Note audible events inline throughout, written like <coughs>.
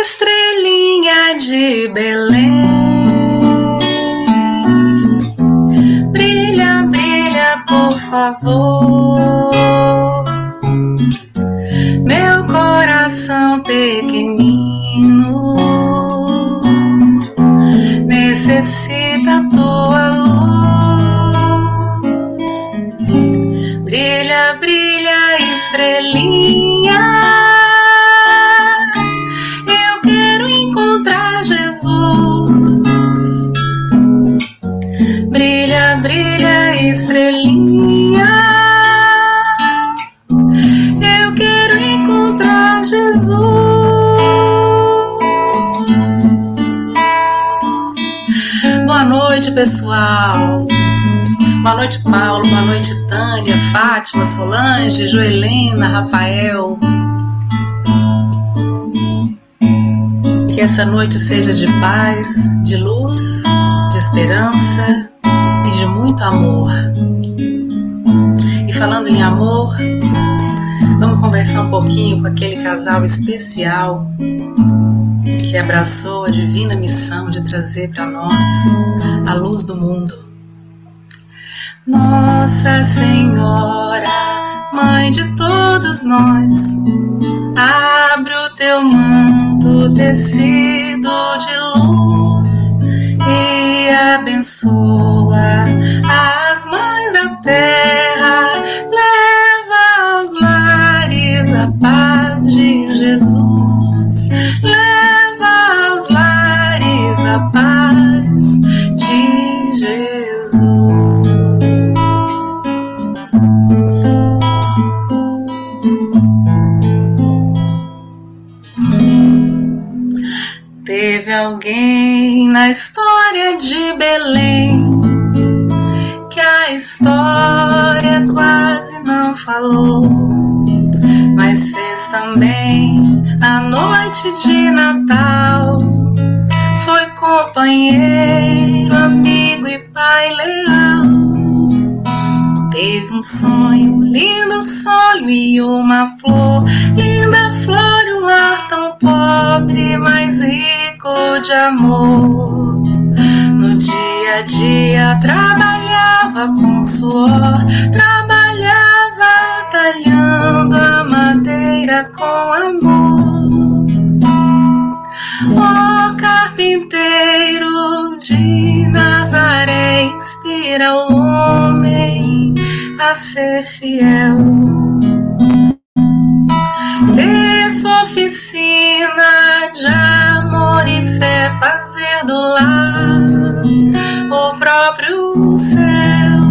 Estrelinha de Belém, brilha, brilha, por favor. Meu coração pequenino necessita brilha, estrelinha. estrelinha. Eu quero encontrar Jesus. Boa noite, pessoal. Boa noite, Paulo. Boa noite, Tânia, Fátima, Solange, Joelena, Rafael. Que essa noite seja de paz, de luz, de esperança de muito amor. E falando em amor, vamos conversar um pouquinho com aquele casal especial que abraçou a divina missão de trazer para nós a luz do mundo. Nossa Senhora, Mãe de todos nós, abre o teu manto tecido de luz e abençoa as mães da terra, leva aos lares a paz de Jesus, leva aos lares a paz alguém na história de Belém que a história quase não falou, mas fez também a noite de Natal. Foi companheiro, amigo e pai leal. Teve um sonho, lindo sonho e uma flor, linda flor tão pobre, mas rico de amor. No dia a dia trabalhava com suor, trabalhava talhando a madeira com amor. Oh, carpinteiro de Nazaré, inspira o homem a ser fiel. Sua oficina de amor e fé, fazer do lar o próprio céu.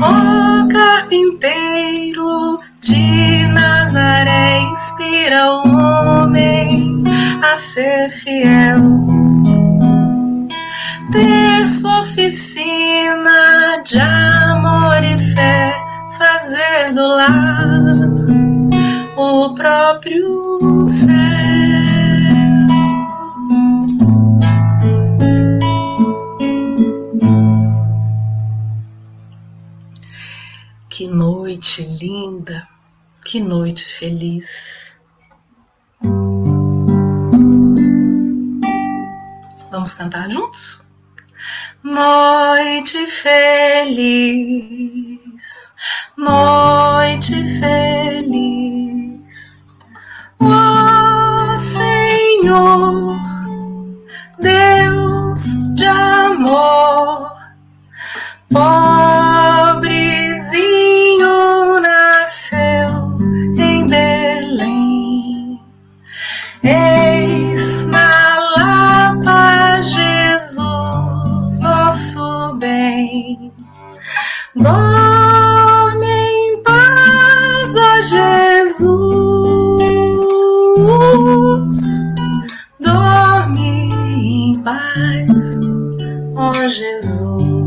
Oh, carpinteiro de Nazaré, inspira o homem a ser fiel ter sua oficina de amor e fé, fazer do lar o próprio céu. Que noite linda, que noite feliz. Vamos cantar juntos? Noite feliz, noite feliz, ó Senhor, Deus de amor, pobrezinho nasceu em Belém. Eis na Lapa Jesus nosso bem. Dorme paz, ó Jesus.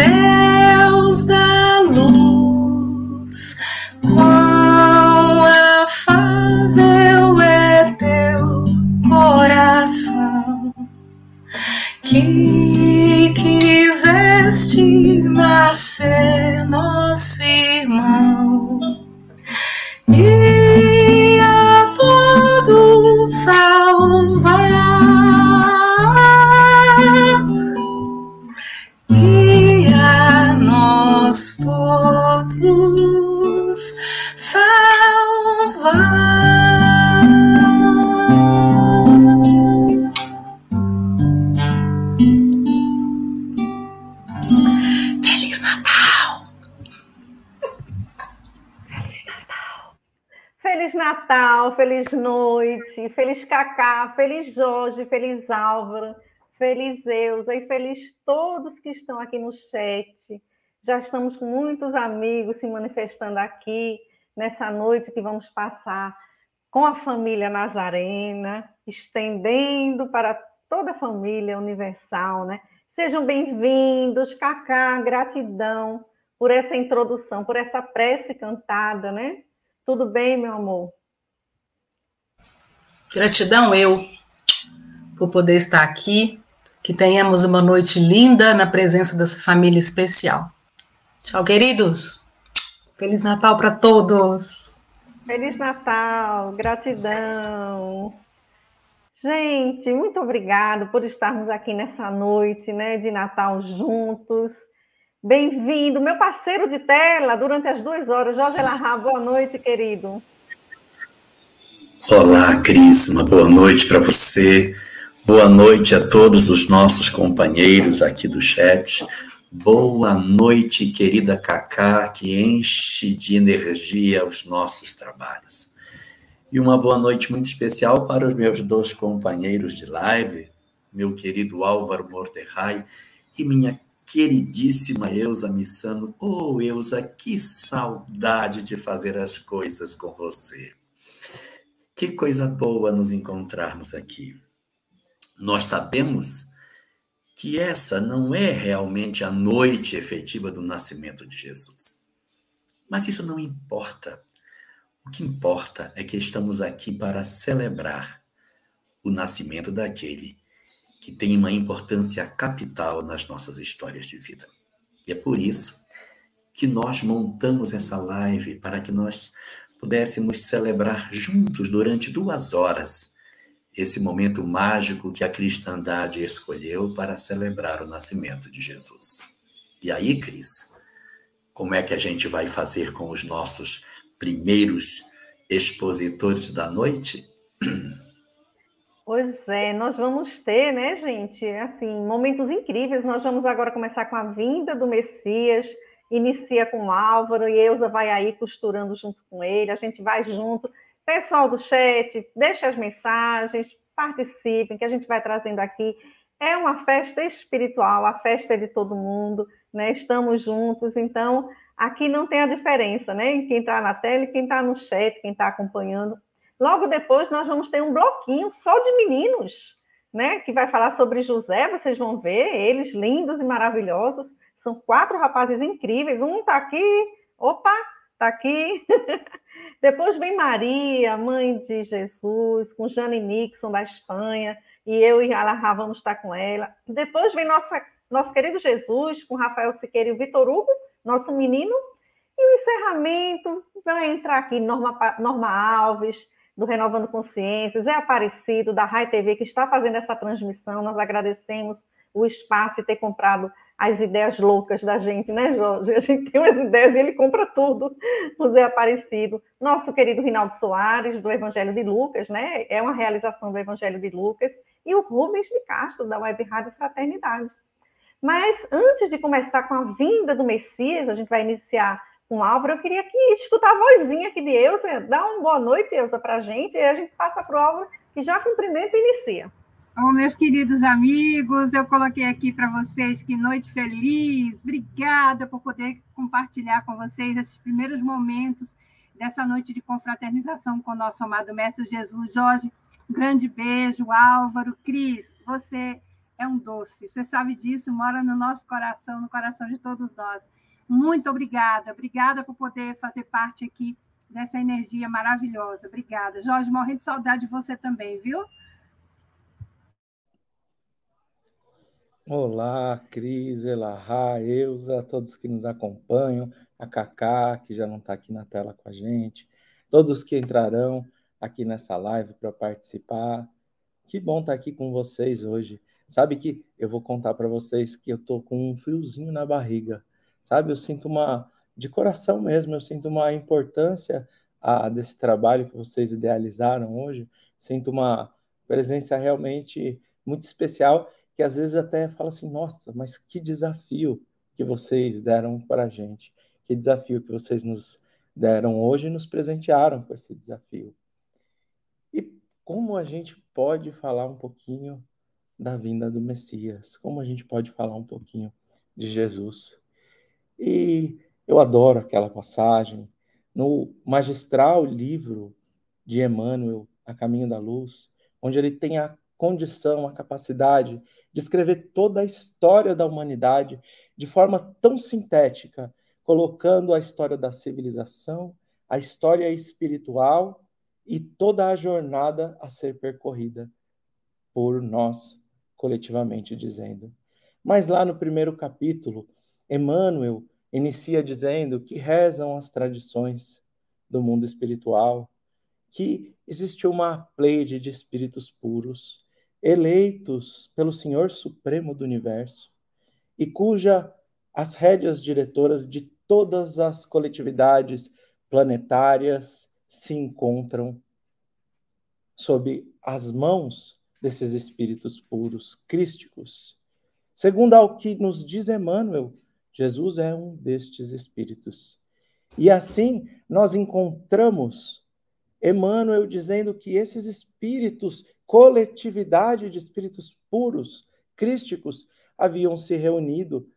Deus da luz, quão afável é teu coração. Que quiseste nascer nosso irmão nós todos salvar. Feliz Natal! Feliz Natal, feliz noite, feliz Cacá, feliz Jorge, feliz Álvaro. Feliz Eusa e feliz todos que estão aqui no chat. Já estamos com muitos amigos se manifestando aqui nessa noite que vamos passar com a família Nazarena, estendendo para toda a família universal, né? Sejam bem-vindos, Cacá, gratidão por essa introdução, por essa prece cantada, né? Tudo bem, meu amor? Gratidão eu por poder estar aqui que tenhamos uma noite linda na presença dessa família especial. Tchau, queridos. Feliz Natal para todos. Feliz Natal, gratidão. Gente, muito obrigado por estarmos aqui nessa noite, né, de Natal juntos. Bem-vindo, meu parceiro de tela durante as duas horas, Jorge Elahá. Boa noite, querido. Olá, Cris. Uma boa noite para você. Boa noite a todos os nossos companheiros aqui do chat. Boa noite, querida Cacá, que enche de energia os nossos trabalhos. E uma boa noite muito especial para os meus dois companheiros de live, meu querido Álvaro Morterrai e minha queridíssima Eusa Missano. Oh, Eusa, que saudade de fazer as coisas com você. Que coisa boa nos encontrarmos aqui nós sabemos que essa não é realmente a noite efetiva do nascimento de Jesus. Mas isso não importa. O que importa é que estamos aqui para celebrar o nascimento daquele que tem uma importância capital nas nossas histórias de vida. E é por isso que nós montamos essa live para que nós pudéssemos celebrar juntos durante duas horas esse momento mágico que a cristandade escolheu para celebrar o nascimento de Jesus. E aí, Cris, como é que a gente vai fazer com os nossos primeiros expositores da noite? Pois é, nós vamos ter, né, gente, assim, momentos incríveis. Nós vamos agora começar com a vinda do Messias, inicia com o Álvaro e Eusa vai aí costurando junto com ele, a gente vai junto Pessoal do chat, deixe as mensagens, participem, que a gente vai trazendo aqui. É uma festa espiritual, a festa é de todo mundo, né? Estamos juntos, então aqui não tem a diferença, né? Em quem está na tela quem está no chat, quem está acompanhando. Logo depois nós vamos ter um bloquinho só de meninos, né? Que vai falar sobre José, vocês vão ver, eles lindos e maravilhosos. São quatro rapazes incríveis, um está aqui, opa, está aqui. <laughs> Depois vem Maria, mãe de Jesus, com Jane Nixon da Espanha, e eu e Alahá vamos estar com ela. Depois vem nossa, nosso querido Jesus, com Rafael Siqueira e o Vitor Hugo, nosso menino. E o encerramento vai entrar aqui Norma, Norma Alves, do Renovando Consciências, é Aparecido, da Rai TV, que está fazendo essa transmissão. Nós agradecemos o espaço e ter comprado as ideias loucas da gente, né, Jorge? <laughs> A gente tem umas ideias e ele compra tudo, o Zé Aparecido. Nosso querido Rinaldo Soares, do Evangelho de Lucas, né? É uma realização do Evangelho de Lucas. E o Rubens de Castro, da Web Rádio Fraternidade. Mas antes de começar com a vinda do Messias, a gente vai iniciar com o Álvaro. Eu queria que escutar a vozinha aqui de Elza. Dá uma boa noite, Elza, para a gente. E a gente passa para o Álvaro, que já cumprimenta e inicia. Bom, meus queridos amigos, eu coloquei aqui para vocês que noite feliz. Obrigada por poder compartilhar com vocês esses primeiros momentos dessa noite de confraternização com o nosso amado Mestre Jesus. Jorge, um grande beijo. Álvaro, Cris, você é um doce. Você sabe disso, mora no nosso coração, no coração de todos nós. Muito obrigada, obrigada por poder fazer parte aqui dessa energia maravilhosa. Obrigada. Jorge, morrendo de saudade de você também, viu? Olá, Cris, Elahá, Eusa, todos que nos acompanham, a Cacá, que já não está aqui na tela com a gente, todos que entrarão aqui nessa live para participar. Que bom estar tá aqui com vocês hoje. Sabe que eu vou contar para vocês que eu tô com um friozinho na barriga. Sabe, eu sinto uma de coração mesmo, eu sinto uma importância a, desse trabalho que vocês idealizaram hoje. Sinto uma presença realmente muito especial que às vezes até fala assim: nossa, mas que desafio que vocês deram para a gente, que desafio que vocês nos deram hoje e nos presentearam com esse desafio. E como a gente pode falar um pouquinho da vinda do Messias? Como a gente pode falar um pouquinho de Jesus? E eu adoro aquela passagem no magistral livro de Emmanuel, A Caminho da Luz, onde ele tem a condição, a capacidade de escrever toda a história da humanidade de forma tão sintética, colocando a história da civilização, a história espiritual e toda a jornada a ser percorrida por nós, coletivamente dizendo. Mas lá no primeiro capítulo, Emmanuel inicia dizendo que rezam as tradições do mundo espiritual, que existe uma pleide de espíritos puros eleitos pelo Senhor Supremo do Universo e cuja as rédeas diretoras de todas as coletividades planetárias se encontram sob as mãos desses espíritos puros, crísticos. Segundo ao que nos diz Emmanuel, Jesus é um destes espíritos. E assim nós encontramos Emmanuel dizendo que esses espíritos coletividade de espíritos puros, crísticos, haviam se reunido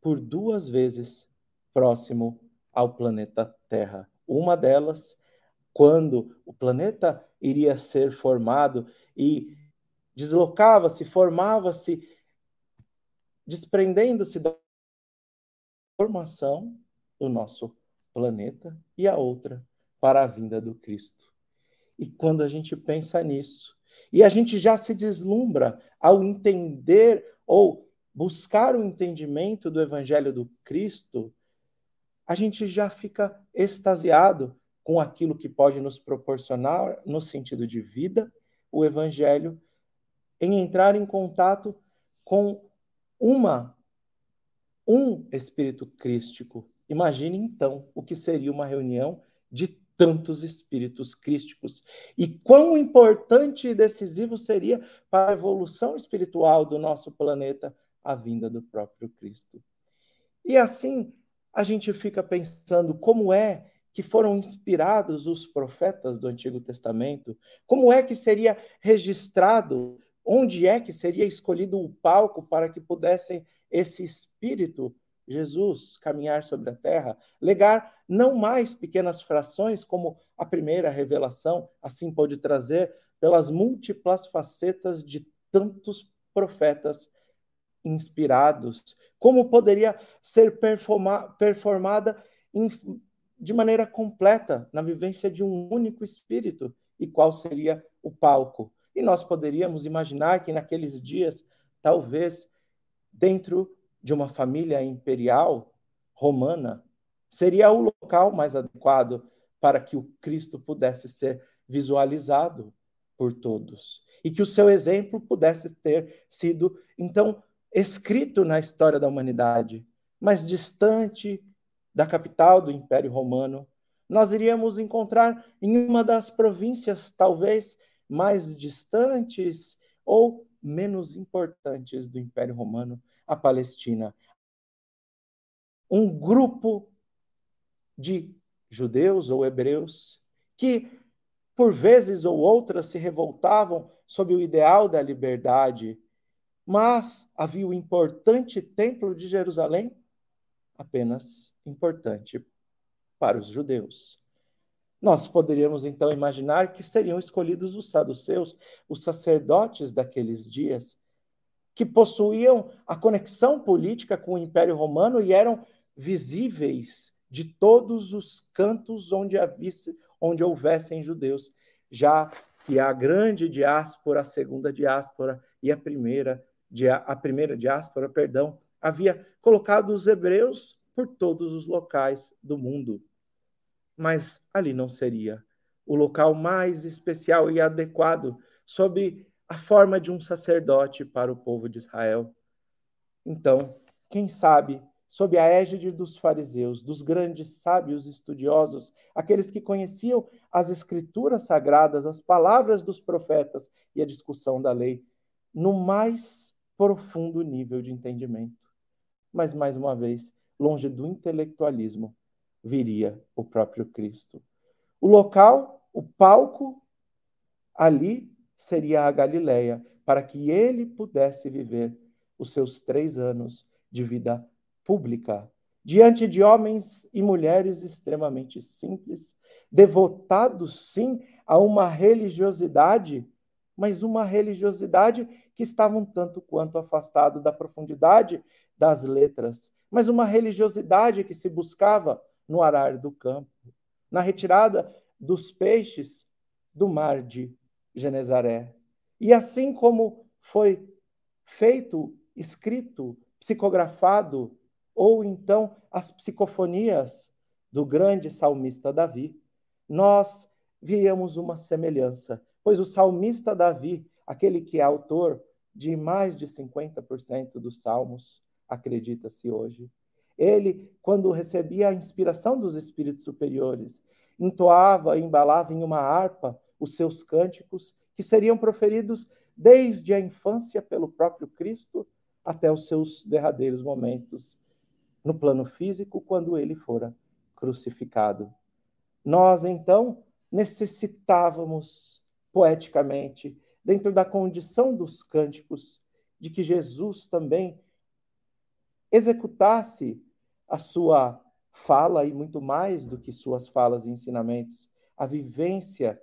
por duas vezes próximo ao planeta Terra. Uma delas, quando o planeta iria ser formado e deslocava-se, formava-se, desprendendo-se da formação do nosso planeta, e a outra para a vinda do Cristo. E quando a gente pensa nisso, e a gente já se deslumbra ao entender ou buscar o entendimento do Evangelho do Cristo, a gente já fica extasiado com aquilo que pode nos proporcionar no sentido de vida, o Evangelho, em entrar em contato com uma um espírito crístico. Imagine então o que seria uma reunião de tantos espíritos crísticos. E quão importante e decisivo seria para a evolução espiritual do nosso planeta a vinda do próprio Cristo. E assim, a gente fica pensando como é que foram inspirados os profetas do Antigo Testamento, como é que seria registrado, onde é que seria escolhido o palco para que pudessem esse espírito Jesus caminhar sobre a terra, legar não mais pequenas frações como a primeira revelação, assim pode trazer pelas múltiplas facetas de tantos profetas inspirados, como poderia ser performa performada em, de maneira completa na vivência de um único espírito e qual seria o palco. E nós poderíamos imaginar que naqueles dias, talvez dentro de uma família imperial romana seria o local mais adequado para que o Cristo pudesse ser visualizado por todos e que o seu exemplo pudesse ter sido então escrito na história da humanidade, mas distante da capital do Império Romano, nós iríamos encontrar em uma das províncias talvez mais distantes ou menos importantes do Império Romano, a Palestina. Um grupo de judeus ou hebreus que, por vezes ou outras, se revoltavam sob o ideal da liberdade, mas havia o importante Templo de Jerusalém apenas importante para os judeus. Nós poderíamos então imaginar que seriam escolhidos os saduceus, os sacerdotes daqueles dias, que possuíam a conexão política com o Império Romano e eram visíveis de todos os cantos onde, havisse, onde houvessem judeus, já que a grande diáspora, a segunda diáspora e a primeira, a primeira diáspora, perdão, havia colocado os hebreus por todos os locais do mundo. Mas ali não seria o local mais especial e adequado sob a forma de um sacerdote para o povo de Israel. Então, quem sabe, sob a égide dos fariseus, dos grandes sábios estudiosos, aqueles que conheciam as escrituras sagradas, as palavras dos profetas e a discussão da lei, no mais profundo nível de entendimento. Mas, mais uma vez, longe do intelectualismo, viria o próprio Cristo. O local, o palco, ali seria a Galileia, para que ele pudesse viver os seus três anos de vida pública, diante de homens e mulheres extremamente simples, devotados sim a uma religiosidade, mas uma religiosidade que estava um tanto quanto afastado da profundidade das letras, mas uma religiosidade que se buscava no arar do campo, na retirada dos peixes do mar de Genezaré. E assim como foi feito, escrito, psicografado, ou então as psicofonias do grande salmista Davi, nós víamos uma semelhança, pois o salmista Davi, aquele que é autor de mais de 50% dos salmos, acredita-se hoje, ele, quando recebia a inspiração dos espíritos superiores, entoava e embalava em uma harpa os seus cânticos, que seriam proferidos desde a infância pelo próprio Cristo até os seus derradeiros momentos no plano físico, quando ele fora crucificado. Nós, então, necessitávamos, poeticamente, dentro da condição dos cânticos, de que Jesus também executasse a sua fala e muito mais do que suas falas e ensinamentos, a vivência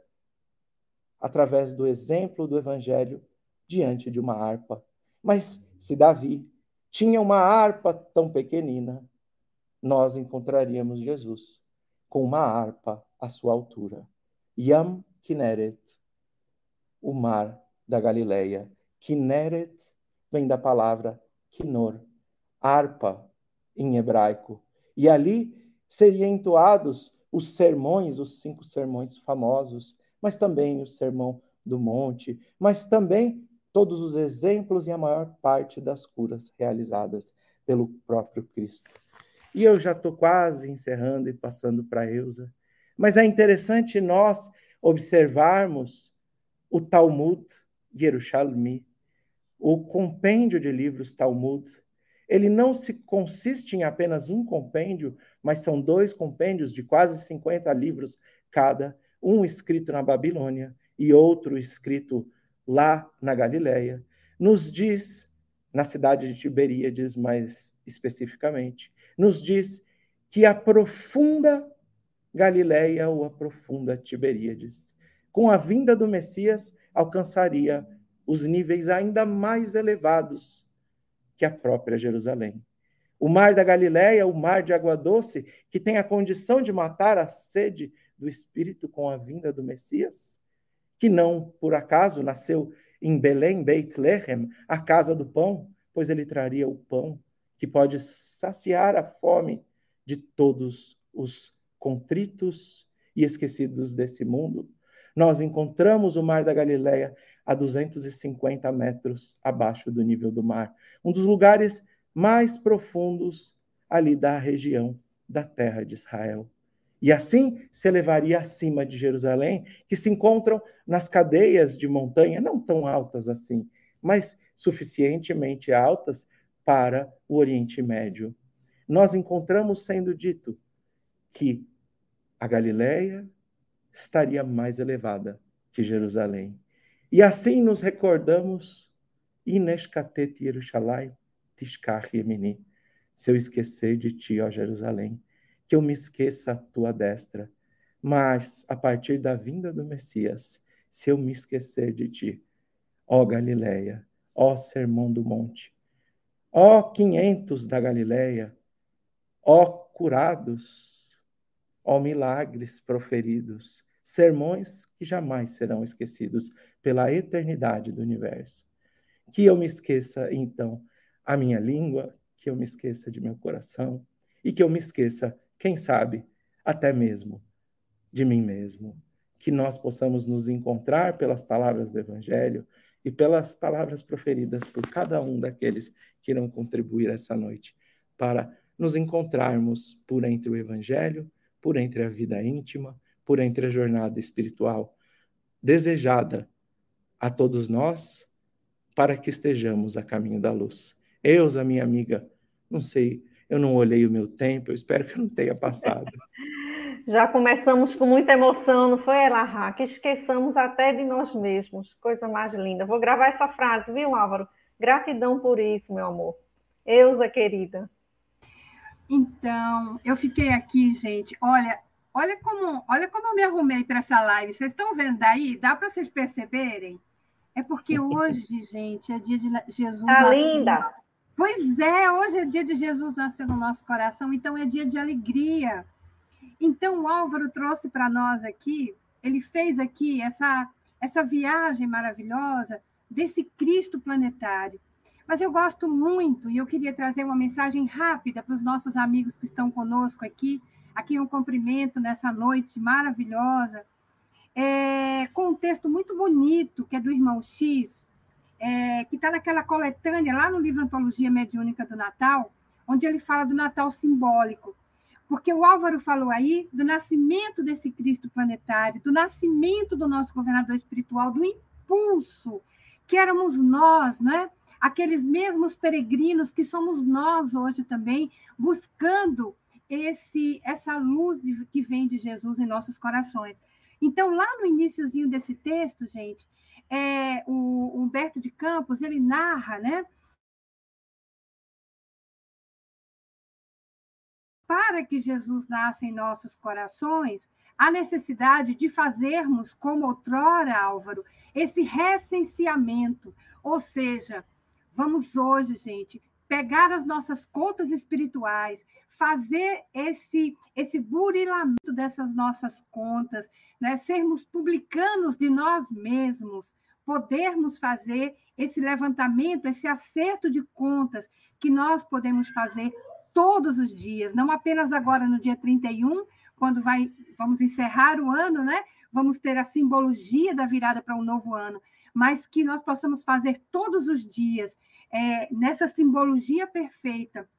através do exemplo do evangelho diante de uma harpa. Mas se Davi tinha uma harpa tão pequenina, nós encontraríamos Jesus com uma harpa à sua altura. Yam Kineret, o mar da Galileia. Kineret vem da palavra kinor, harpa em hebraico. E ali seriam entoados os sermões, os cinco sermões famosos, mas também o sermão do monte, mas também todos os exemplos e a maior parte das curas realizadas pelo próprio Cristo. E eu já estou quase encerrando e passando para Eusa, mas é interessante nós observarmos o Talmud Yerushalmi, o compêndio de livros Talmud, ele não se consiste em apenas um compêndio, mas são dois compêndios de quase 50 livros cada, um escrito na Babilônia e outro escrito lá na Galileia, nos diz, na cidade de Tiberíades mais especificamente, nos diz que a profunda Galileia ou a profunda Tiberíades, com a vinda do Messias, alcançaria os níveis ainda mais elevados que a própria Jerusalém. O mar da Galileia, o mar de água doce, que tem a condição de matar a sede do Espírito com a vinda do Messias, que não por acaso nasceu em Belém, Beit-Lehem, a casa do pão, pois ele traria o pão que pode saciar a fome de todos os contritos e esquecidos desse mundo. Nós encontramos o mar da Galileia a 250 metros abaixo do nível do mar, um dos lugares mais profundos ali da região da terra de Israel. E assim se elevaria acima de Jerusalém, que se encontram nas cadeias de montanha, não tão altas assim, mas suficientemente altas para o Oriente Médio. Nós encontramos sendo dito que a Galileia estaria mais elevada que Jerusalém. E assim nos recordamos, Ineshkatet Yerushalayim Tishkach Yemini, se eu esquecer de ti, ó Jerusalém, que eu me esqueça a tua destra. Mas, a partir da vinda do Messias, se eu me esquecer de ti, ó Galileia, ó Sermão do Monte, ó quinhentos da Galileia, ó curados, ó milagres proferidos, sermões que jamais serão esquecidos pela eternidade do universo. Que eu me esqueça, então, a minha língua, que eu me esqueça de meu coração e que eu me esqueça, quem sabe, até mesmo de mim mesmo. Que nós possamos nos encontrar pelas palavras do Evangelho e pelas palavras proferidas por cada um daqueles que irão contribuir essa noite para nos encontrarmos por entre o Evangelho, por entre a vida íntima, por entre a jornada espiritual desejada a todos nós para que estejamos a caminho da luz. Eusa, minha amiga, não sei, eu não olhei o meu tempo, eu espero que não tenha passado. <laughs> Já começamos com muita emoção, não foi, Elahá? Que esqueçamos até de nós mesmos. Coisa mais linda. Vou gravar essa frase, viu, Álvaro? Gratidão por isso, meu amor. Eusa, querida. Então, eu fiquei aqui, gente. Olha, Olha como, olha como eu me arrumei para essa live. Vocês estão vendo aí? Dá para vocês perceberem? É porque <laughs> hoje, gente, é dia de Jesus. Tá linda! Pois é, hoje é dia de Jesus nascer no nosso coração, então é dia de alegria. Então, o Álvaro trouxe para nós aqui, ele fez aqui essa, essa viagem maravilhosa desse Cristo planetário. Mas eu gosto muito e eu queria trazer uma mensagem rápida para os nossos amigos que estão conosco aqui, aqui um cumprimento nessa noite maravilhosa, é, com um texto muito bonito, que é do Irmão X, é, que está naquela coletânea, lá no livro Antologia Mediúnica do Natal, onde ele fala do Natal simbólico. Porque o Álvaro falou aí do nascimento desse Cristo planetário, do nascimento do nosso governador espiritual, do impulso que éramos nós, né? Aqueles mesmos peregrinos que somos nós hoje também, buscando esse essa luz que vem de Jesus em nossos corações. Então, lá no iníciozinho desse texto, gente, é, o, Humberto de Campos, ele narra, né? Para que Jesus nasça em nossos corações, a necessidade de fazermos, como outrora, Álvaro, esse recenseamento. Ou seja, vamos hoje, gente, pegar as nossas contas espirituais, fazer esse esse burilamento dessas nossas contas, né? sermos publicanos de nós mesmos, podermos fazer esse levantamento, esse acerto de contas que nós podemos fazer todos os dias, não apenas agora no dia 31, quando vai, vamos encerrar o ano, né? Vamos ter a simbologia da virada para um novo ano, mas que nós possamos fazer todos os dias é, nessa simbologia perfeita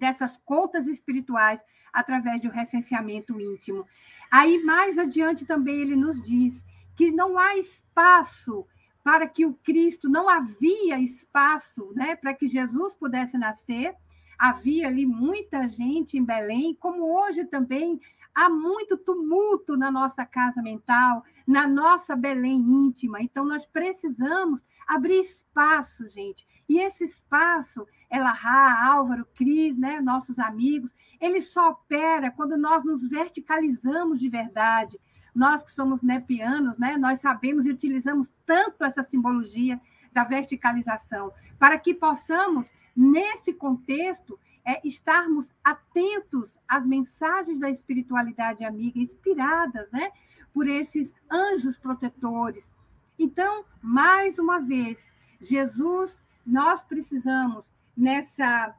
dessas contas espirituais através do recenseamento íntimo. Aí, mais adiante, também ele nos diz que não há espaço para que o Cristo, não havia espaço né, para que Jesus pudesse nascer. Havia ali muita gente em Belém, como hoje também há muito tumulto na nossa casa mental, na nossa Belém íntima. Então, nós precisamos abrir espaço, gente. E esse espaço, Elahá, Álvaro, Cris, né, nossos amigos, ele só opera quando nós nos verticalizamos de verdade. Nós que somos nepianos, né, nós sabemos e utilizamos tanto essa simbologia da verticalização, para que possamos, nesse contexto, é, estarmos atentos às mensagens da espiritualidade amiga, inspiradas né, por esses anjos protetores, então, mais uma vez, Jesus, nós precisamos nessa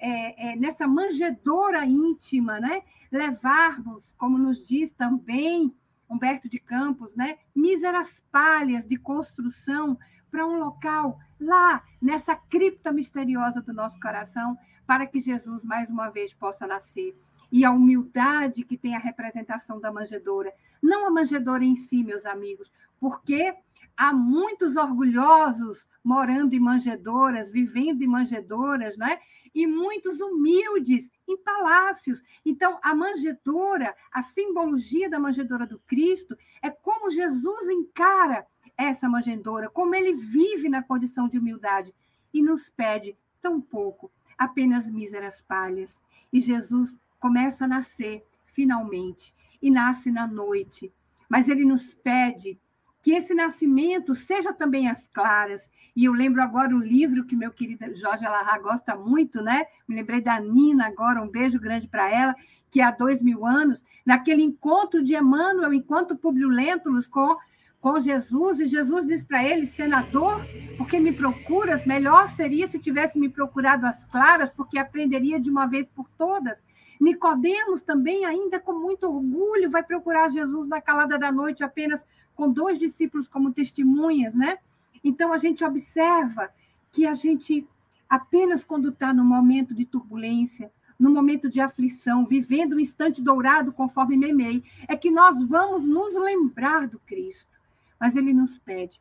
é, é, nessa manjedora íntima, né? Levarmos, como nos diz também Humberto de Campos, né? Míseras palhas de construção para um local lá nessa cripta misteriosa do nosso coração, para que Jesus mais uma vez possa nascer. E a humildade que tem a representação da manjedora, não a manjedora em si, meus amigos, porque há muitos orgulhosos morando em manjedoras, vivendo em manjedoras, né? E muitos humildes em palácios. Então, a manjedoura, a simbologia da manjedoura do Cristo, é como Jesus encara essa manjedoura, como ele vive na condição de humildade e nos pede tão pouco, apenas míseras palhas. E Jesus começa a nascer finalmente e nasce na noite, mas ele nos pede que esse nascimento seja também às claras. E eu lembro agora um livro que meu querido Jorge Alarra gosta muito, né? Me lembrei da Nina agora, um beijo grande para ela, que há dois mil anos, naquele encontro de Emmanuel, enquanto Publio Lentulus com, com Jesus, e Jesus diz para ele, senador, porque me procuras? Melhor seria se tivesse me procurado às claras, porque aprenderia de uma vez por todas. Nicodemos também, ainda com muito orgulho, vai procurar Jesus na calada da noite, apenas com dois discípulos como testemunhas, né? Então a gente observa que a gente apenas quando está no momento de turbulência, no momento de aflição, vivendo um instante dourado, conforme Memei, é que nós vamos nos lembrar do Cristo. Mas ele nos pede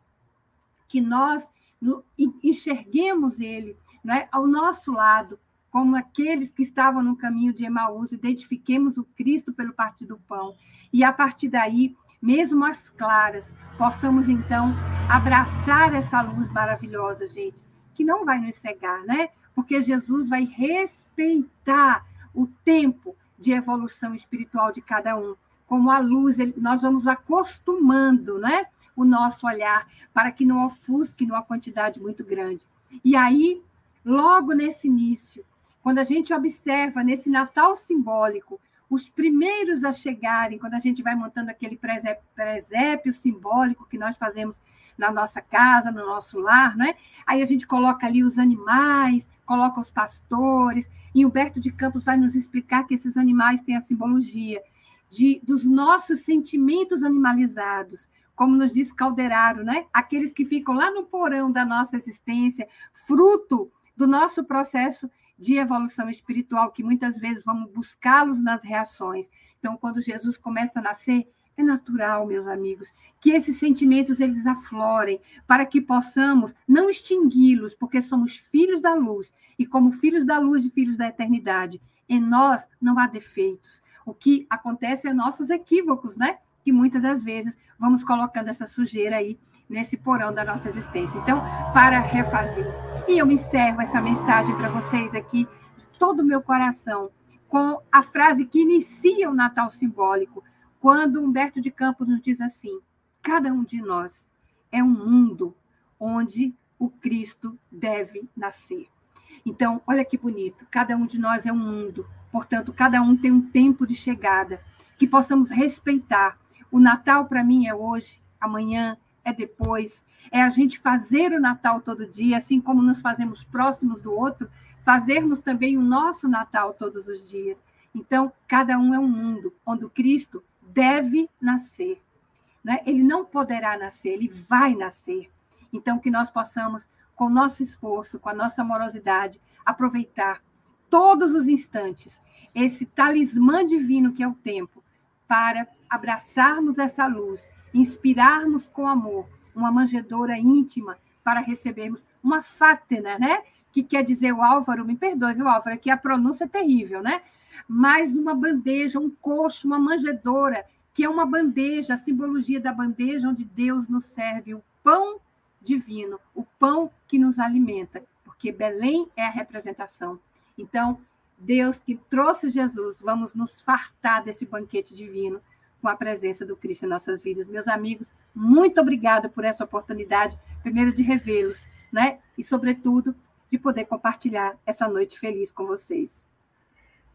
que nós enxerguemos ele né, ao nosso lado, como aqueles que estavam no caminho de Emaús, identifiquemos o Cristo pelo partir do pão. E a partir daí, mesmo as claras, possamos então abraçar essa luz maravilhosa, gente, que não vai nos cegar, né? Porque Jesus vai respeitar o tempo de evolução espiritual de cada um. Como a luz, nós vamos acostumando, né? O nosso olhar para que não ofusque numa quantidade muito grande. E aí, logo nesse início, quando a gente observa nesse Natal simbólico, os primeiros a chegarem, quando a gente vai montando aquele presépio, simbólico que nós fazemos na nossa casa, no nosso lar, né? Aí a gente coloca ali os animais, coloca os pastores, e Humberto de Campos vai nos explicar que esses animais têm a simbologia de, dos nossos sentimentos animalizados, como nos diz Calderaro, né? Aqueles que ficam lá no porão da nossa existência, fruto do nosso processo de evolução espiritual, que muitas vezes vamos buscá-los nas reações. Então, quando Jesus começa a nascer, é natural, meus amigos, que esses sentimentos eles aflorem, para que possamos não extingui-los, porque somos filhos da luz, e como filhos da luz e filhos da eternidade, em nós não há defeitos. O que acontece é nossos equívocos, né? Que muitas das vezes vamos colocando essa sujeira aí nesse porão da nossa existência. Então, para refazer. E eu encerro essa mensagem para vocês aqui, de todo o meu coração, com a frase que inicia o Natal simbólico, quando Humberto de Campos nos diz assim: cada um de nós é um mundo onde o Cristo deve nascer. Então, olha que bonito, cada um de nós é um mundo, portanto, cada um tem um tempo de chegada, que possamos respeitar. O Natal para mim é hoje, amanhã é depois, é a gente fazer o Natal todo dia, assim como nos fazemos próximos do outro, fazermos também o nosso Natal todos os dias. Então, cada um é um mundo onde o Cristo deve nascer. Né? Ele não poderá nascer, ele vai nascer. Então, que nós possamos, com nosso esforço, com a nossa amorosidade, aproveitar todos os instantes esse talismã divino que é o tempo, para abraçarmos essa luz inspirarmos com amor uma manjedoura íntima para recebermos uma fátena, né? Que quer dizer o Álvaro, me perdoe, viu, Álvaro, que a pronúncia é terrível, né? Mais uma bandeja, um coxo, uma manjedoura, que é uma bandeja, a simbologia da bandeja onde Deus nos serve o pão divino, o pão que nos alimenta, porque Belém é a representação. Então, Deus que trouxe Jesus, vamos nos fartar desse banquete divino com a presença do Cristo em nossas vidas. Meus amigos, muito obrigada por essa oportunidade, primeiro de revê-los, né? E, sobretudo, de poder compartilhar essa noite feliz com vocês.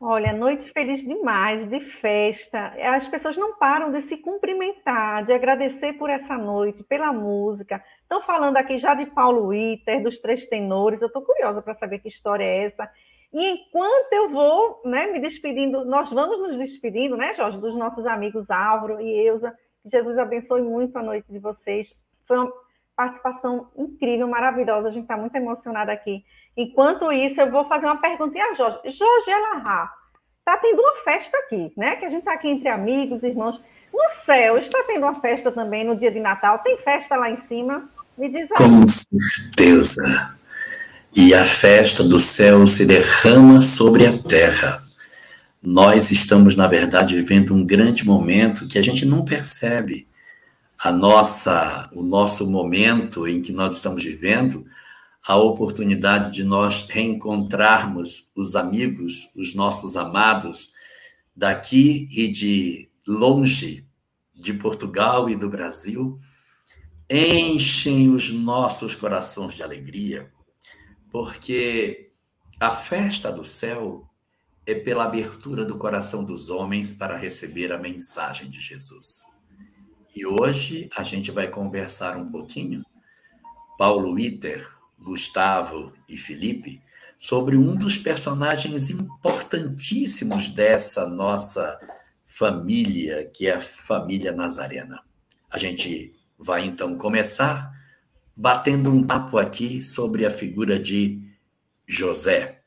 Olha, noite feliz demais, de festa. As pessoas não param de se cumprimentar, de agradecer por essa noite, pela música. Estão falando aqui já de Paulo Witter, dos Três Tenores. Eu estou curiosa para saber que história é essa. E enquanto eu vou né, me despedindo, nós vamos nos despedindo, né, Jorge, dos nossos amigos Álvaro e Eusa. Que Jesus abençoe muito a noite de vocês. Foi uma participação incrível, maravilhosa. A gente está muito emocionada aqui. Enquanto isso, eu vou fazer uma perguntinha a Jorge. Jorge Elahá, está tendo uma festa aqui, né? Que a gente está aqui entre amigos, irmãos. No céu, está tendo uma festa também no dia de Natal? Tem festa lá em cima? Me diz aí. Com certeza e a festa do céu se derrama sobre a terra. Nós estamos, na verdade, vivendo um grande momento que a gente não percebe. A nossa, o nosso momento em que nós estamos vivendo, a oportunidade de nós reencontrarmos os amigos, os nossos amados, daqui e de longe, de Portugal e do Brasil, enchem os nossos corações de alegria, porque a festa do céu é pela abertura do coração dos homens para receber a mensagem de Jesus. E hoje a gente vai conversar um pouquinho, Paulo Iter, Gustavo e Felipe, sobre um dos personagens importantíssimos dessa nossa família, que é a família nazarena. A gente vai então começar batendo um papo aqui sobre a figura de José.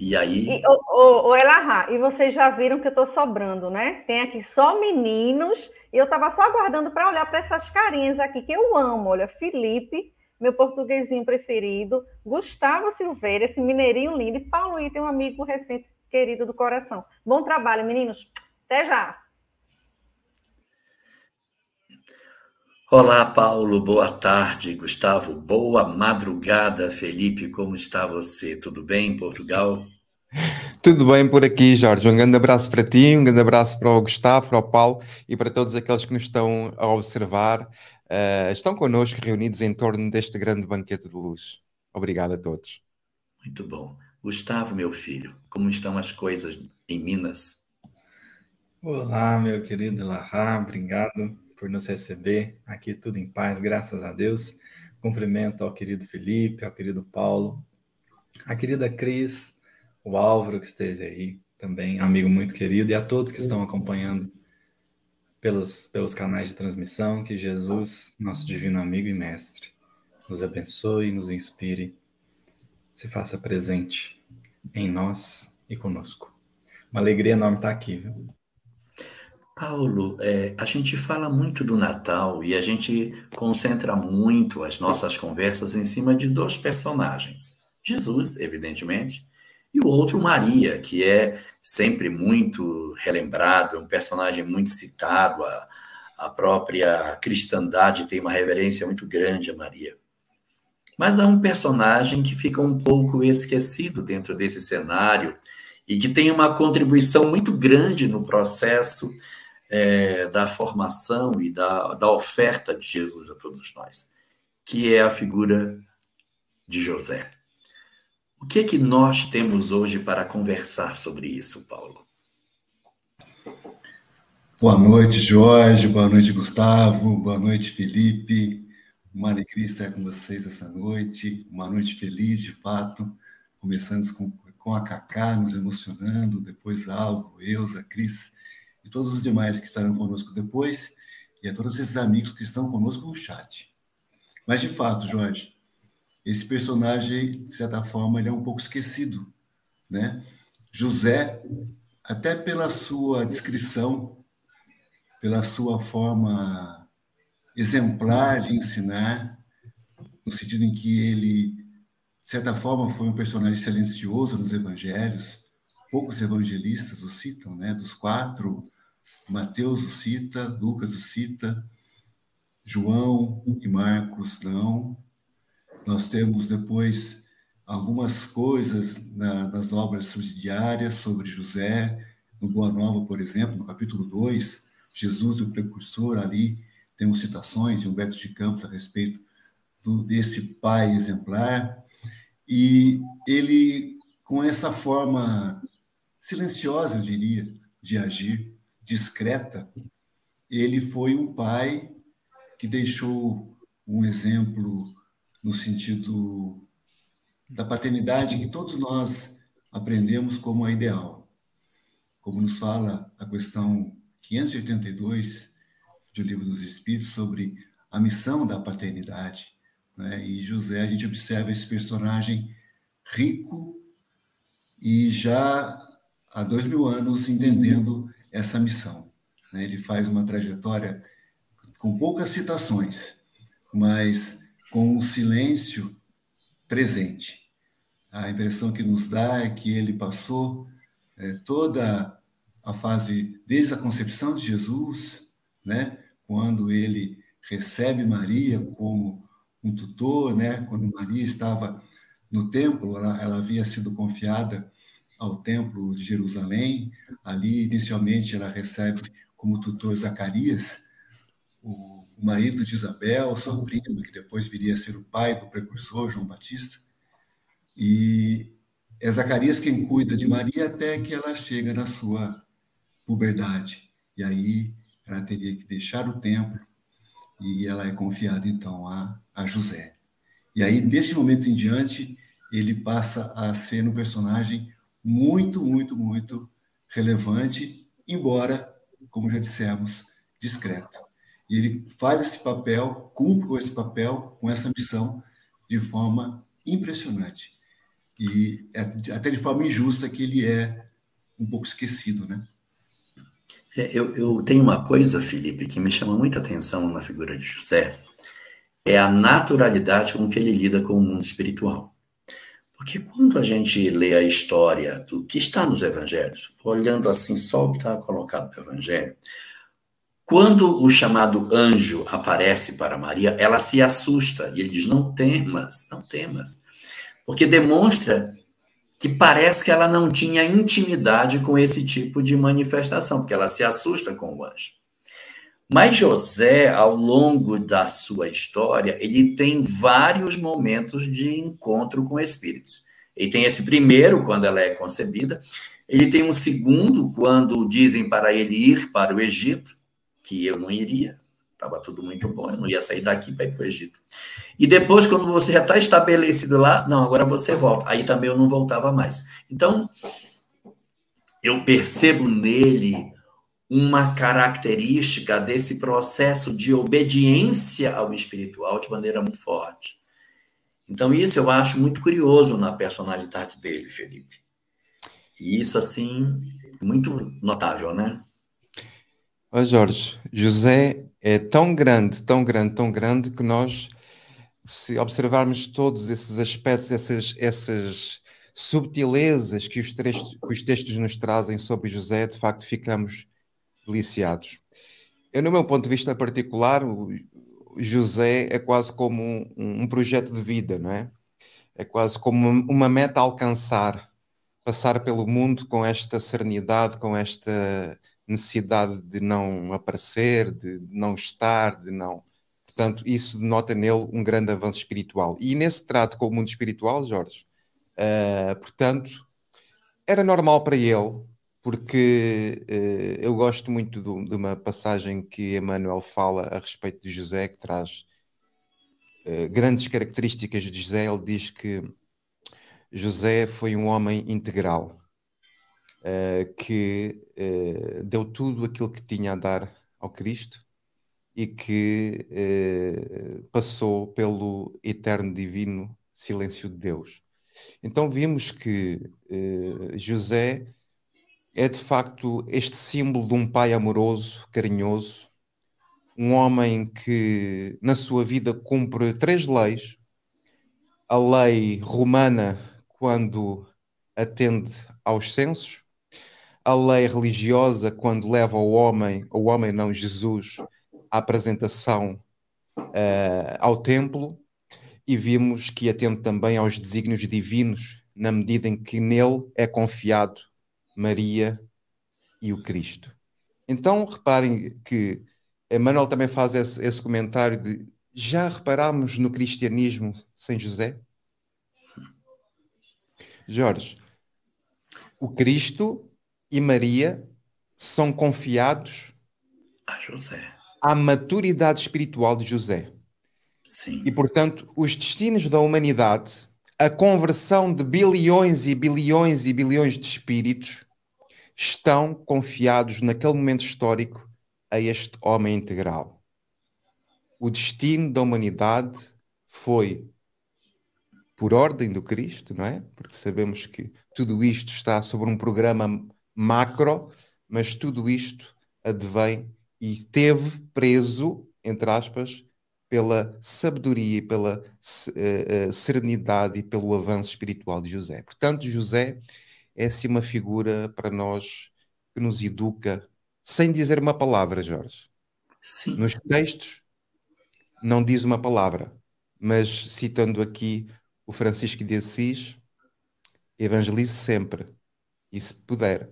E aí. E, ô, ô, Elahá, e vocês já viram que eu estou sobrando, né? Tem aqui só meninos, e eu estava só aguardando para olhar para essas carinhas aqui que eu amo. Olha, Felipe, meu portuguesinho preferido, Gustavo Silveira, esse mineirinho lindo, e Paulo Item, um amigo recente, querido do coração. Bom trabalho, meninos. Até já. Olá, Paulo, boa tarde. Gustavo, boa madrugada. Felipe, como está você? Tudo bem em Portugal? Tudo bem por aqui, Jorge. Um grande abraço para ti, um grande abraço para o Gustavo, para o Paulo e para todos aqueles que nos estão a observar. Uh, estão connosco reunidos em torno deste grande banquete de luz. Obrigado a todos. Muito bom. Gustavo, meu filho, como estão as coisas em Minas? Olá, meu querido Elahá, obrigado por nos receber aqui, tudo em paz, graças a Deus. Cumprimento ao querido Felipe, ao querido Paulo, a querida Cris, o Álvaro que esteja aí, também amigo muito querido, e a todos que estão acompanhando pelos, pelos canais de transmissão. Que Jesus, nosso divino amigo e mestre, nos abençoe, nos inspire, se faça presente em nós e conosco. Uma alegria enorme estar aqui. Viu? Paulo, é, a gente fala muito do Natal e a gente concentra muito as nossas conversas em cima de dois personagens. Jesus, evidentemente, e o outro, Maria, que é sempre muito relembrado, é um personagem muito citado. A, a própria cristandade tem uma reverência muito grande a Maria. Mas há um personagem que fica um pouco esquecido dentro desse cenário e que tem uma contribuição muito grande no processo é, da formação e da, da oferta de Jesus a todos nós, que é a figura de José. O que é que nós temos hoje para conversar sobre isso, Paulo? Boa noite, Jorge. Boa noite, Gustavo. Boa noite, Felipe. Uma alegria estar com vocês essa noite. Uma noite feliz, de fato. Começando com, com a Cacá nos emocionando, depois Alvo, Eusa, Cris e todos os demais que estarão conosco depois, e a todos esses amigos que estão conosco no chat. Mas, de fato, Jorge, esse personagem, de certa forma, ele é um pouco esquecido, né? José, até pela sua descrição, pela sua forma exemplar de ensinar, no sentido em que ele, de certa forma, foi um personagem silencioso nos evangelhos, poucos evangelistas o citam, né? Dos quatro Mateus o cita, Lucas o cita, João e Marcos não. Nós temos depois algumas coisas na, nas obras subsidiárias sobre José, no Boa Nova, por exemplo, no capítulo 2, Jesus o precursor, ali temos citações de Humberto de Campos a respeito do, desse pai exemplar, e ele, com essa forma silenciosa, eu diria, de agir, discreta, ele foi um pai que deixou um exemplo no sentido da paternidade que todos nós aprendemos como a ideal. Como nos fala a questão 582 do Livro dos Espíritos sobre a missão da paternidade. Né? E José, a gente observa esse personagem rico e já há dois mil anos entendendo essa missão. Né? Ele faz uma trajetória com poucas citações, mas com um silêncio presente. A impressão que nos dá é que ele passou é, toda a fase, desde a concepção de Jesus, né? quando ele recebe Maria como um tutor, né? quando Maria estava no templo, ela, ela havia sido confiada ao Templo de Jerusalém. Ali, inicialmente, ela recebe como tutor Zacarias, o marido de Isabel, seu primo, que depois viria a ser o pai do precursor, João Batista. E é Zacarias quem cuida de Maria até que ela chega na sua puberdade. E aí ela teria que deixar o templo e ela é confiada então a, a José. E aí, desse momento em diante, ele passa a ser um personagem muito, muito, muito relevante, embora, como já dissemos, discreto. E ele faz esse papel, cumpre com esse papel, com essa missão, de forma impressionante. E é, até de forma injusta que ele é um pouco esquecido, né? É, eu, eu tenho uma coisa, Felipe, que me chama muita atenção na figura de José, é a naturalidade com que ele lida com o mundo espiritual. Porque quando a gente lê a história do que está nos evangelhos, olhando assim só o que está colocado no evangelho, quando o chamado anjo aparece para Maria, ela se assusta e ele diz: Não temas, não temas. Porque demonstra que parece que ela não tinha intimidade com esse tipo de manifestação, porque ela se assusta com o anjo. Mas José, ao longo da sua história, ele tem vários momentos de encontro com espíritos. Ele tem esse primeiro, quando ela é concebida, ele tem um segundo, quando dizem para ele ir para o Egito, que eu não iria, estava tudo muito bom, eu não ia sair daqui para ir para o Egito. E depois, quando você já está estabelecido lá, não, agora você volta. Aí também eu não voltava mais. Então, eu percebo nele uma característica desse processo de obediência ao espiritual de maneira muito forte. Então, isso eu acho muito curioso na personalidade dele, Felipe. E isso, assim, muito notável, né? Ô Jorge, José é tão grande, tão grande, tão grande que nós, se observarmos todos esses aspectos, essas, essas subtilezas que os, textos, que os textos nos trazem sobre José, de facto ficamos deliciados. Eu, no meu ponto de vista particular, o José é quase como um, um projeto de vida, não é? É quase como uma meta a alcançar, passar pelo mundo com esta serenidade, com esta necessidade de não aparecer, de não estar, de não. Portanto, isso denota nele um grande avanço espiritual. E nesse trato com o mundo espiritual, Jorge, uh, portanto, era normal para ele porque uh, eu gosto muito do, de uma passagem que Emmanuel fala a respeito de José, que traz uh, grandes características de José. Ele diz que José foi um homem integral, uh, que deu tudo aquilo que tinha a dar ao Cristo e que passou pelo eterno divino silêncio de Deus. Então vimos que José é de facto este símbolo de um pai amoroso, carinhoso, um homem que na sua vida cumpre três leis: a lei romana, quando atende aos censos, a lei religiosa, quando leva o homem, o homem não Jesus, à apresentação uh, ao templo, e vimos que atende também aos desígnios divinos, na medida em que nele é confiado Maria e o Cristo. Então, reparem que Emmanuel também faz esse, esse comentário de já reparámos no cristianismo sem José? Jorge, o Cristo e Maria são confiados a José. À maturidade espiritual de José. Sim. E, portanto, os destinos da humanidade, a conversão de bilhões e bilhões e bilhões de espíritos, estão confiados naquele momento histórico a este homem integral. O destino da humanidade foi por ordem do Cristo, não é? Porque sabemos que tudo isto está sobre um programa macro, mas tudo isto advém e teve preso, entre aspas, pela sabedoria, pela uh, uh, serenidade e pelo avanço espiritual de José. Portanto, José é assim uma figura para nós que nos educa sem dizer uma palavra, Jorge. Sim. Nos textos não diz uma palavra, mas citando aqui o Francisco de Assis, evangelize sempre e se puder,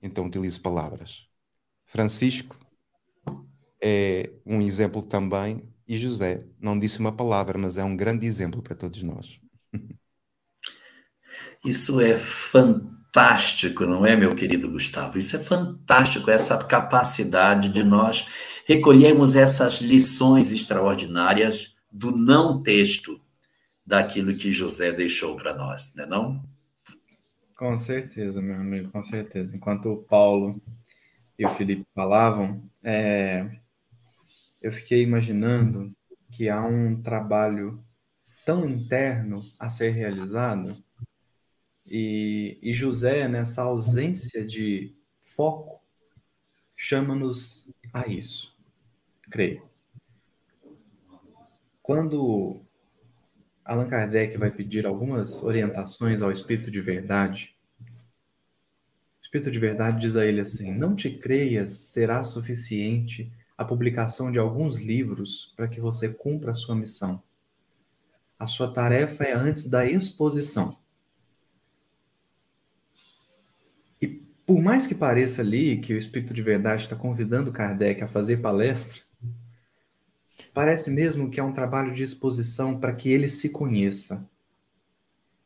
então utilize palavras. Francisco, é um exemplo também. E José não disse uma palavra, mas é um grande exemplo para todos nós. <laughs> Isso é fantástico, não é, meu querido Gustavo? Isso é fantástico, essa capacidade de nós recolhermos essas lições extraordinárias do não texto daquilo que José deixou para nós, não é não? Com certeza, meu amigo, com certeza. Enquanto o Paulo e o Felipe falavam, é, eu fiquei imaginando que há um trabalho tão interno a ser realizado e, e José, nessa ausência de foco, chama-nos a isso, creio. Quando Allan Kardec vai pedir algumas orientações ao Espírito de Verdade, o Espírito de Verdade diz a ele assim: Não te creias, será suficiente a publicação de alguns livros para que você cumpra a sua missão. A sua tarefa é antes da exposição. E por mais que pareça ali que o Espírito de Verdade está convidando Kardec a fazer palestra, parece mesmo que é um trabalho de exposição para que ele se conheça.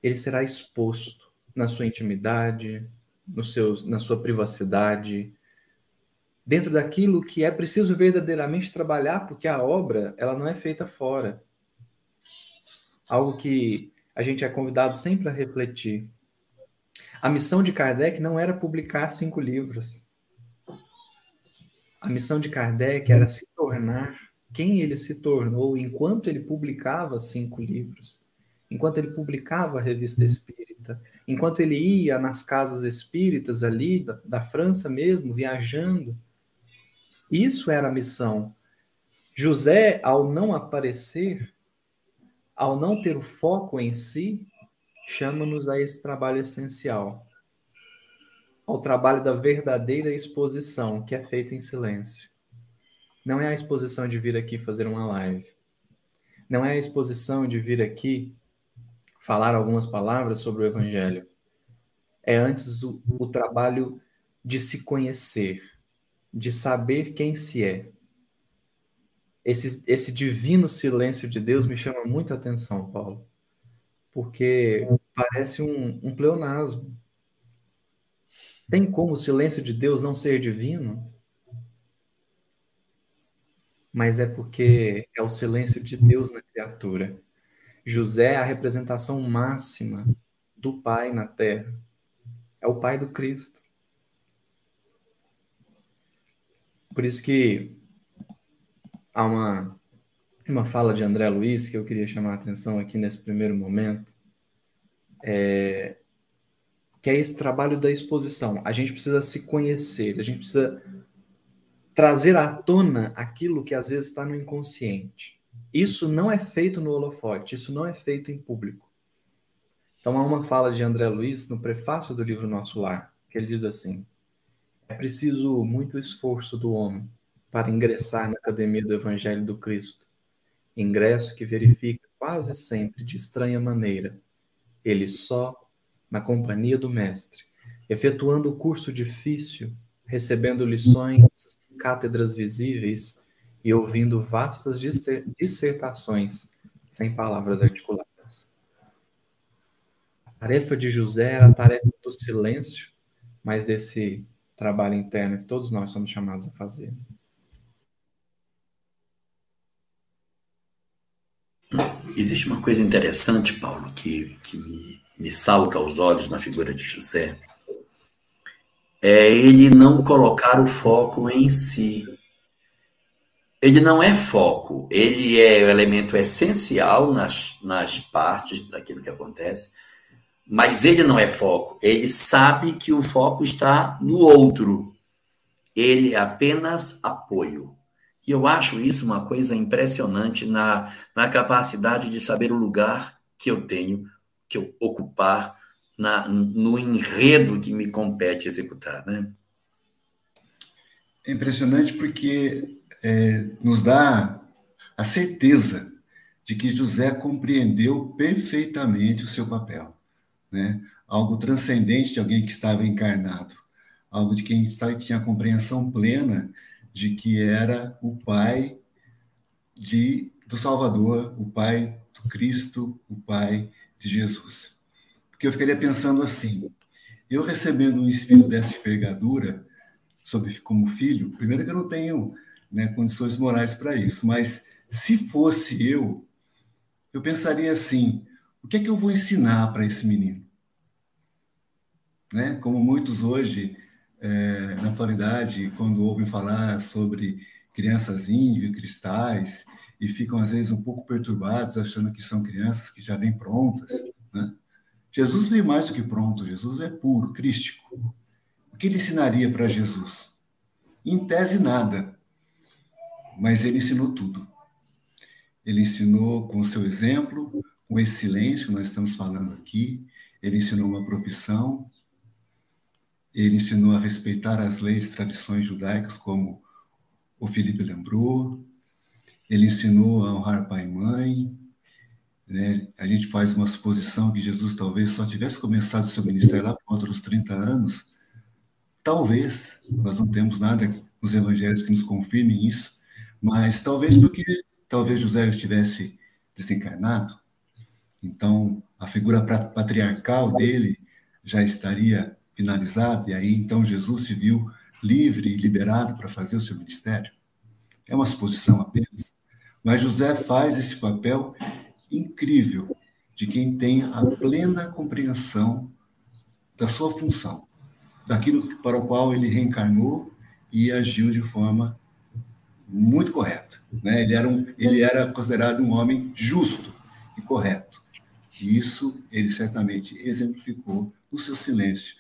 Ele será exposto na sua intimidade, no seus, na sua privacidade, dentro daquilo que é preciso verdadeiramente trabalhar, porque a obra ela não é feita fora. Algo que a gente é convidado sempre a refletir. A missão de Kardec não era publicar cinco livros. A missão de Kardec era se tornar quem ele se tornou enquanto ele publicava cinco livros, enquanto ele publicava a revista espírita, enquanto ele ia nas casas espíritas ali, da, da França mesmo, viajando. Isso era a missão. José, ao não aparecer, ao não ter o foco em si, chama-nos a esse trabalho essencial, ao trabalho da verdadeira exposição, que é feita em silêncio. Não é a exposição de vir aqui fazer uma live. Não é a exposição de vir aqui falar algumas palavras sobre o Evangelho. É antes o, o trabalho de se conhecer, de saber quem se é. Esse, esse divino silêncio de Deus me chama muita atenção, Paulo porque parece um, um pleonasmo. Tem como o silêncio de Deus não ser divino? Mas é porque é o silêncio de Deus na criatura. José é a representação máxima do Pai na terra. É o Pai do Cristo. Por isso que há uma uma fala de André Luiz que eu queria chamar a atenção aqui nesse primeiro momento, é, que é esse trabalho da exposição. A gente precisa se conhecer, a gente precisa trazer à tona aquilo que às vezes está no inconsciente. Isso não é feito no holofote, isso não é feito em público. Então há uma fala de André Luiz no prefácio do livro Nosso Lar, que ele diz assim: É preciso muito esforço do homem para ingressar na academia do Evangelho do Cristo ingresso que verifica quase sempre de estranha maneira, ele só, na companhia do mestre, efetuando o curso difícil, recebendo lições, cátedras visíveis e ouvindo vastas dissertações sem palavras articuladas. A tarefa de José era a tarefa do silêncio, mas desse trabalho interno que todos nós somos chamados a fazer. Existe uma coisa interessante, Paulo, que, que me, me salta aos olhos na figura de José. É ele não colocar o foco em si. Ele não é foco, ele é o elemento essencial nas, nas partes daquilo que acontece, mas ele não é foco. Ele sabe que o foco está no outro. Ele é apenas apoio. E eu acho isso uma coisa impressionante na, na capacidade de saber o lugar que eu tenho que eu ocupar na, no enredo que me compete executar. Né? É impressionante porque é, nos dá a certeza de que José compreendeu perfeitamente o seu papel. Né? Algo transcendente de alguém que estava encarnado, algo de quem tinha compreensão plena de que era o pai de, do Salvador, o pai do Cristo, o pai de Jesus. Porque eu ficaria pensando assim: eu recebendo um espírito dessa envergadura, sobre, como filho, primeiro que eu não tenho né, condições morais para isso, mas se fosse eu, eu pensaria assim: o que é que eu vou ensinar para esse menino? Né? Como muitos hoje, é, na atualidade, quando ouvem falar sobre crianças índios, cristais, e ficam às vezes um pouco perturbados, achando que são crianças que já vêm prontas. Né? Jesus veio mais do que pronto, Jesus é puro, crístico. O que ele ensinaria para Jesus? Em tese, nada, mas ele ensinou tudo. Ele ensinou com o seu exemplo, com esse silêncio que nós estamos falando aqui, ele ensinou uma profissão, ele ensinou a respeitar as leis e tradições judaicas, como o Felipe lembrou, ele ensinou a honrar pai e mãe. Né? A gente faz uma suposição que Jesus talvez só tivesse começado seu ministério lá por conta dos 30 anos. Talvez, nós não temos nada nos evangelhos que nos confirmem isso, mas talvez porque talvez José estivesse desencarnado. Então, a figura patriarcal dele já estaria finalizada, e aí então Jesus se viu livre e liberado para fazer o seu ministério. É uma suposição apenas. Mas José faz esse papel incrível de quem tem a plena compreensão da sua função, daquilo para o qual ele reencarnou e agiu de forma muito correta. Né? Ele, era um, ele era considerado um homem justo e correto. E isso ele certamente exemplificou no seu silêncio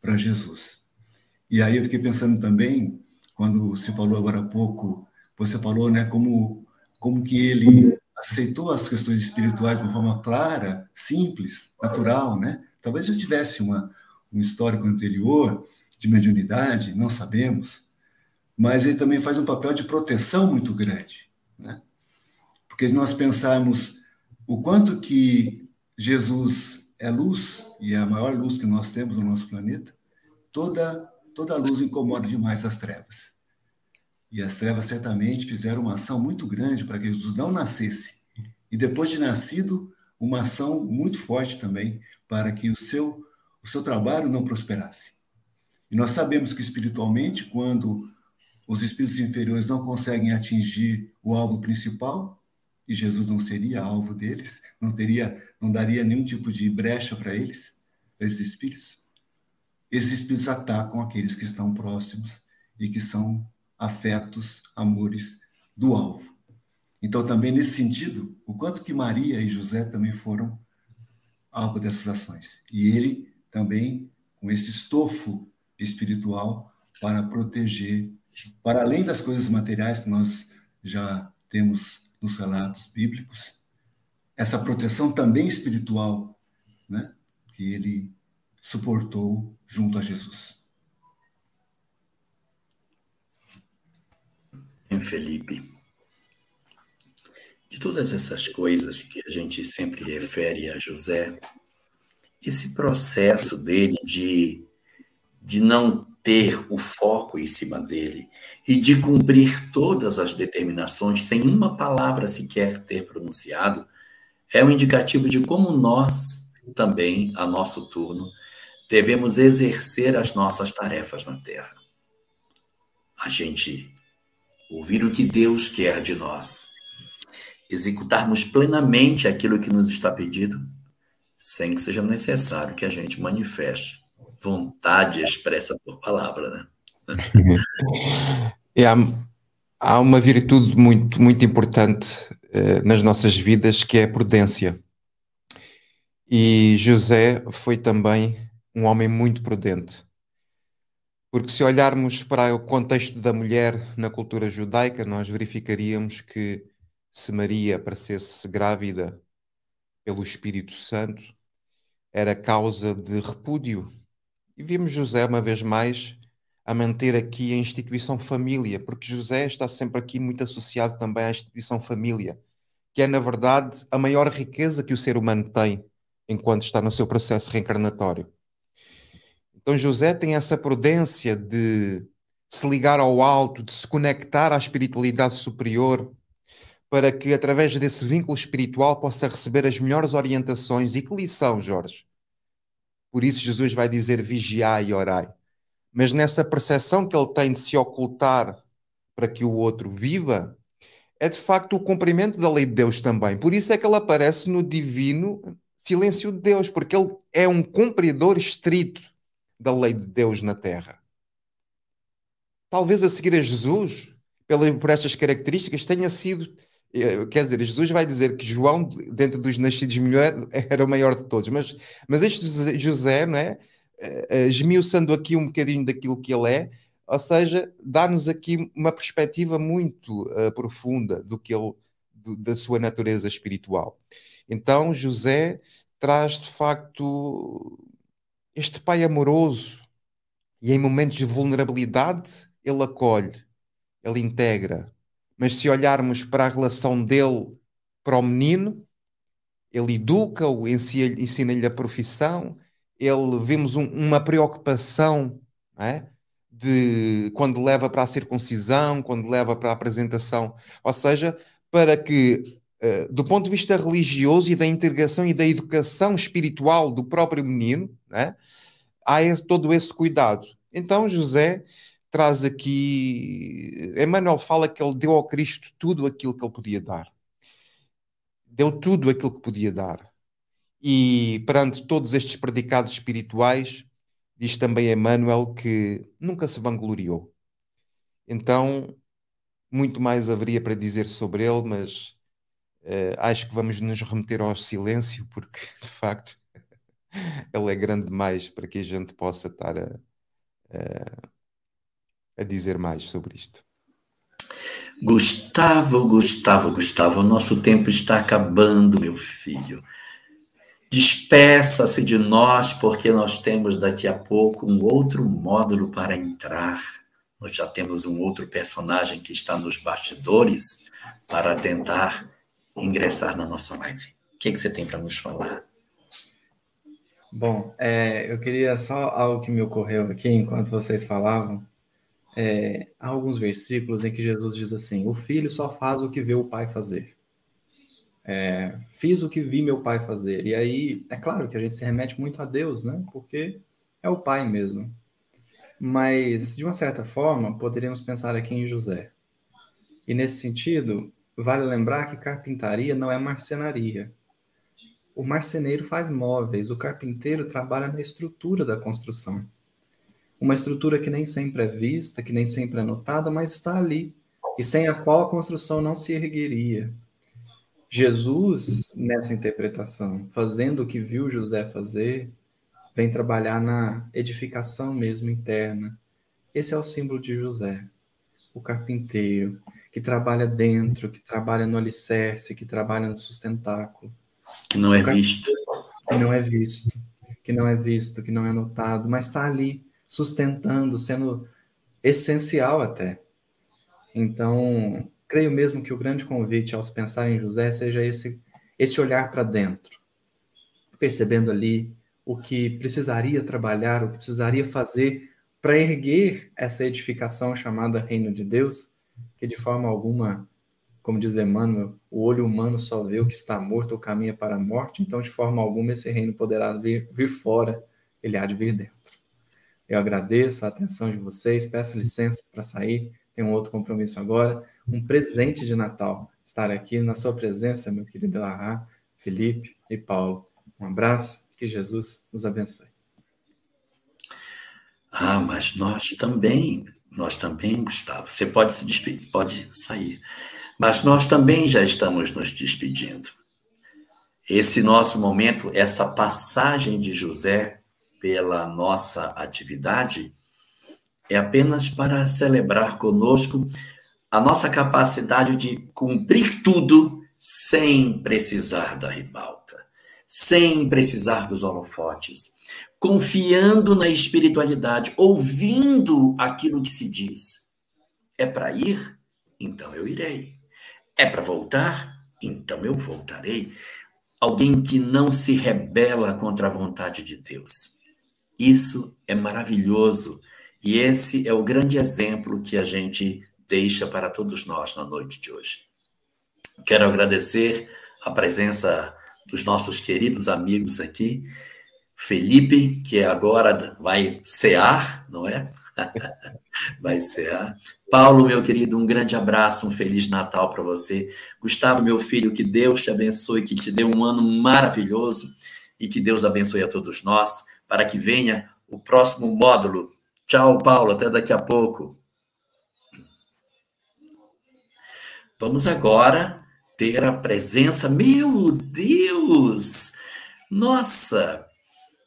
para Jesus. E aí eu fiquei pensando também, quando se falou agora há pouco, você falou né, como como que ele aceitou as questões espirituais de uma forma clara, simples, natural, né? Talvez eu tivesse uma, um histórico anterior de mediunidade, não sabemos, mas ele também faz um papel de proteção muito grande, né? Porque se nós pensarmos o quanto que Jesus é luz e é a maior luz que nós temos no nosso planeta, toda toda luz incomoda demais as trevas. E as trevas certamente fizeram uma ação muito grande para que Jesus não nascesse. E depois de nascido, uma ação muito forte também para que o seu, o seu trabalho não prosperasse. E nós sabemos que espiritualmente, quando os espíritos inferiores não conseguem atingir o alvo principal, e Jesus não seria alvo deles, não teria, não daria nenhum tipo de brecha para eles, esses espíritos. Esses espíritos atacam aqueles que estão próximos e que são afetos, amores do alvo. Então, também nesse sentido, o quanto que Maria e José também foram alvo dessas ações. E ele também com esse estofo espiritual para proteger, para além das coisas materiais que nós já temos nos relatos bíblicos, essa proteção também espiritual, né, que ele suportou junto a Jesus. Felipe, de todas essas coisas que a gente sempre refere a José, esse processo dele de, de não ter o foco em cima dele e de cumprir todas as determinações sem uma palavra sequer ter pronunciado, é um indicativo de como nós também, a nosso turno, devemos exercer as nossas tarefas na Terra. A gente ouvir o que Deus quer de nós, executarmos plenamente aquilo que nos está pedido, sem que seja necessário que a gente manifeste vontade expressa por palavra, né? <laughs> há, há, uma virtude muito, muito importante uh, nas nossas vidas que é a prudência. E José foi também um homem muito prudente. Porque se olharmos para o contexto da mulher na cultura judaica, nós verificaríamos que se Maria aparecesse grávida pelo Espírito Santo, era causa de repúdio. E vimos José, uma vez mais, a manter aqui a instituição família, porque José está sempre aqui muito associado também à instituição família, que é, na verdade, a maior riqueza que o ser humano tem enquanto está no seu processo reencarnatório. Então José tem essa prudência de se ligar ao alto, de se conectar à espiritualidade superior, para que através desse vínculo espiritual possa receber as melhores orientações. E que lição, Jorge? Por isso Jesus vai dizer vigiai e orai. Mas nessa percepção que ele tem de se ocultar para que o outro viva, é de facto o cumprimento da lei de Deus também. Por isso é que ele aparece no divino silêncio de Deus, porque ele é um cumpridor estrito da lei de Deus na terra. Talvez a seguir a Jesus, por estas características, tenha sido. Eh, quer dizer, Jesus vai dizer que João, dentro dos nascidos melhor, era o maior de todos, mas, mas este José, não é? Eh, esmiuçando aqui um bocadinho daquilo que ele é, ou seja, dá-nos aqui uma perspectiva muito uh, profunda do que ele, do, da sua natureza espiritual. Então, José traz de facto este pai amoroso e em momentos de vulnerabilidade ele acolhe, ele integra. Mas se olharmos para a relação dele para o menino, ele educa-o, ensina-lhe a profissão, ele vemos um, uma preocupação, é? de quando leva para a circuncisão, quando leva para a apresentação, ou seja, para que uh, do ponto de vista religioso e da integração e da educação espiritual do próprio menino, né, há esse, todo esse cuidado. Então José traz aqui, Emmanuel fala que ele deu ao Cristo tudo aquilo que ele podia dar. Deu tudo aquilo que podia dar. E perante todos estes predicados espirituais, diz também Emmanuel que nunca se vangloriou. Então, muito mais haveria para dizer sobre ele, mas uh, acho que vamos nos remeter ao silêncio, porque <laughs> de facto <laughs> ele é grande demais para que a gente possa estar a, a, a dizer mais sobre isto. Gustavo, Gustavo, Gustavo, o nosso tempo está acabando, meu filho. Despeça-se de nós, porque nós temos daqui a pouco um outro módulo para entrar. Nós já temos um outro personagem que está nos bastidores para tentar ingressar na nossa live. O que, é que você tem para nos falar? Bom, é, eu queria só algo que me ocorreu aqui enquanto vocês falavam. É, há alguns versículos em que Jesus diz assim: O filho só faz o que vê o pai fazer. É, fiz o que vi meu pai fazer. E aí, é claro que a gente se remete muito a Deus, né? Porque é o pai mesmo. Mas, de uma certa forma, poderíamos pensar aqui em José. E nesse sentido, vale lembrar que carpintaria não é marcenaria. O marceneiro faz móveis, o carpinteiro trabalha na estrutura da construção. Uma estrutura que nem sempre é vista, que nem sempre é notada, mas está ali, e sem a qual a construção não se ergueria. Jesus, nessa interpretação, fazendo o que viu José fazer, vem trabalhar na edificação mesmo interna. Esse é o símbolo de José, o carpinteiro, que trabalha dentro, que trabalha no alicerce, que trabalha no sustentáculo. Que não é visto. Que não é visto, que não é visto, que não é notado, mas está ali, sustentando, sendo essencial até. Então, creio mesmo que o grande convite ao se pensar em José seja esse, esse olhar para dentro, percebendo ali o que precisaria trabalhar, o que precisaria fazer para erguer essa edificação chamada Reino de Deus, que de forma alguma, como diz Emmanuel, o olho humano só vê o que está morto ou caminha para a morte, então de forma alguma esse reino poderá vir, vir fora, ele há de vir dentro. Eu agradeço a atenção de vocês, peço licença para sair, tenho um outro compromisso agora um presente de Natal estar aqui na sua presença, meu querido Elahá, Felipe e Paulo. Um abraço, que Jesus nos abençoe. Ah, mas nós também, nós também, Gustavo, você pode se despedir, pode sair. Mas nós também já estamos nos despedindo. Esse nosso momento, essa passagem de José pela nossa atividade, é apenas para celebrar conosco a nossa capacidade de cumprir tudo sem precisar da ribalta, sem precisar dos holofotes, confiando na espiritualidade, ouvindo aquilo que se diz. É para ir? Então eu irei. É para voltar? Então eu voltarei. Alguém que não se rebela contra a vontade de Deus. Isso é maravilhoso E esse é o grande exemplo que a gente deixa para todos nós na noite de hoje. Quero agradecer a presença dos nossos queridos amigos aqui, Felipe, que agora vai cear, não é? <laughs> vai cear. Paulo, meu querido, um grande abraço, um feliz Natal para você. Gustavo, meu filho, que Deus te abençoe, que te dê um ano maravilhoso e que Deus abençoe a todos nós, para que venha o próximo módulo. Tchau, Paulo, até daqui a pouco. Vamos agora ter a presença. Meu Deus! Nossa!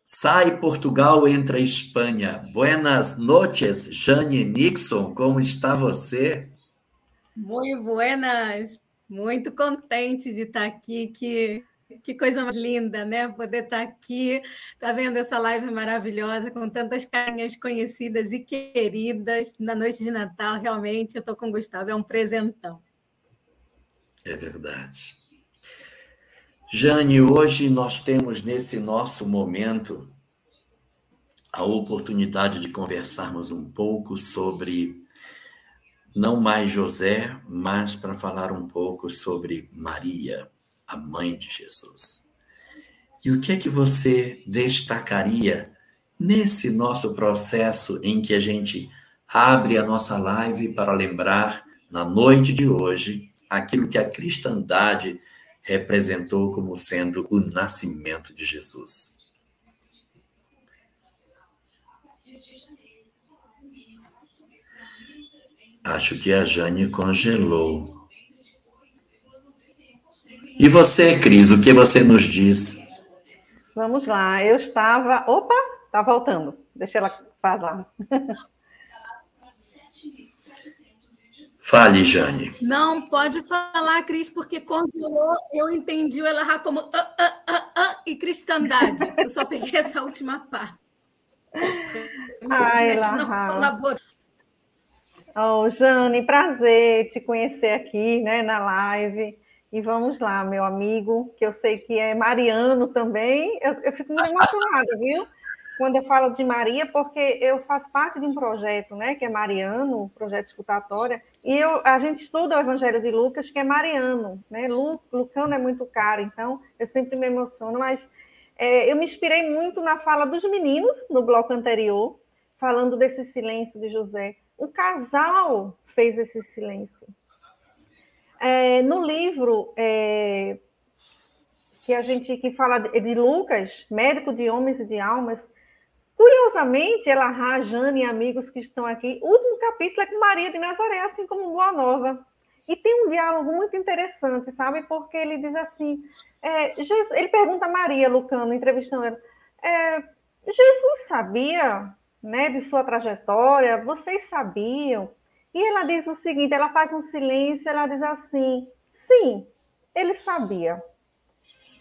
Sai Portugal, entra Espanha. Buenas noches, Jane Nixon, como está você? Muito buenas, muito contente de estar aqui, que, que coisa mais linda, né? Poder estar aqui, tá vendo essa live maravilhosa com tantas carinhas conhecidas e queridas na noite de Natal, realmente eu estou com o Gustavo, é um presentão. É verdade. Jane, hoje nós temos nesse nosso momento a oportunidade de conversarmos um pouco sobre não mais José, mas para falar um pouco sobre Maria, a mãe de Jesus. E o que é que você destacaria nesse nosso processo em que a gente abre a nossa live para lembrar na noite de hoje aquilo que a cristandade representou como sendo o nascimento de Jesus. Acho que a Jane congelou. E você, Cris, o que você nos diz? Vamos lá, eu estava. Opa, tá voltando. Deixa ela falar. <laughs> Fale, Jane. Não, pode falar, Cris, porque congelou, eu entendi o Elahá como ah, ah, ah, ah, e cristandade. Eu só peguei essa última parte. Ai, Elahá. Oh, Jane, prazer te conhecer aqui né, na live. E vamos lá, meu amigo, que eu sei que é Mariano também. Eu, eu fico muito emocionada, viu? quando eu falo de Maria, porque eu faço parte de um projeto, né, que é Mariano, projeto escutatória, e eu, a gente estuda o Evangelho de Lucas, que é Mariano, né, Lu, Lucano é muito caro, então eu sempre me emociono, mas é, eu me inspirei muito na fala dos meninos, no bloco anterior, falando desse silêncio de José. O casal fez esse silêncio. É, no livro é, que a gente que fala de Lucas, médico de homens e de almas, Curiosamente, ela, Jane e amigos que estão aqui, o último capítulo é com Maria de Nazaré, assim como Boa Nova. E tem um diálogo muito interessante, sabe? Porque ele diz assim: é, Jesus, ele pergunta a Maria, Lucano, entrevistando ela, é, Jesus sabia né, de sua trajetória? Vocês sabiam? E ela diz o seguinte: ela faz um silêncio, ela diz assim: sim, ele sabia.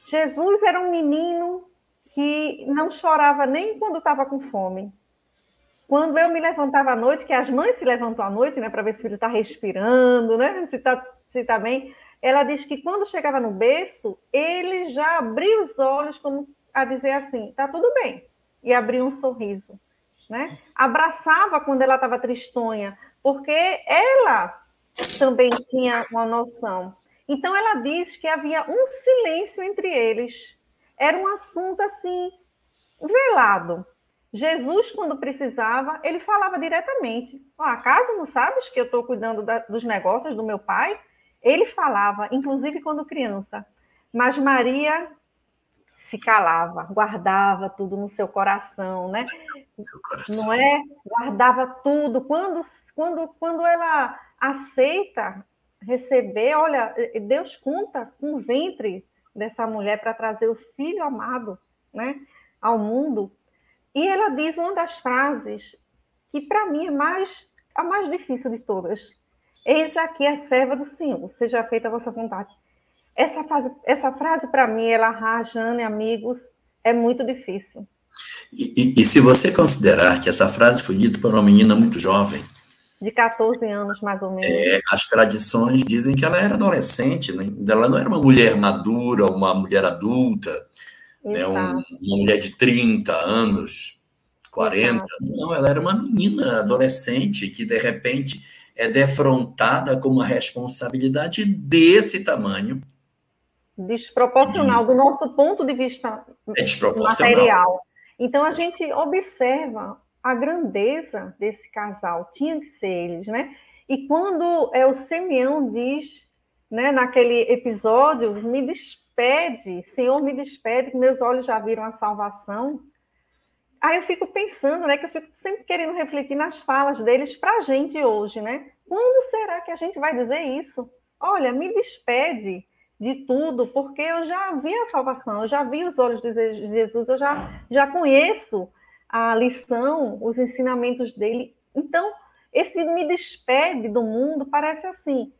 Jesus era um menino que não chorava nem quando estava com fome. Quando eu me levantava à noite, que as mães se levantam à noite, né, para ver se o filho está respirando, né, se está se tá bem, ela diz que quando chegava no berço, ele já abria os olhos como a dizer assim, está tudo bem, e abria um sorriso, né? Abraçava quando ela estava tristonha, porque ela também tinha uma noção. Então ela diz que havia um silêncio entre eles era um assunto assim velado. Jesus, quando precisava, ele falava diretamente. Oh, acaso não sabes que eu estou cuidando da, dos negócios do meu pai? Ele falava, inclusive quando criança. Mas Maria se calava, guardava tudo no seu coração, né? Coração. Não é? Guardava tudo. Quando, quando, quando ela aceita receber, olha, Deus conta com o ventre dessa mulher para trazer o filho amado né, ao mundo. E ela diz uma das frases que, para mim, é mais, a mais difícil de todas. Eis aqui a serva do Senhor, seja feita a vossa vontade. Essa frase, essa frase para mim, ela, Rajane, amigos, é muito difícil. E, e, e, se você considerar que essa frase foi dita por uma menina muito jovem, de 14 anos, mais ou menos. É, as tradições dizem que ela era adolescente, né? ela não era uma mulher madura, uma mulher adulta, né? Um, uma mulher de 30 anos. 40. Não, ela era uma menina adolescente que, de repente, é defrontada com uma responsabilidade desse tamanho. Desproporcional, do nosso ponto de vista é material. Então, a gente observa a grandeza desse casal, tinha que ser eles, né? E quando é, o Simeão diz, né, naquele episódio, me despede, Senhor, me despede, que meus olhos já viram a salvação. Aí eu fico pensando, né, que eu fico sempre querendo refletir nas falas deles para a gente hoje, né? Quando será que a gente vai dizer isso? Olha, me despede de tudo, porque eu já vi a salvação, eu já vi os olhos de Jesus, eu já, já conheço a lição, os ensinamentos dele. Então, esse me despede do mundo parece assim: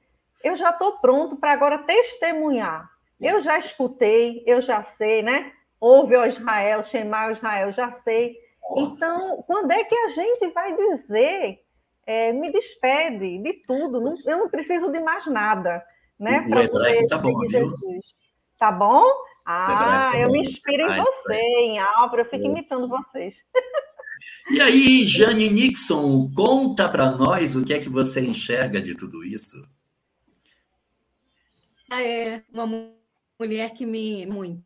eu já estou pronto para agora testemunhar. Eu já escutei, eu já sei, né? Ouve o Israel, chamar o Israel, já sei. Então, quando é que a gente vai dizer, é, me despede de tudo, não, eu não preciso de mais nada, né? O hebraico tá bom, viu? Tá bom? Ah, eu me inspiro em você, em Álvaro, eu fico imitando vocês. E aí, Jane Nixon, conta para nós o que é que você enxerga de tudo isso. Ah, é uma mulher que me muito.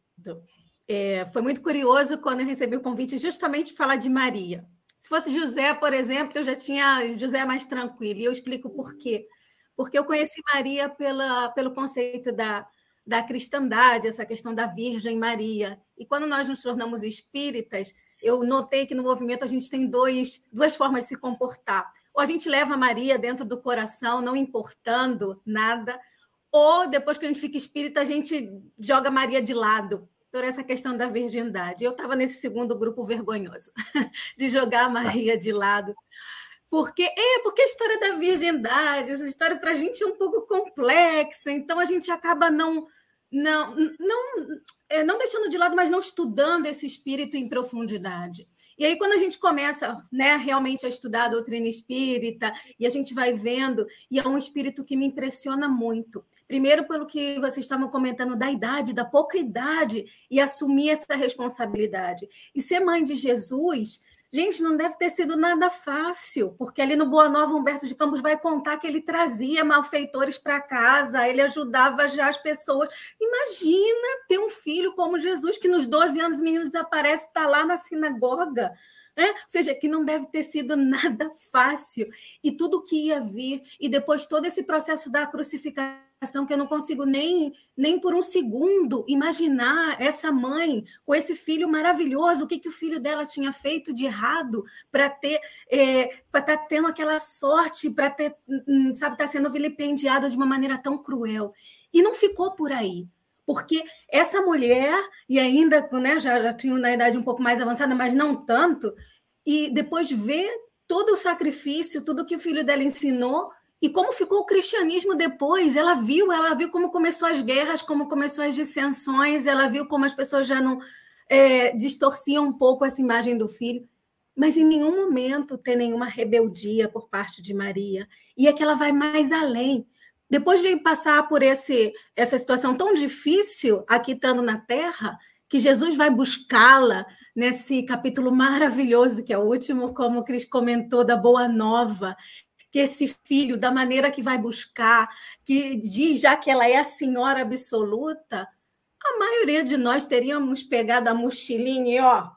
É, foi muito curioso quando eu recebi o convite justamente de falar de Maria. Se fosse José, por exemplo, eu já tinha José mais tranquilo, e eu explico por quê. Porque eu conheci Maria pela, pelo conceito da, da cristandade, essa questão da Virgem Maria. E quando nós nos tornamos espíritas, eu notei que no movimento a gente tem dois, duas formas de se comportar. Ou a gente leva Maria dentro do coração, não importando nada, ou depois que a gente fica espírita, a gente joga Maria de lado, por essa questão da virgindade. Eu estava nesse segundo grupo vergonhoso, <laughs> de jogar Maria de lado. Porque é porque a história da virgindade, essa história para a gente é um pouco complexa, então a gente acaba não não não é, não deixando de lado, mas não estudando esse espírito em profundidade. E aí, quando a gente começa né, realmente a estudar a doutrina espírita, e a gente vai vendo, e é um espírito que me impressiona muito. Primeiro, pelo que vocês estavam comentando da idade, da pouca idade, e assumir essa responsabilidade. E ser mãe de Jesus Gente, não deve ter sido nada fácil, porque ali no Boa Nova, Humberto de Campos vai contar que ele trazia malfeitores para casa, ele ajudava já as pessoas. Imagina ter um filho como Jesus, que nos 12 anos o menino desaparece, está lá na sinagoga. Né? Ou seja, que não deve ter sido nada fácil. E tudo que ia vir, e depois todo esse processo da crucificação que eu não consigo nem, nem por um segundo imaginar essa mãe com esse filho maravilhoso, o que, que o filho dela tinha feito de errado para ter é, para estar tá tendo aquela sorte, para ter, hum, sabe, estar tá sendo vilipendiado de uma maneira tão cruel. E não ficou por aí. Porque essa mulher, e ainda né, já, já tinha na idade um pouco mais avançada, mas não tanto, e depois ver todo o sacrifício, tudo que o filho dela ensinou, e como ficou o cristianismo depois? Ela viu, ela viu como começou as guerras, como começou as dissensões, ela viu como as pessoas já não é, distorciam um pouco essa imagem do filho. Mas em nenhum momento tem nenhuma rebeldia por parte de Maria. E é que ela vai mais além. Depois de passar por esse, essa situação tão difícil aqui estando na Terra, que Jesus vai buscá-la nesse capítulo maravilhoso, que é o último, como o Cris comentou, da Boa Nova, que esse filho, da maneira que vai buscar, que diz já que ela é a senhora absoluta, a maioria de nós teríamos pegado a mochilinha e, ó,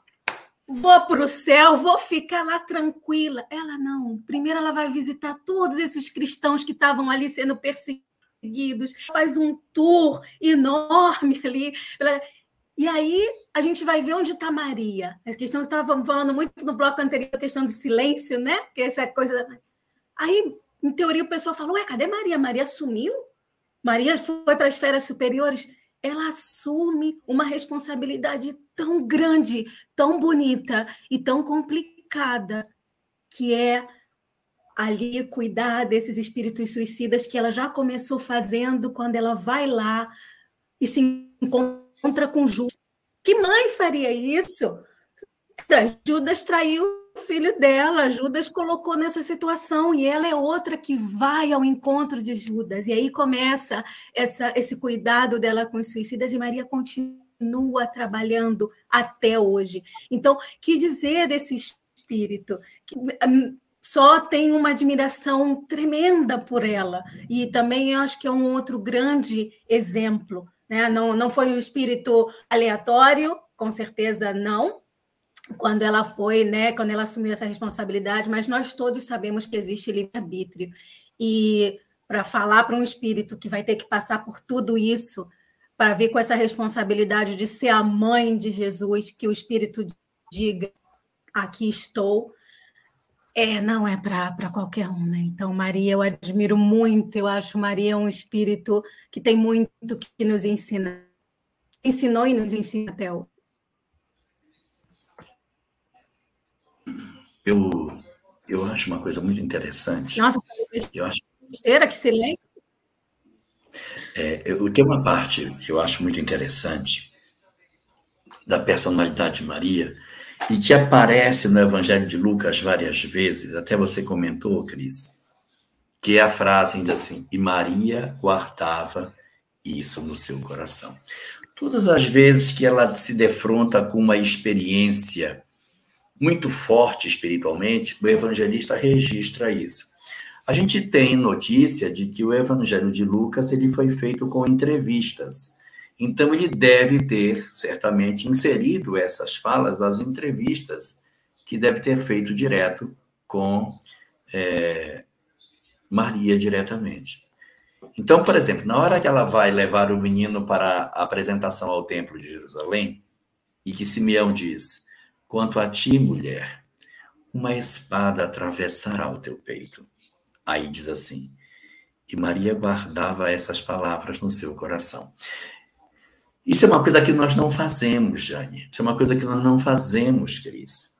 vou para o céu, vou ficar lá tranquila. Ela não. Primeiro ela vai visitar todos esses cristãos que estavam ali sendo perseguidos, faz um tour enorme ali. E aí a gente vai ver onde está Maria. A questão estava falando muito no bloco anterior, a questão de silêncio, né? Que essa coisa Aí, em teoria, o pessoal falou: Ué, cadê Maria? Maria sumiu? Maria foi para as esferas superiores? Ela assume uma responsabilidade tão grande, tão bonita e tão complicada, que é ali cuidar desses espíritos suicidas que ela já começou fazendo quando ela vai lá e se encontra com Judas. Que mãe faria isso? Judas traiu filho dela, Judas colocou nessa situação e ela é outra que vai ao encontro de Judas. E aí começa essa, esse cuidado dela com os suicidas e Maria continua trabalhando até hoje. Então, que dizer desse espírito que hum, só tem uma admiração tremenda por ela. E também eu acho que é um outro grande exemplo. Né? Não, não foi um espírito aleatório, com certeza não, quando ela foi, né, quando ela assumiu essa responsabilidade, mas nós todos sabemos que existe livre-arbítrio. E para falar para um espírito que vai ter que passar por tudo isso, para vir com essa responsabilidade de ser a mãe de Jesus, que o espírito diga: aqui estou, é, não é para qualquer um, né? Então, Maria, eu admiro muito, eu acho Maria um espírito que tem muito que nos ensina. Ensinou e nos ensina até hoje. Eu, eu acho uma coisa muito interessante. Nossa, eu acho besteira, que silêncio. É, eu tenho uma parte que eu acho muito interessante da personalidade de Maria, e que aparece no Evangelho de Lucas várias vezes, até você comentou, Cris, que é a frase ainda assim, e Maria guardava isso no seu coração. Todas as vezes que ela se defronta com uma experiência muito forte espiritualmente, o evangelista registra isso. A gente tem notícia de que o Evangelho de Lucas ele foi feito com entrevistas. Então, ele deve ter, certamente, inserido essas falas das entrevistas que deve ter feito direto com é, Maria diretamente. Então, por exemplo, na hora que ela vai levar o menino para a apresentação ao Templo de Jerusalém, e que Simeão diz: Quanto a ti, mulher, uma espada atravessará o teu peito. Aí diz assim: E Maria guardava essas palavras no seu coração. Isso é uma coisa que nós não fazemos, Jane. Isso é uma coisa que nós não fazemos, Cris.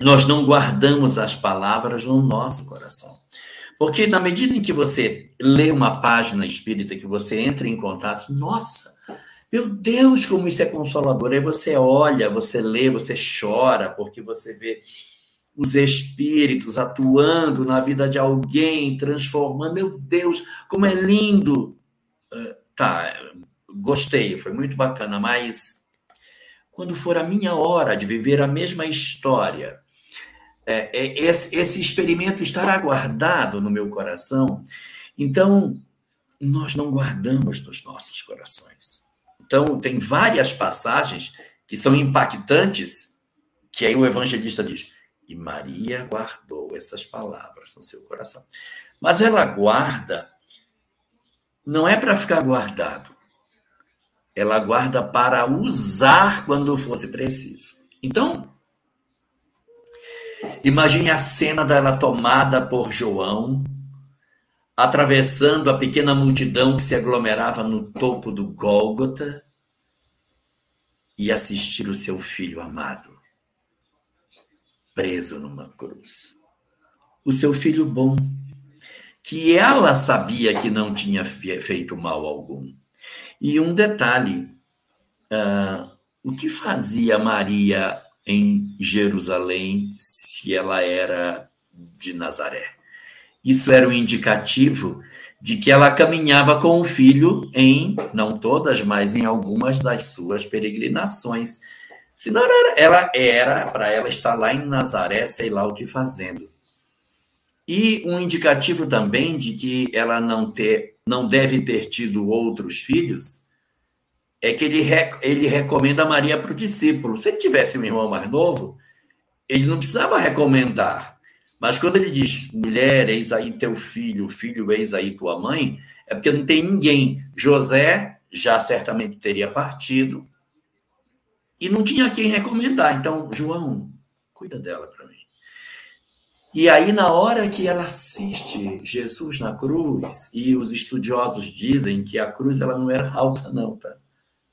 Nós não guardamos as palavras no nosso coração. Porque na medida em que você lê uma página espírita, que você entra em contato, nossa, meu Deus, como isso é consolador. Aí você olha, você lê, você chora, porque você vê os espíritos atuando na vida de alguém, transformando. Meu Deus, como é lindo. Uh, tá, gostei, foi muito bacana, mas quando for a minha hora de viver a mesma história, é, é, esse, esse experimento estará guardado no meu coração. Então, nós não guardamos nos nossos corações. Então, tem várias passagens que são impactantes, que aí o evangelista diz: e Maria guardou essas palavras no seu coração. Mas ela guarda, não é para ficar guardado ela guarda para usar quando fosse preciso. Então, imagine a cena dela tomada por João, atravessando a pequena multidão que se aglomerava no topo do Gólgota e assistir o seu filho amado preso numa cruz. O seu filho bom, que ela sabia que não tinha feito mal algum e um detalhe: uh, o que fazia Maria em Jerusalém se ela era de Nazaré? Isso era um indicativo de que ela caminhava com o filho em, não todas, mas em algumas das suas peregrinações. Senão ela era, para ela estar lá em Nazaré, sei lá o que fazendo. E um indicativo também de que ela não ter não deve ter tido outros filhos, é que ele, ele recomenda Maria para o discípulo. Se ele tivesse um irmão mais novo, ele não precisava recomendar. Mas quando ele diz, mulher, eis aí teu filho, filho, eis aí tua mãe, é porque não tem ninguém. José já certamente teria partido e não tinha quem recomendar. Então, João, cuida dela para mim. E aí, na hora que ela assiste Jesus na cruz, e os estudiosos dizem que a cruz ela não era alta, não, tá?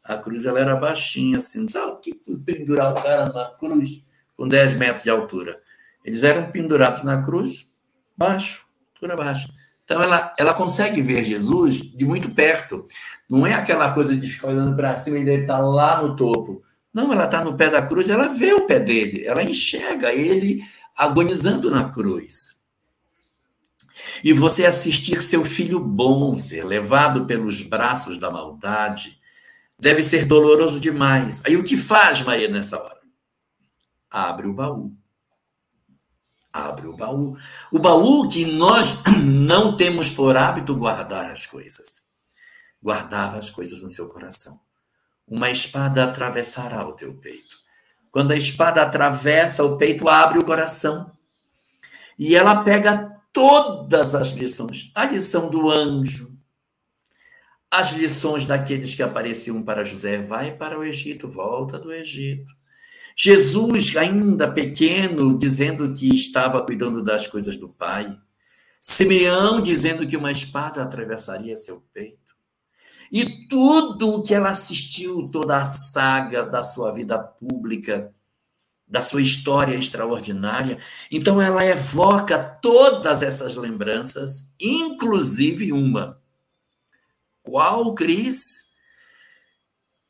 A cruz ela era baixinha, assim, não sabe o que pendurar o cara na cruz com 10 metros de altura. Eles eram pendurados na cruz, baixo, altura baixa. Então ela, ela consegue ver Jesus de muito perto. Não é aquela coisa de ficar olhando para cima e deve estar lá no topo. Não, ela está no pé da cruz, ela vê o pé dele, ela enxerga ele agonizando na cruz. E você assistir seu filho bom ser levado pelos braços da maldade deve ser doloroso demais. Aí o que faz Maria nessa hora? Abre o baú. Abre o baú. O baú que nós <clears throat> não temos por hábito guardar as coisas. Guardava as coisas no seu coração. Uma espada atravessará o teu peito. Quando a espada atravessa o peito, abre o coração. E ela pega todas as lições. A lição do anjo, as lições daqueles que apareciam para José, vai para o Egito, volta do Egito. Jesus, ainda pequeno, dizendo que estava cuidando das coisas do Pai. Simeão dizendo que uma espada atravessaria seu peito. E tudo o que ela assistiu, toda a saga da sua vida pública, da sua história extraordinária. Então, ela evoca todas essas lembranças, inclusive uma qual, Cris?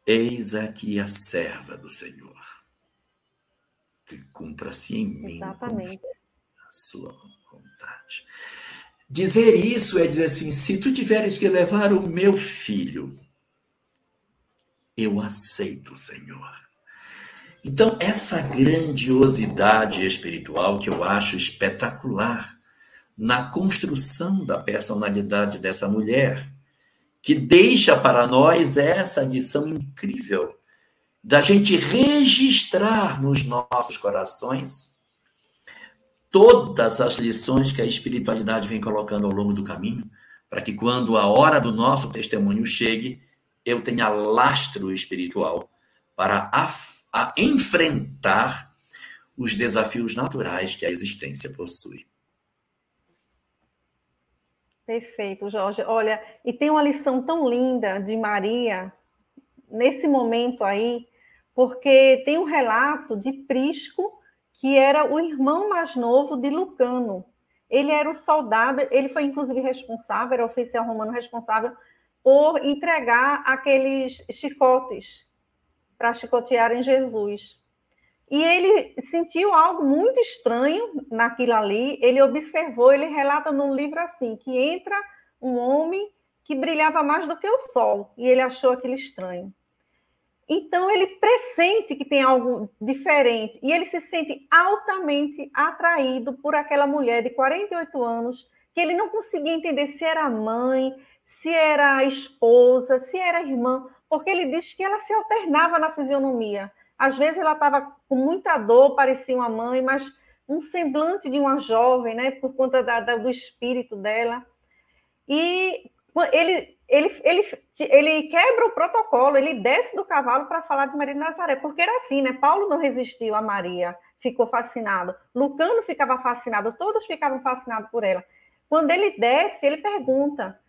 Eis aqui a serva do Senhor, que cumpra-se em mim a sua vontade. Dizer isso é dizer assim: se tu tiveres que levar o meu filho, eu aceito, Senhor. Então, essa grandiosidade espiritual que eu acho espetacular na construção da personalidade dessa mulher, que deixa para nós essa lição incrível da gente registrar nos nossos corações todas as lições que a espiritualidade vem colocando ao longo do caminho, para que quando a hora do nosso testemunho chegue, eu tenha lastro espiritual para a, a enfrentar os desafios naturais que a existência possui. Perfeito, Jorge. Olha, e tem uma lição tão linda de Maria nesse momento aí, porque tem um relato de Prisco, que era o irmão mais novo de Lucano. Ele era o soldado, ele foi inclusive responsável, era oficial romano responsável por entregar aqueles chicotes para chicotearem Jesus. E ele sentiu algo muito estranho naquilo ali. Ele observou, ele relata no livro assim: que entra um homem que brilhava mais do que o sol, e ele achou aquilo estranho. Então ele pressente que tem algo diferente e ele se sente altamente atraído por aquela mulher de 48 anos, que ele não conseguia entender se era mãe, se era esposa, se era irmã, porque ele diz que ela se alternava na fisionomia. Às vezes ela estava com muita dor, parecia uma mãe, mas um semblante de uma jovem, né, por conta da, da, do espírito dela. E ele, ele, ele, ele quebra o protocolo, ele desce do cavalo para falar de Maria de Nazaré, porque era assim, né? Paulo não resistiu a Maria, ficou fascinado. Lucano ficava fascinado, todos ficavam fascinados por ela. Quando ele desce, ele pergunta: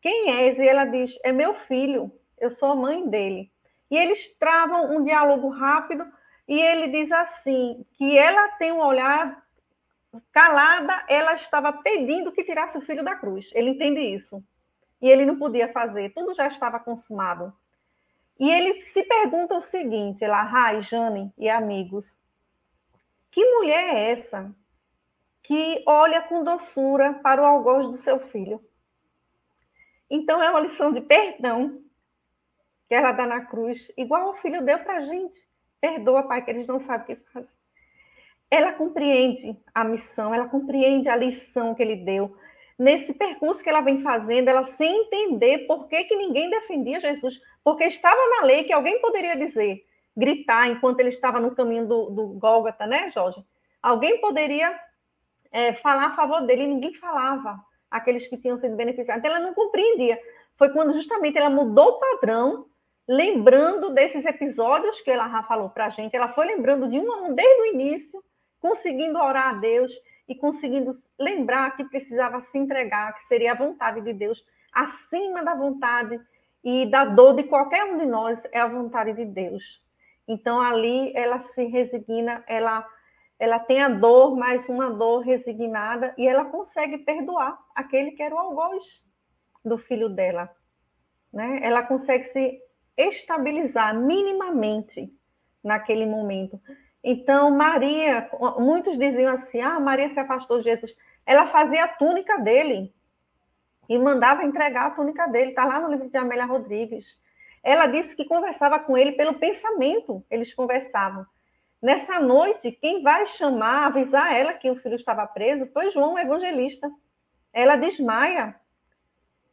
Quem és? E ela diz: É meu filho, eu sou a mãe dele. E eles travam um diálogo rápido e ele diz assim que ela tem um olhar calada, ela estava pedindo que tirasse o filho da cruz. Ele entende isso. E ele não podia fazer, tudo já estava consumado. E ele se pergunta o seguinte, ela, Rai, Jane e amigos, que mulher é essa que olha com doçura para o algoz do seu filho? Então é uma lição de perdão que ela dá na cruz, igual o filho deu para a gente. Perdoa, Pai, que eles não sabem o que fazem. Ela compreende a missão, ela compreende a lição que ele deu. Nesse percurso que ela vem fazendo, ela sem entender por que, que ninguém defendia Jesus, porque estava na lei que alguém poderia dizer, gritar enquanto ele estava no caminho do, do Gólgota, né, Jorge? Alguém poderia é, falar a favor dele e ninguém falava, aqueles que tinham sido beneficiados. Então, ela não compreendia. Foi quando justamente ela mudou o padrão lembrando desses episódios que ela falou para a gente, ela foi lembrando de um a um desde o início, conseguindo orar a Deus e conseguindo lembrar que precisava se entregar, que seria a vontade de Deus, acima da vontade e da dor de qualquer um de nós, é a vontade de Deus. Então, ali ela se resigna, ela, ela tem a dor, mas uma dor resignada, e ela consegue perdoar aquele que era o algoz do filho dela. Né? Ela consegue se estabilizar minimamente naquele momento. Então, Maria, muitos diziam assim: ah, Maria se afastou de Jesus. Ela fazia a túnica dele e mandava entregar a túnica dele. Está lá no livro de Amélia Rodrigues. Ela disse que conversava com ele pelo pensamento, eles conversavam. Nessa noite, quem vai chamar, avisar ela que o filho estava preso foi João, o evangelista. Ela desmaia,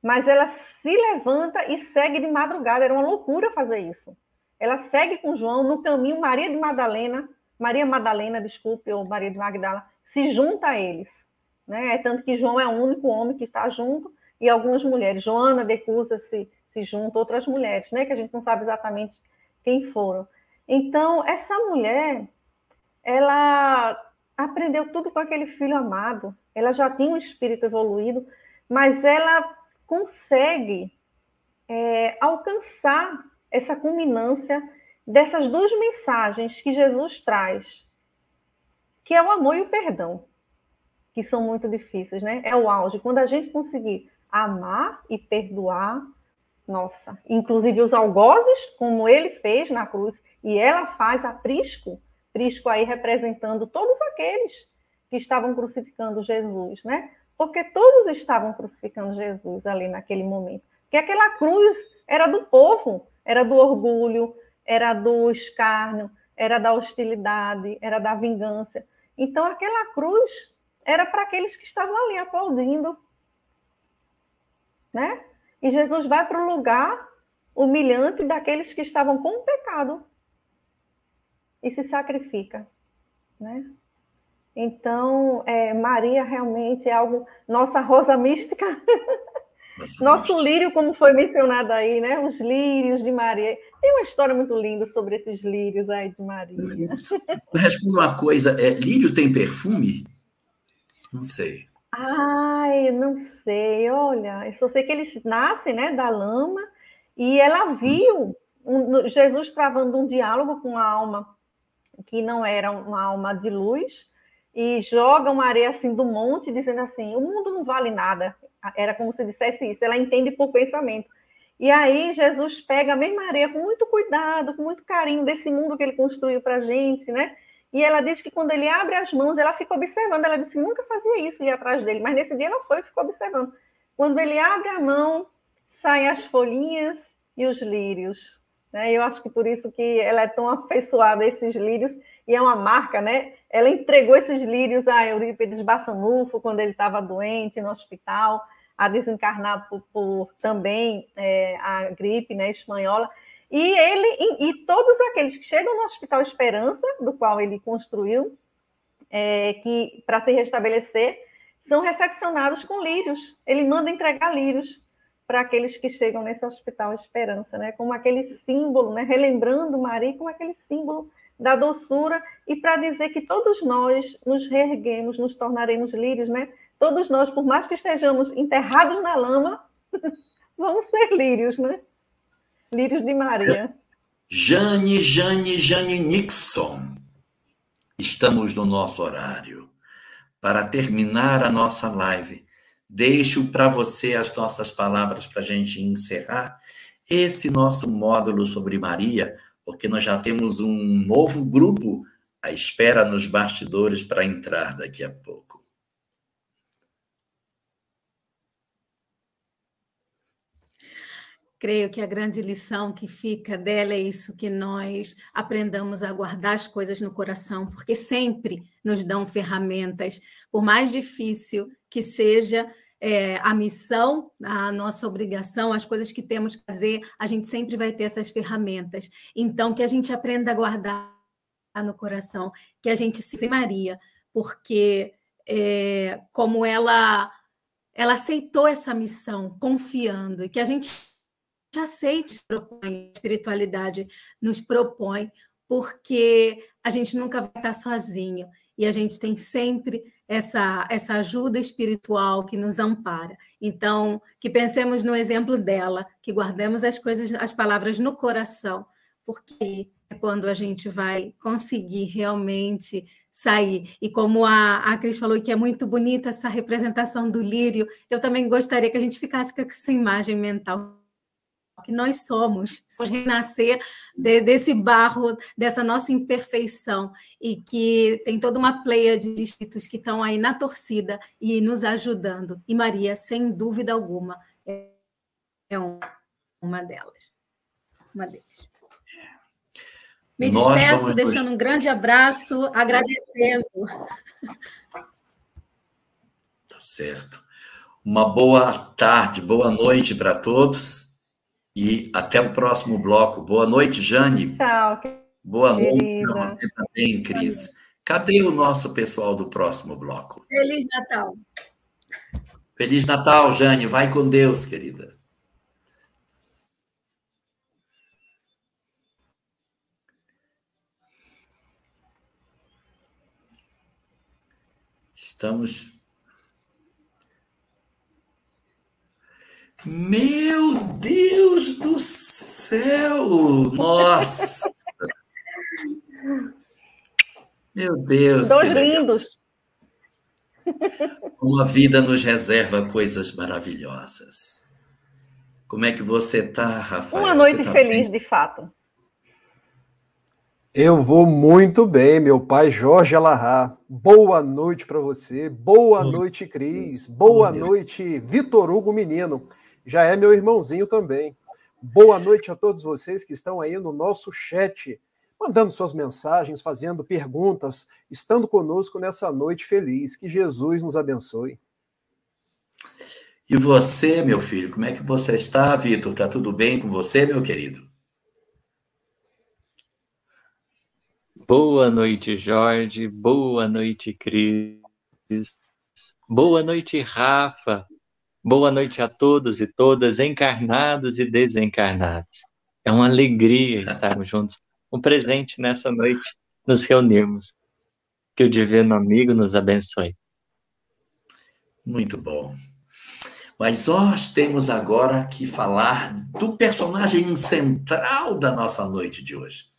mas ela se levanta e segue de madrugada. Era uma loucura fazer isso. Ela segue com João no caminho, Maria de Madalena, Maria Madalena, desculpe, ou Maria de Magdala, se junta a eles. Né? É tanto que João é o único homem que está junto, e algumas mulheres. Joana de Cusa se, se junta, outras mulheres, né? que a gente não sabe exatamente quem foram. Então, essa mulher, ela aprendeu tudo com aquele filho amado, ela já tinha um espírito evoluído, mas ela consegue é, alcançar essa culminância dessas duas mensagens que Jesus traz, que é o amor e o perdão, que são muito difíceis, né? É o auge. Quando a gente conseguir amar e perdoar, nossa, inclusive os algozes, como ele fez na cruz, e ela faz a Prisco, Prisco aí representando todos aqueles que estavam crucificando Jesus, né? Porque todos estavam crucificando Jesus ali naquele momento. Porque aquela cruz era do povo, era do orgulho, era do escárnio, era da hostilidade, era da vingança. Então aquela cruz era para aqueles que estavam ali aplaudindo, né? E Jesus vai para o lugar humilhante daqueles que estavam com o pecado e se sacrifica, né? Então, é, Maria realmente é algo, nossa rosa mística, <laughs> nosso lírio, como foi mencionado aí, né? Os lírios de Maria. Tem uma história muito linda sobre esses lírios aí de Maria. Responda uma coisa, é, lírio tem perfume? Não sei. Ai, não sei, olha, eu só sei que eles nascem, né, da lama, e ela viu um, Jesus travando um diálogo com a alma que não era uma alma de luz, e joga uma areia assim do monte, dizendo assim: o mundo não vale nada. Era como se dissesse isso, ela entende por pensamento. E aí Jesus pega a mesma areia com muito cuidado, com muito carinho desse mundo que ele construiu para a gente, né? E ela diz que quando ele abre as mãos, ela fica observando. Ela disse nunca fazia isso, ir atrás dele, mas nesse dia ela foi e ficou observando. Quando ele abre a mão, saem as folhinhas e os lírios. Né? Eu acho que por isso que ela é tão afeiçoada a esses lírios, e é uma marca, né? Ela entregou esses lírios a Eurípides Bassanufo quando ele estava doente no hospital, a desencarnar por, por também é, a gripe né, espanhola. E ele e, e, todos aqueles que chegam no Hospital Esperança, do qual ele construiu, é, que para se restabelecer, são recepcionados com lírios. Ele manda entregar lírios para aqueles que chegam nesse hospital Esperança, né? Como aquele símbolo, né? Relembrando Maria como aquele símbolo da doçura e para dizer que todos nós nos reerguemos, nos tornaremos lírios, né? Todos nós, por mais que estejamos enterrados na lama, <laughs> vamos ser lírios, né? Lírios de Maria. Jane, Jane, Jane Nixon. Estamos no nosso horário. Para terminar a nossa live, Deixo para você as nossas palavras para a gente encerrar esse nosso módulo sobre Maria, porque nós já temos um novo grupo à espera nos bastidores para entrar daqui a pouco. Creio que a grande lição que fica dela é isso, que nós aprendamos a guardar as coisas no coração, porque sempre nos dão ferramentas, por mais difícil que seja, é, a missão, a nossa obrigação, as coisas que temos que fazer, a gente sempre vai ter essas ferramentas. Então, que a gente aprenda a guardar no coração, que a gente se Maria, porque é, como ela ela aceitou essa missão, confiando, e que a gente aceite, propõe, a espiritualidade nos propõe, porque a gente nunca vai estar sozinho e a gente tem sempre essa, essa ajuda espiritual que nos ampara. Então, que pensemos no exemplo dela, que guardemos as coisas, as palavras no coração, porque é quando a gente vai conseguir realmente sair. E como a, a Cris falou que é muito bonita essa representação do lírio, eu também gostaria que a gente ficasse com essa imagem mental que nós somos, renascer de, desse barro, dessa nossa imperfeição, e que tem toda uma pleia de espíritos que estão aí na torcida e nos ajudando. E Maria, sem dúvida alguma, é uma delas. Uma deles. Me despeço, deixando um grande abraço, agradecendo. Tá certo. Uma boa tarde, boa noite para todos e até o próximo bloco. Boa noite, Jane. Tchau. Boa noite para você também, Cris. Cadê o nosso pessoal do próximo bloco? Feliz Natal. Feliz Natal, Jane. Vai com Deus, querida. Estamos. Meu Deus do céu! Nossa! Meu Deus! Dois lindos! Uma vida nos reserva coisas maravilhosas. Como é que você está, Rafael? Uma noite tá feliz, bem? de fato. Eu vou muito bem, meu pai Jorge Alahá. Boa noite para você. Boa noite, Cris. Boa noite, Vitor Hugo Menino. Já é meu irmãozinho também. Boa noite a todos vocês que estão aí no nosso chat, mandando suas mensagens, fazendo perguntas, estando conosco nessa noite feliz. Que Jesus nos abençoe. E você, meu filho, como é que você está, Vitor? Tá tudo bem com você, meu querido? Boa noite, Jorge. Boa noite, Cris. Boa noite, Rafa. Boa noite a todos e todas, encarnados e desencarnados. É uma alegria estarmos juntos. Um presente nessa noite, nos reunirmos. Que o Divino Amigo nos abençoe. Muito bom. Mas nós temos agora que falar do personagem central da nossa noite de hoje.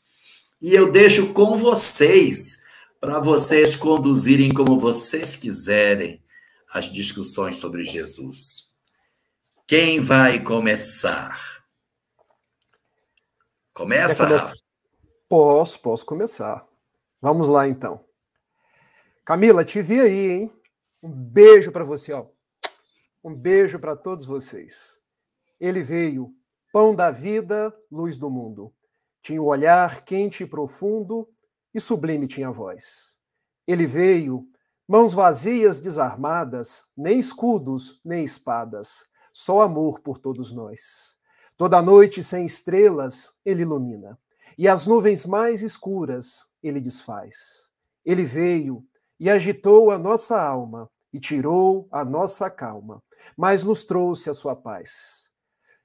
E eu deixo com vocês, para vocês conduzirem como vocês quiserem as discussões sobre Jesus. Quem vai começar? Começa, come- Rafa. Posso, posso começar. Vamos lá, então. Camila, te vi aí, hein? Um beijo para você, ó. Um beijo para todos vocês. Ele veio, pão da vida, luz do mundo. Tinha o olhar quente e profundo e sublime tinha a voz. Ele veio, mãos vazias, desarmadas, nem escudos, nem espadas, só amor por todos nós. Toda noite sem estrelas, ele ilumina, e as nuvens mais escuras ele desfaz. Ele veio e agitou a nossa alma e tirou a nossa calma, mas nos trouxe a sua paz.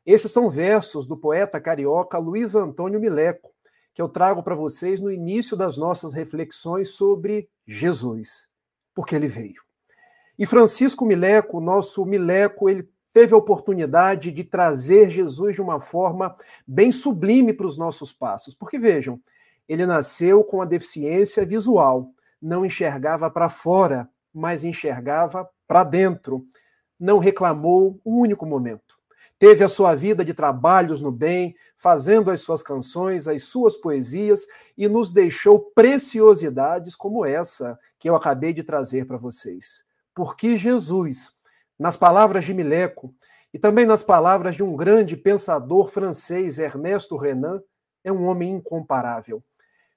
Esses são versos do poeta carioca Luiz Antônio Mileco, que eu trago para vocês no início das nossas reflexões sobre Jesus, porque ele veio. E Francisco Mileco, nosso Mileco, ele teve a oportunidade de trazer Jesus de uma forma bem sublime para os nossos passos. Porque vejam, ele nasceu com a deficiência visual, não enxergava para fora, mas enxergava para dentro. Não reclamou um único momento. Teve a sua vida de trabalhos no bem, fazendo as suas canções, as suas poesias e nos deixou preciosidades como essa que eu acabei de trazer para vocês. Porque Jesus, nas palavras de Mileco e também nas palavras de um grande pensador francês, Ernesto Renan, é um homem incomparável.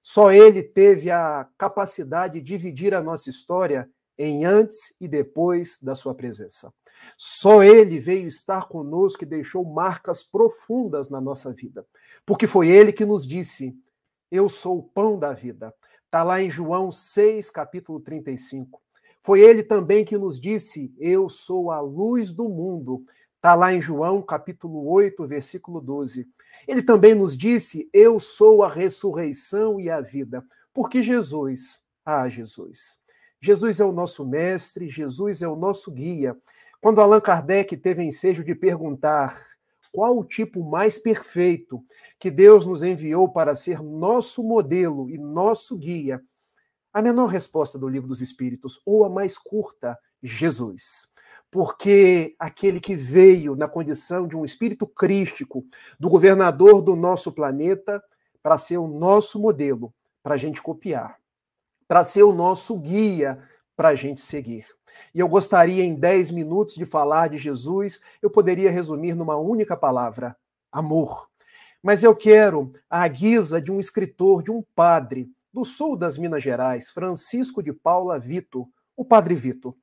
Só ele teve a capacidade de dividir a nossa história em antes e depois da sua presença. Só ele veio estar conosco e deixou marcas profundas na nossa vida. Porque foi ele que nos disse: Eu sou o pão da vida. Está lá em João 6, capítulo 35. Foi ele também que nos disse: Eu sou a luz do mundo. Está lá em João, capítulo 8, versículo 12. Ele também nos disse: Eu sou a ressurreição e a vida. Porque Jesus, ah, Jesus. Jesus é o nosso mestre, Jesus é o nosso guia. Quando Allan Kardec teve ensejo de perguntar qual o tipo mais perfeito que Deus nos enviou para ser nosso modelo e nosso guia, a menor resposta do Livro dos Espíritos, ou a mais curta, Jesus. Porque aquele que veio na condição de um espírito crístico, do governador do nosso planeta, para ser o nosso modelo, para a gente copiar, para ser o nosso guia, para a gente seguir. E eu gostaria, em 10 minutos, de falar de Jesus, eu poderia resumir numa única palavra: amor. mas eu quero, à guisa de um escritor, de um padre do sul das Minas Gerais, Francisco de Paula Vito, o Padre Vito,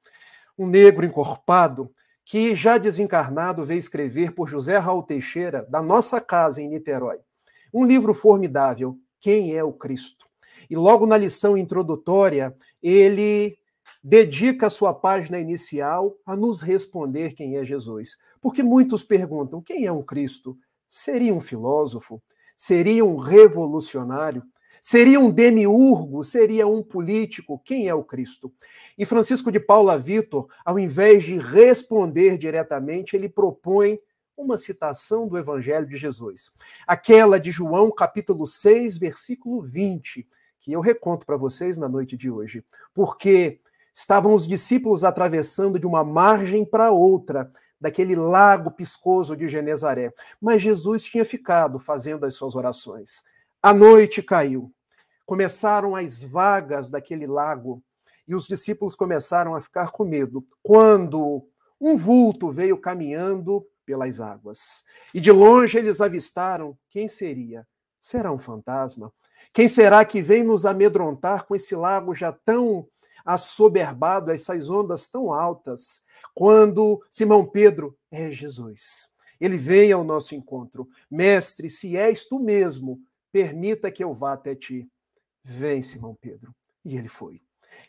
um negro encorpado que, já desencarnado, veio escrever por José Raul Teixeira, da nossa casa em Niterói, um livro formidável, Quem é o Cristo? E logo na lição introdutória, ele dedica a sua página inicial a nos responder quem é Jesus. Porque muitos perguntam: quem é um Cristo? Seria um filósofo? Seria um revolucionário? Seria um demiurgo? Seria um político? Quem é o Cristo? E Francisco de Paula Vitor, ao invés de responder diretamente, ele propõe uma citação do Evangelho de Jesus. Aquela de João, capítulo 6, versículo 20, que eu reconto para vocês na noite de hoje. Porque estavam os discípulos atravessando de uma margem para outra, daquele lago piscoso de Genezaré. Mas Jesus tinha ficado fazendo as suas orações. A noite caiu. Começaram as vagas daquele lago e os discípulos começaram a ficar com medo. Quando um vulto veio caminhando pelas águas. E de longe eles avistaram quem seria? Será um fantasma? Quem será que vem nos amedrontar com esse lago já tão assoberbado, essas ondas tão altas? Quando Simão Pedro é Jesus. Ele vem ao nosso encontro. Mestre, se és tu mesmo, permita que eu vá até ti. Vem, Simão Pedro. E ele foi.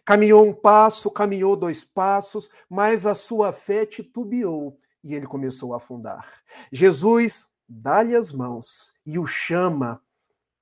Caminhou um passo, caminhou dois passos, mas a sua fé titubeou e ele começou a afundar. Jesus dá-lhe as mãos e o chama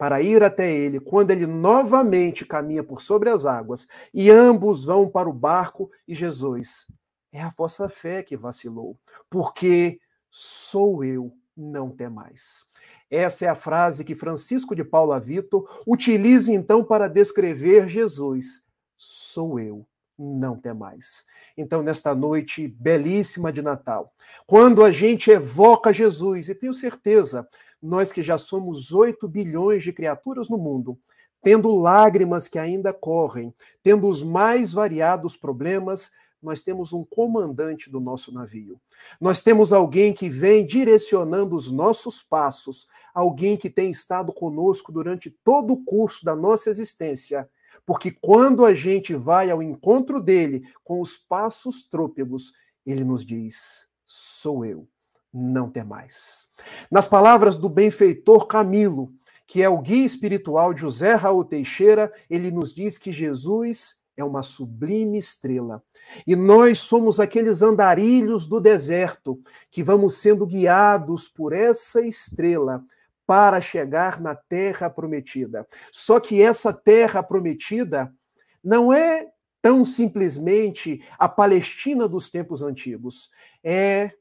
para ir até ele, quando ele novamente caminha por sobre as águas, e ambos vão para o barco, e Jesus, é a vossa fé que vacilou, porque sou eu, não tem mais. Essa é a frase que Francisco de Paula Vitor utiliza então para descrever Jesus. Sou eu, não tem mais. Então, nesta noite belíssima de Natal, quando a gente evoca Jesus, e tenho certeza, nós que já somos 8 bilhões de criaturas no mundo, tendo lágrimas que ainda correm, tendo os mais variados problemas, nós temos um comandante do nosso navio. Nós temos alguém que vem direcionando os nossos passos, alguém que tem estado conosco durante todo o curso da nossa existência. Porque quando a gente vai ao encontro dele com os passos trôpegos, ele nos diz: sou eu não tem mais. Nas palavras do benfeitor Camilo, que é o guia espiritual de José Raul Teixeira, ele nos diz que Jesus é uma sublime estrela. E nós somos aqueles andarilhos do deserto que vamos sendo guiados por essa estrela para chegar na terra prometida. Só que essa terra prometida não é tão simplesmente a Palestina dos tempos antigos. É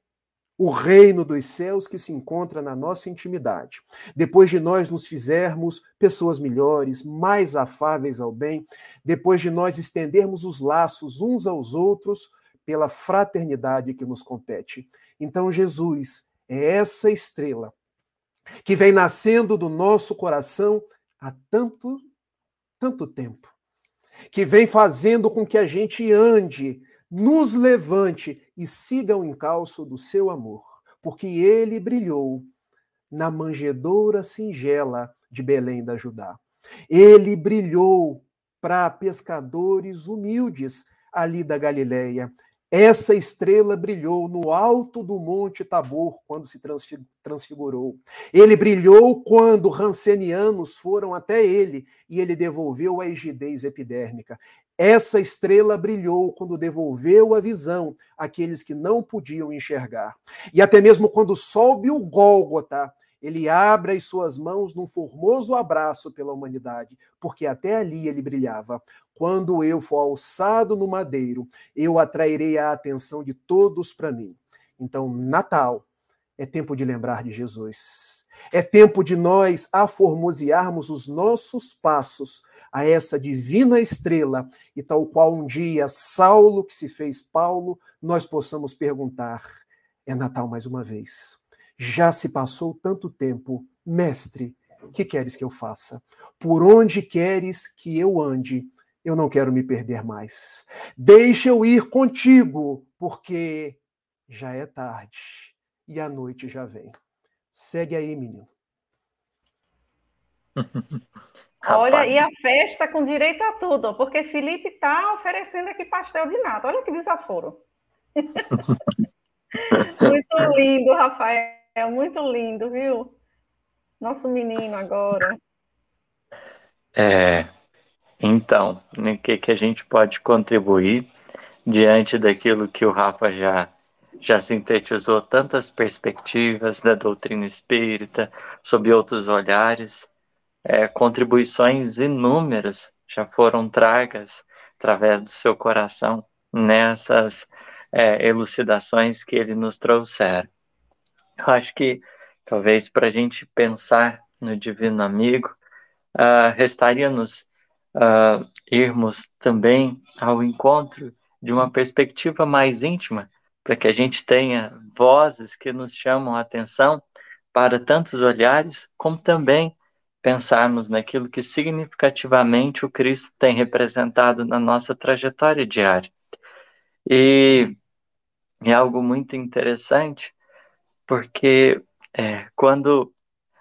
o reino dos céus que se encontra na nossa intimidade. Depois de nós nos fizermos pessoas melhores, mais afáveis ao bem, depois de nós estendermos os laços uns aos outros pela fraternidade que nos compete. Então, Jesus é essa estrela que vem nascendo do nosso coração há tanto, tanto tempo, que vem fazendo com que a gente ande nos levante e siga o encalço do seu amor, porque ele brilhou na manjedoura singela de Belém da Judá. Ele brilhou para pescadores humildes ali da Galileia. Essa estrela brilhou no alto do Monte Tabor quando se transfigurou. Ele brilhou quando rancenianos foram até ele e ele devolveu a rigidez epidérmica. Essa estrela brilhou quando devolveu a visão àqueles que não podiam enxergar. E até mesmo quando sobe o Gólgota, ele abre as suas mãos num formoso abraço pela humanidade, porque até ali ele brilhava. Quando eu for alçado no madeiro, eu atrairei a atenção de todos para mim. Então, Natal é tempo de lembrar de Jesus. É tempo de nós aformosearmos os nossos passos a essa divina estrela e tal qual um dia Saulo que se fez Paulo, nós possamos perguntar: é Natal mais uma vez. Já se passou tanto tempo, mestre, que queres que eu faça? Por onde queres que eu ande? Eu não quero me perder mais. Deixa eu ir contigo, porque já é tarde e a noite já vem. Segue aí, menino. <laughs> Olha, e a festa com direito a tudo, porque Felipe está oferecendo aqui pastel de nata. Olha que desaforo. <laughs> muito lindo, Rafael, muito lindo, viu? Nosso menino agora. É, então, o que, que a gente pode contribuir diante daquilo que o Rafa já, já sintetizou, tantas perspectivas da doutrina espírita, sob outros olhares, é, contribuições inúmeras já foram tragas através do seu coração nessas é, elucidações que ele nos trouxeram. Eu acho que talvez para a gente pensar no Divino Amigo, uh, restaria-nos uh, irmos também ao encontro de uma perspectiva mais íntima, para que a gente tenha vozes que nos chamam a atenção para tantos olhares, como também pensarmos naquilo que significativamente o Cristo tem representado na nossa trajetória diária. E é algo muito interessante, porque é, quando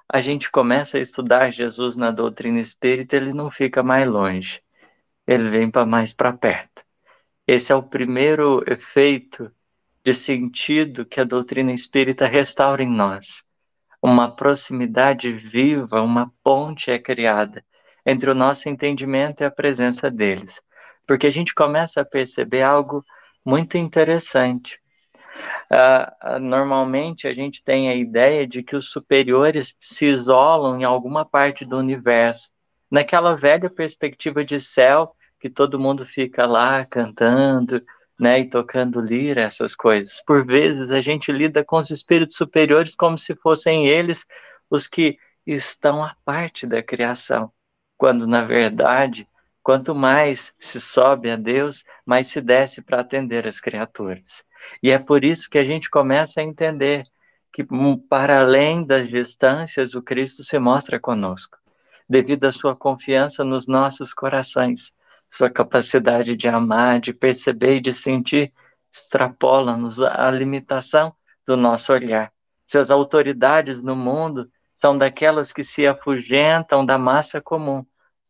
a gente começa a estudar Jesus na doutrina espírita, ele não fica mais longe, ele vem para mais para perto. Esse é o primeiro efeito de sentido que a doutrina espírita restaura em nós. Uma proximidade viva, uma ponte é criada entre o nosso entendimento e a presença deles. Porque a gente começa a perceber algo muito interessante. Uh, normalmente a gente tem a ideia de que os superiores se isolam em alguma parte do universo, naquela velha perspectiva de céu que todo mundo fica lá cantando, né, e tocando lira, essas coisas. Por vezes a gente lida com os espíritos superiores como se fossem eles os que estão à parte da criação, quando na verdade Quanto mais se sobe a Deus, mais se desce para atender as criaturas. E é por isso que a gente começa a entender que, hum, para além das distâncias, o Cristo se mostra conosco, devido à sua confiança nos nossos corações, sua capacidade de amar, de perceber e de sentir, extrapola-nos a limitação do nosso olhar. Suas autoridades no mundo são daquelas que se afugentam da massa comum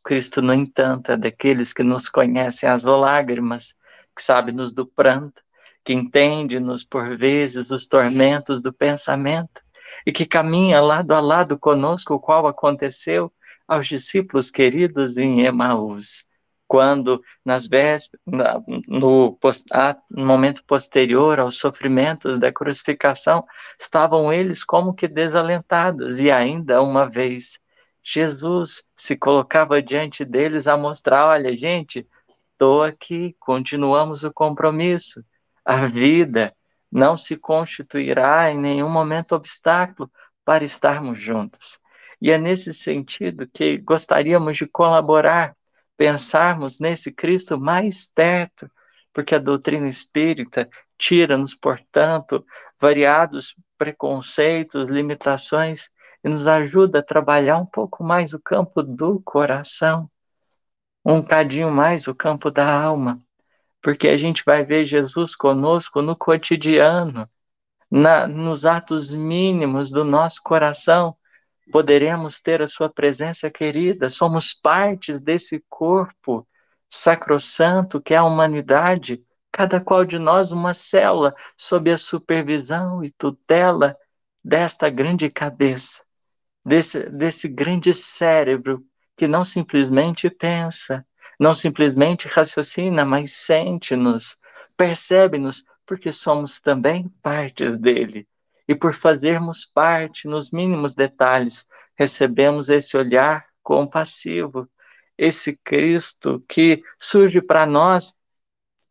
Cristo, no entanto, é daqueles que nos conhecem as lágrimas, que sabe-nos do pranto, que entende-nos por vezes os tormentos do pensamento e que caminha lado a lado conosco, o qual aconteceu aos discípulos queridos em Emaús, quando nas vésperas, no, no momento posterior aos sofrimentos da crucificação, estavam eles como que desalentados e ainda uma vez Jesus se colocava diante deles a mostrar: olha, gente, estou aqui, continuamos o compromisso. A vida não se constituirá em nenhum momento obstáculo para estarmos juntos. E é nesse sentido que gostaríamos de colaborar, pensarmos nesse Cristo mais perto, porque a doutrina espírita tira-nos, portanto, variados preconceitos, limitações e nos ajuda a trabalhar um pouco mais o campo do coração, um cadinho mais o campo da alma, porque a gente vai ver Jesus conosco no cotidiano, na, nos atos mínimos do nosso coração, poderemos ter a sua presença querida, somos partes desse corpo sacrossanto que é a humanidade, cada qual de nós uma célula sob a supervisão e tutela desta grande cabeça desse, desse grande cérebro que não simplesmente pensa, não simplesmente raciocina, mas sente-nos, percebe-nos, porque somos também partes dele. E por fazermos parte nos mínimos detalhes, recebemos esse olhar compassivo, esse Cristo que surge para nós,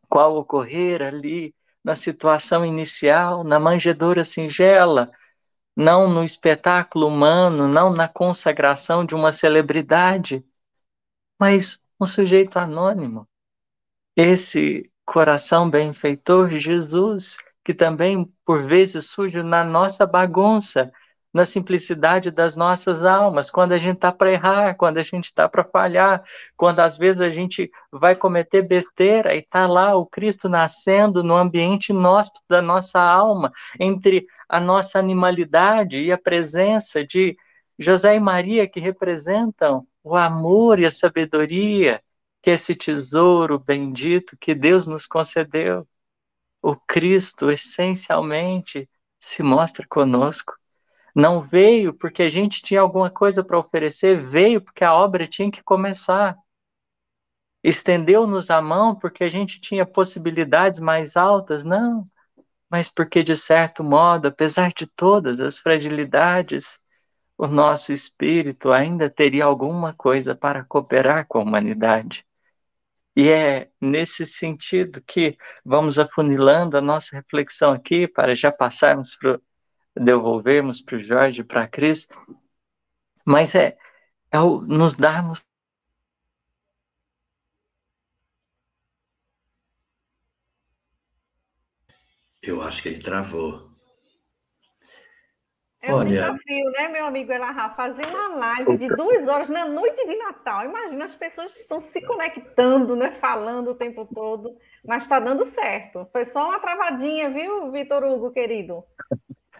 qual ocorrer ali na situação inicial, na manjedoura singela, não no espetáculo humano, não na consagração de uma celebridade, mas um sujeito anônimo. Esse coração benfeitor, Jesus, que também por vezes surge na nossa bagunça, na simplicidade das nossas almas, quando a gente está para errar, quando a gente está para falhar, quando às vezes a gente vai cometer besteira e está lá o Cristo nascendo no ambiente inóspito da nossa alma, entre a nossa animalidade e a presença de José e Maria que representam o amor e a sabedoria, que é esse tesouro bendito que Deus nos concedeu. O Cristo essencialmente se mostra conosco. Não veio porque a gente tinha alguma coisa para oferecer, veio porque a obra tinha que começar. Estendeu-nos a mão porque a gente tinha possibilidades mais altas? Não, mas porque, de certo modo, apesar de todas as fragilidades, o nosso espírito ainda teria alguma coisa para cooperar com a humanidade. E é nesse sentido que vamos afunilando a nossa reflexão aqui para já passarmos para devolvermos para o Jorge, para a Cris, mas é, é o, nos darmos Eu acho que ele travou. É um Olha... desafio, né, meu amigo Elahá? Fazer uma live de duas horas na noite de Natal. Imagina, as pessoas estão se conectando, né? Falando o tempo todo, mas está dando certo. Foi só uma travadinha, viu, Vitor Hugo, querido?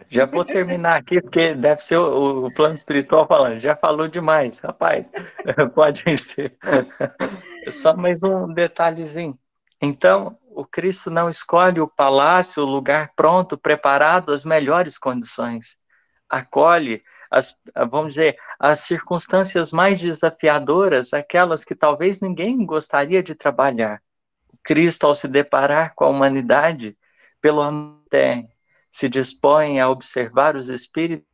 Já vou terminar aqui, porque deve ser o, o, plano espiritual falando. Já falou demais, rapaz. <laughs> Pode ser. <laughs> Só mais um detalhezinho. Então, o Cristo não escolhe o palácio, o lugar pronto, preparado, as melhores condições acolhe as, vamos dizer, as circunstâncias mais desafiadoras, aquelas que talvez ninguém gostaria de trabalhar. Cristo, ao se deparar com a humanidade, pelo amor se dispõe a observar os espíritos.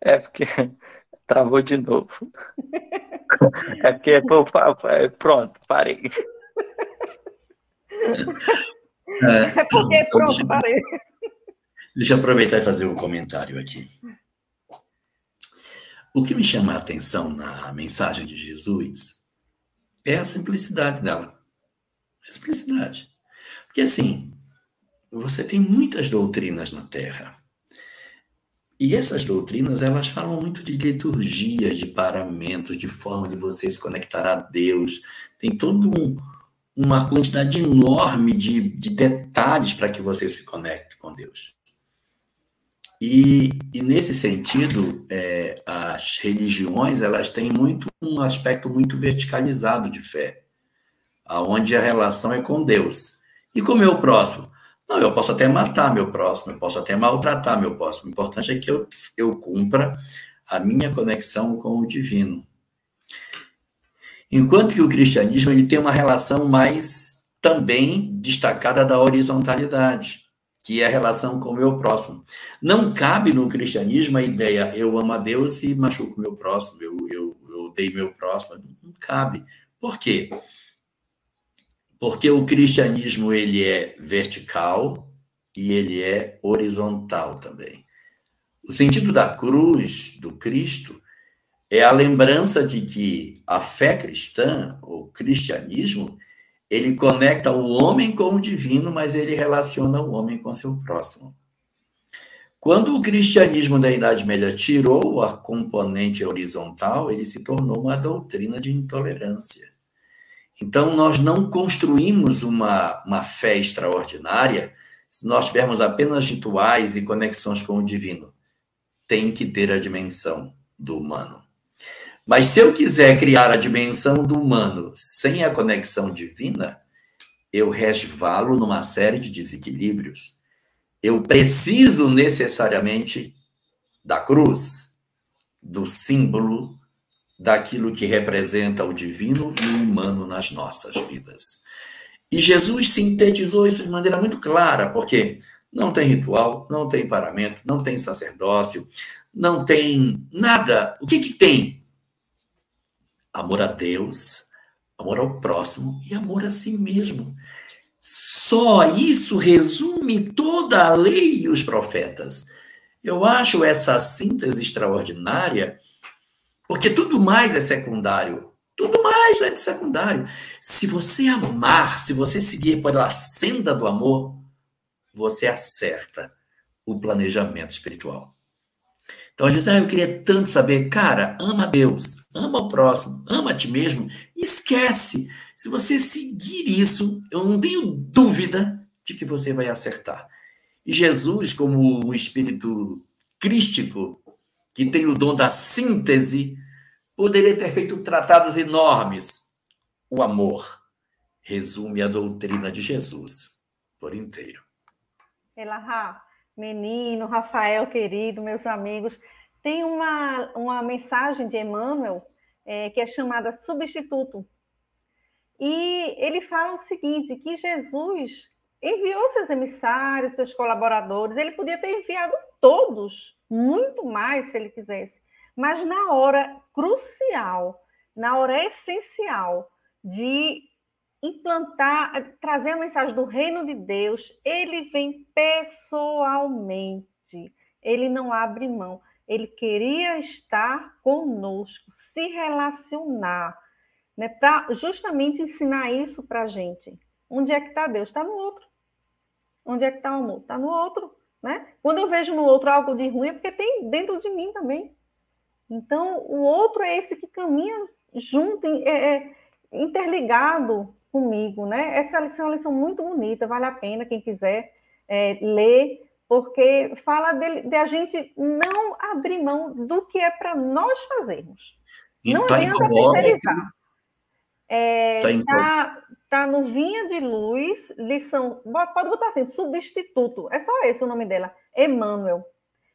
É porque <laughs> travou de novo. É porque pronto, parei. <laughs> É, porque então, pronto, deixa, parei. Deixa eu aproveitar e fazer um comentário aqui. O que me chama a atenção na mensagem de Jesus é a simplicidade dela. A simplicidade. Porque assim, você tem muitas doutrinas na Terra. E essas doutrinas, elas falam muito de liturgias, de paramentos, de forma de você se conectar a Deus. Tem todo um, uma quantidade enorme de, de detalhes para que você se conecte com Deus. E, e nesse sentido, é, as religiões elas têm muito um aspecto muito verticalizado de fé, aonde a relação é com Deus. E com o meu próximo? Não, eu posso até matar meu próximo, eu posso até maltratar meu próximo. O importante é que eu, eu cumpra a minha conexão com o divino. Enquanto que o cristianismo ele tem uma relação mais também destacada da horizontalidade, que é a relação com o meu próximo. Não cabe no cristianismo a ideia eu amo a Deus e machuco o meu próximo, eu, eu, eu odeio meu próximo. Não cabe. Por quê? Porque o cristianismo ele é vertical e ele é horizontal também. O sentido da cruz do Cristo é a lembrança de que a fé cristã, o cristianismo, ele conecta o homem com o divino, mas ele relaciona o homem com seu próximo. Quando o cristianismo da Idade Média tirou a componente horizontal, ele se tornou uma doutrina de intolerância. Então, nós não construímos uma, uma fé extraordinária se nós tivermos apenas rituais e conexões com o divino. Tem que ter a dimensão do humano. Mas se eu quiser criar a dimensão do humano sem a conexão divina, eu resvalo numa série de desequilíbrios. Eu preciso necessariamente da cruz, do símbolo, daquilo que representa o divino e o humano nas nossas vidas. E Jesus sintetizou isso de maneira muito clara, porque não tem ritual, não tem paramento, não tem sacerdócio, não tem nada. O que, que tem? Amor a Deus, amor ao próximo e amor a si mesmo. Só isso resume toda a lei e os profetas. Eu acho essa síntese extraordinária, porque tudo mais é secundário. Tudo mais é de secundário. Se você amar, se você seguir pela senda do amor, você acerta o planejamento espiritual. Então, às vezes, ah, eu queria tanto saber, cara, ama Deus, ama o próximo, ama a ti mesmo, esquece. Se você seguir isso, eu não tenho dúvida de que você vai acertar. E Jesus, como o espírito crístico, que tem o dom da síntese, poderia ter feito tratados enormes. O amor resume a doutrina de Jesus por inteiro. Elahá, menino, Rafael querido, meus amigos, tem uma, uma mensagem de Emmanuel é, que é chamada Substituto. E ele fala o seguinte: que Jesus enviou seus emissários, seus colaboradores, ele podia ter enviado todos, muito mais se ele quisesse, mas na hora crucial, na hora essencial de implantar, trazer a mensagem do reino de Deus, ele vem pessoalmente, ele não abre mão, ele queria estar conosco, se relacionar, né, para justamente ensinar isso para a gente. Onde é que está Deus? Está no outro. Onde é que está o amor? Está no outro. Né? Quando eu vejo no outro algo de ruim, é porque tem dentro de mim também. Então, o outro é esse que caminha junto, é, é, interligado comigo. Né? Essa lição é uma lição muito bonita, vale a pena quem quiser é, ler, porque fala de, de, a gente não abrir mão do que é para nós fazermos. Não tá adianta terceirizar. É, Tá em tá, tá no Vinha de Luz, lição, pode botar assim, substituto, é só esse o nome dela, Emmanuel.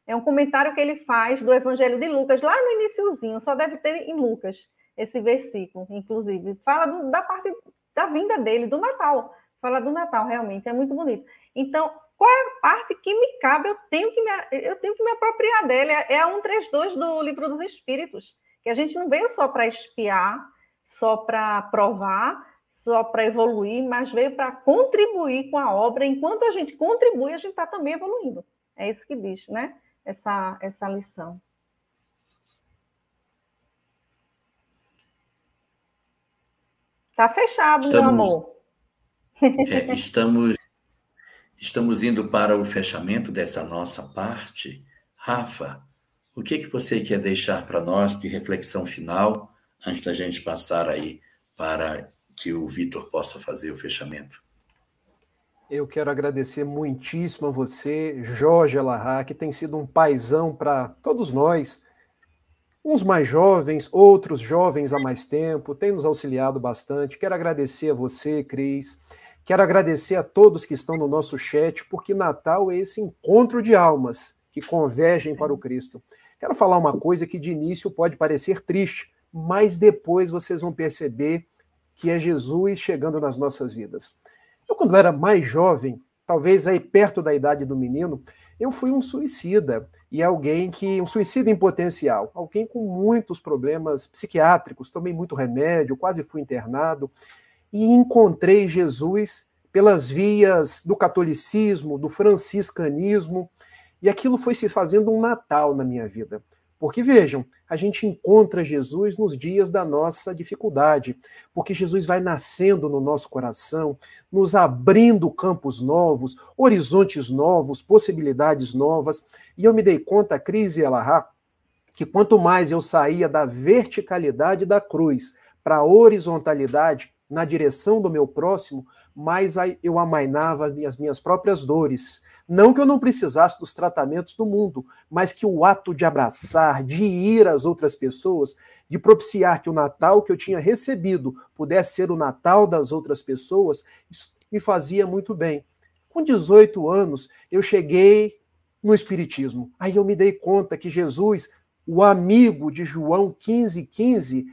É um comentário que ele faz do Evangelho de Lucas, lá no iniciozinho, só deve ter em Lucas, esse versículo, inclusive. Fala do- da parte da vinda dele, do Natal. Fala do Natal, realmente, é muito bonito. Então, qual é a parte que me cabe? Eu tenho que me, eu tenho que me apropriar dela. É é a 132 do Livro dos Espíritos, que a gente não veio só para espiar, só para provar, só para evoluir, mas veio para contribuir com a obra. Enquanto a gente contribui, a gente está também evoluindo. É isso que diz, né? Essa, essa lição. Tá fechado, meu Estamos- amor. <laughs> É, estamos, estamos indo para o fechamento dessa nossa parte. Rafa, o que, que você quer deixar para nós de reflexão final, antes da gente passar aí para que o Vitor possa fazer o fechamento? Eu quero agradecer muitíssimo a você, Jorge Alahá, que tem sido um paizão para todos nós, uns mais jovens, outros jovens há mais tempo, tem nos auxiliado bastante. Quero agradecer a você, Cris. Quero agradecer a todos que estão no nosso chat, porque Natal é esse encontro de almas que convergem para o Cristo. Quero falar uma coisa que de início pode parecer triste, mas depois vocês vão perceber que é Jesus chegando nas nossas vidas. Eu, quando era mais jovem, talvez aí perto da idade do menino, eu fui um suicida e alguém que um suicida em potencial, alguém com muitos problemas psiquiátricos, tomei muito remédio, quase fui internado e encontrei Jesus pelas vias do catolicismo, do franciscanismo, e aquilo foi se fazendo um Natal na minha vida. Porque vejam, a gente encontra Jesus nos dias da nossa dificuldade, porque Jesus vai nascendo no nosso coração, nos abrindo campos novos, horizontes novos, possibilidades novas. E eu me dei conta, Cris e Elahá, que quanto mais eu saía da verticalidade da cruz para a horizontalidade na direção do meu próximo, mais aí eu amainava as minhas próprias dores. Não que eu não precisasse dos tratamentos do mundo, mas que o ato de abraçar, de ir às outras pessoas, de propiciar que o Natal que eu tinha recebido pudesse ser o Natal das outras pessoas, isso me fazia muito bem. Com 18 anos, eu cheguei no Espiritismo. Aí eu me dei conta que Jesus, o amigo de João 15,15, 15,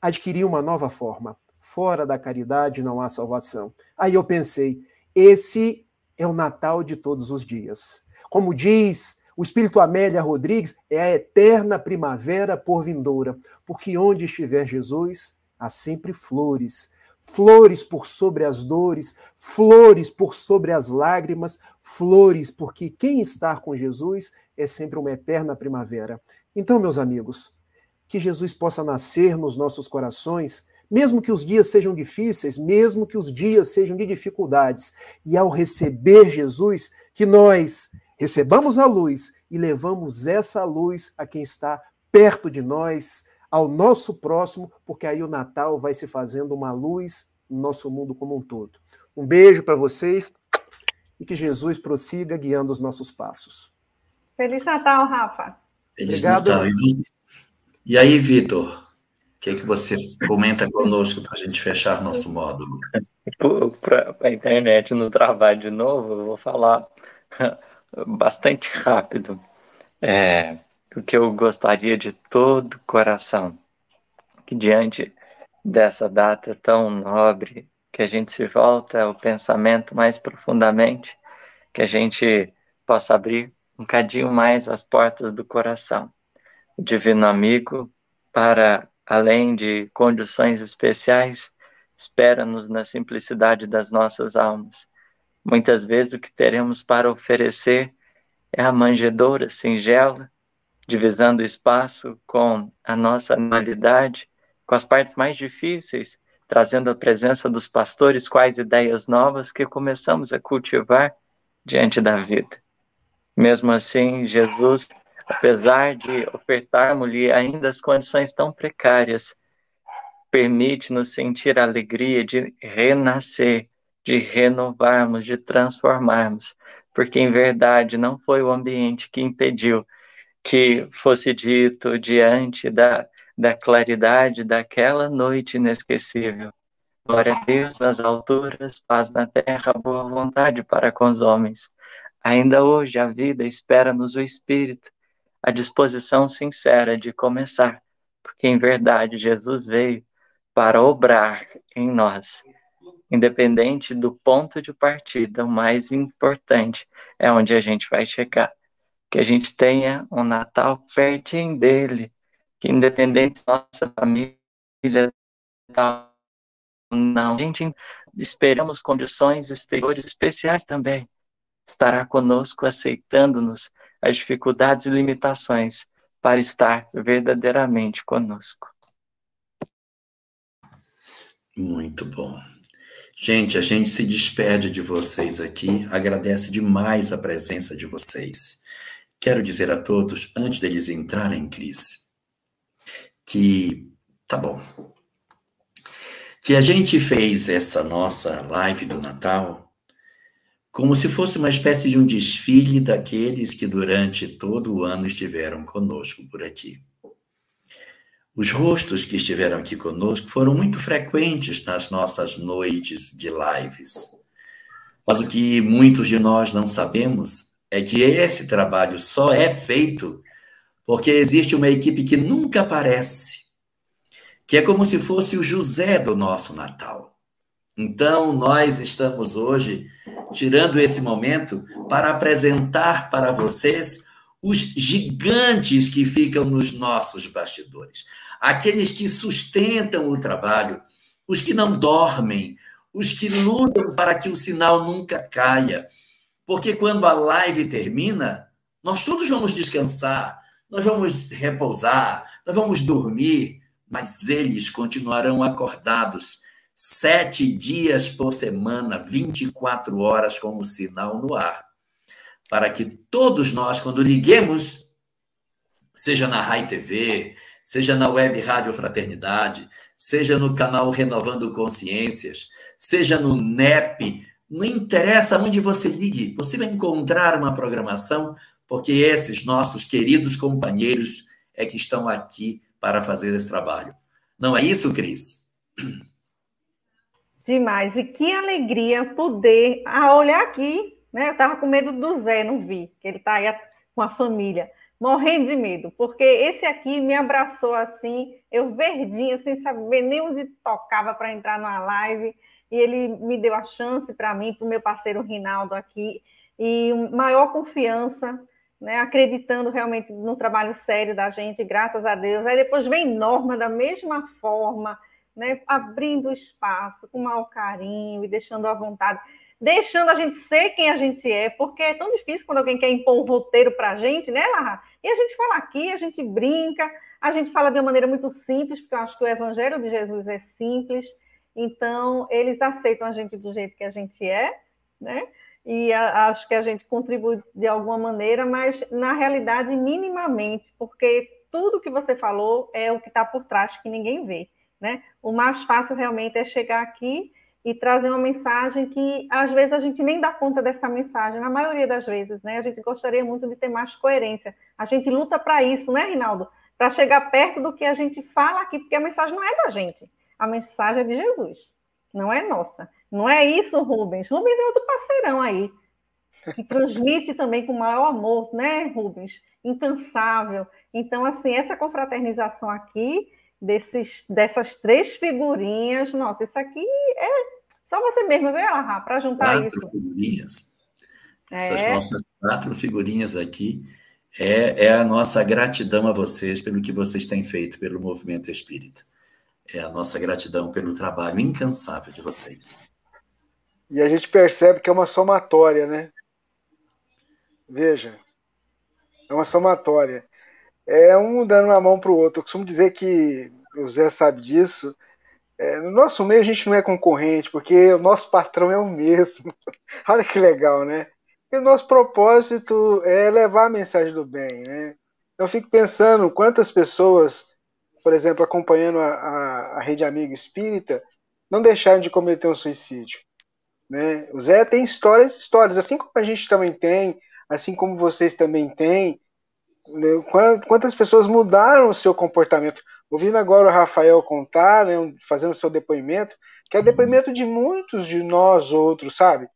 adquiriu uma nova forma. Fora da caridade não há salvação. Aí eu pensei, esse é o Natal de todos os dias. Como diz o Espírito Amélia Rodrigues, é a eterna primavera por vindoura, porque onde estiver Jesus, há sempre flores. Flores por sobre as dores, flores por sobre as lágrimas, flores porque quem está com Jesus é sempre uma eterna primavera. Então, meus amigos, que Jesus possa nascer nos nossos corações, mesmo que os dias sejam difíceis, mesmo que os dias sejam de dificuldades, e ao receber Jesus, que nós recebamos a luz e levamos essa luz a quem está perto de nós, ao nosso próximo, porque aí o Natal vai se fazendo uma luz no nosso mundo como um todo. Um beijo para vocês e que Jesus prossiga guiando os nossos passos. Feliz Natal, Rafa. Feliz Obrigado. Natal. E aí, Vitor, que, é que você comenta conosco para a gente fechar nosso módulo? Para a internet não travar de novo, eu vou falar <laughs> bastante rápido. É, o que eu gostaria de todo coração, que diante dessa data tão nobre, que a gente se volta ao pensamento mais profundamente, que a gente possa abrir um cadinho mais as portas do coração. Divino Amigo, para além de condições especiais, espera-nos na simplicidade das nossas almas. Muitas vezes o que teremos para oferecer é a manjedoura singela, divisando o espaço com a nossa anualidade, com as partes mais difíceis, trazendo a presença dos pastores quais ideias novas que começamos a cultivar diante da vida. Mesmo assim, Jesus, apesar de ofertarmos-lhe ainda as condições tão precárias, permite-nos sentir a alegria de renascer, de renovarmos, de transformarmos, porque em verdade não foi o ambiente que impediu que fosse dito diante da da claridade daquela noite inesquecível. Glória a Deus nas alturas, paz na terra, boa vontade para com os homens. Ainda hoje a vida espera-nos o Espírito, a disposição sincera de começar, porque em verdade Jesus veio para obrar em nós. Independente do ponto de partida, o mais importante é onde a gente vai chegar. Que a gente tenha um Natal pertinho dele, que independente da nossa família, não, a gente esperamos condições exteriores especiais também. Estará conosco aceitando-nos as dificuldades e limitações para estar verdadeiramente conosco. Muito bom. Gente, a gente se despede de vocês aqui, agradece demais a presença de vocês. Quero dizer a todos, antes deles entrarem, Cris, que tá bom. Que a gente fez essa nossa live do Natal como se fosse uma espécie de um desfile daqueles que durante todo o ano estiveram conosco por aqui. Os rostos que estiveram aqui conosco foram muito frequentes nas nossas noites de lives. Mas o que muitos de nós não sabemos é que esse trabalho só é feito porque existe uma equipe que nunca aparece, que é como se fosse o José do nosso Natal. Então, nós estamos hoje tirando esse momento para apresentar para vocês os gigantes que ficam nos nossos bastidores, aqueles que sustentam o trabalho, os que não dormem, os que lutam para que o sinal nunca caia. Porque quando a live termina, nós todos vamos descansar, nós vamos repousar, nós vamos dormir, mas eles continuarão acordados sete dias por semana, 24 horas, como sinal no ar, para que todos nós, quando liguemos, seja na Rai TV, seja na Web Rádio Fraternidade, seja no canal Renovando Consciências, seja no NEP, não interessa onde você ligue, você vai encontrar uma programação porque esses nossos queridos companheiros é que estão aqui para fazer esse trabalho. Não é isso, Cris? Demais. E que alegria poder ah, olhar aqui, né? Eu estava com medo do Zé, não vi, que ele está aí com a família, morrendo de medo, porque esse aqui me abraçou assim, eu verdinha, sem saber nem onde tocava para entrar numa live, e ele me deu a chance para mim, para o meu parceiro Rinaldo aqui, e maior confiança né, acreditando realmente no trabalho sério da gente, graças a Deus. Aí depois vem Norma da mesma forma, né, abrindo espaço com maior carinho e deixando à vontade, deixando a gente ser quem a gente é, porque é tão difícil quando alguém quer impor um roteiro para a gente, né, Lara? E a gente fala aqui, a gente brinca, a gente fala de uma maneira muito simples, porque eu acho que o Evangelho de Jesus é simples, então eles aceitam a gente do jeito que a gente é, né? e a, acho que a gente contribui de alguma maneira, mas na realidade minimamente, porque tudo que você falou é o que está por trás que ninguém vê, né? O mais fácil realmente é chegar aqui e trazer uma mensagem que às vezes a gente nem dá conta dessa mensagem, na maioria das vezes, né? A gente gostaria muito de ter mais coerência. A gente luta para isso, né, Rinaldo? Para chegar perto do que a gente fala aqui, porque a mensagem não é da gente, a mensagem é de Jesus, não é nossa. Não é isso, Rubens. Rubens é outro parceirão aí, que transmite também com maior amor, né, Rubens? Incansável. Então, assim, essa confraternização aqui, desses, dessas três figurinhas, nossa, isso aqui é só você mesmo, viu, Alahá, para juntar quatro isso. Figurinhas. Essas é. nossas quatro figurinhas aqui é, é a nossa gratidão a vocês pelo que vocês têm feito pelo movimento espírita. É a nossa gratidão pelo trabalho incansável de vocês. E a gente percebe que é uma somatória, né? Veja, é uma somatória. É um dando a mão para o outro. Eu costumo dizer que o Zé sabe disso. É, no nosso meio a gente não é concorrente, porque o nosso patrão é o mesmo. <laughs> Olha que legal, né? E o nosso propósito é levar a mensagem do bem, né? Eu fico pensando quantas pessoas, por exemplo, acompanhando a, a, a Rede Amigo Espírita, não deixaram de cometer um suicídio. Né? O Zé tem histórias, histórias, assim como a gente também tem, assim como vocês também têm. Né? Quantas pessoas mudaram o seu comportamento? Ouvindo agora o Rafael contar, né, fazendo seu depoimento, que é depoimento de muitos de nós outros, sabe?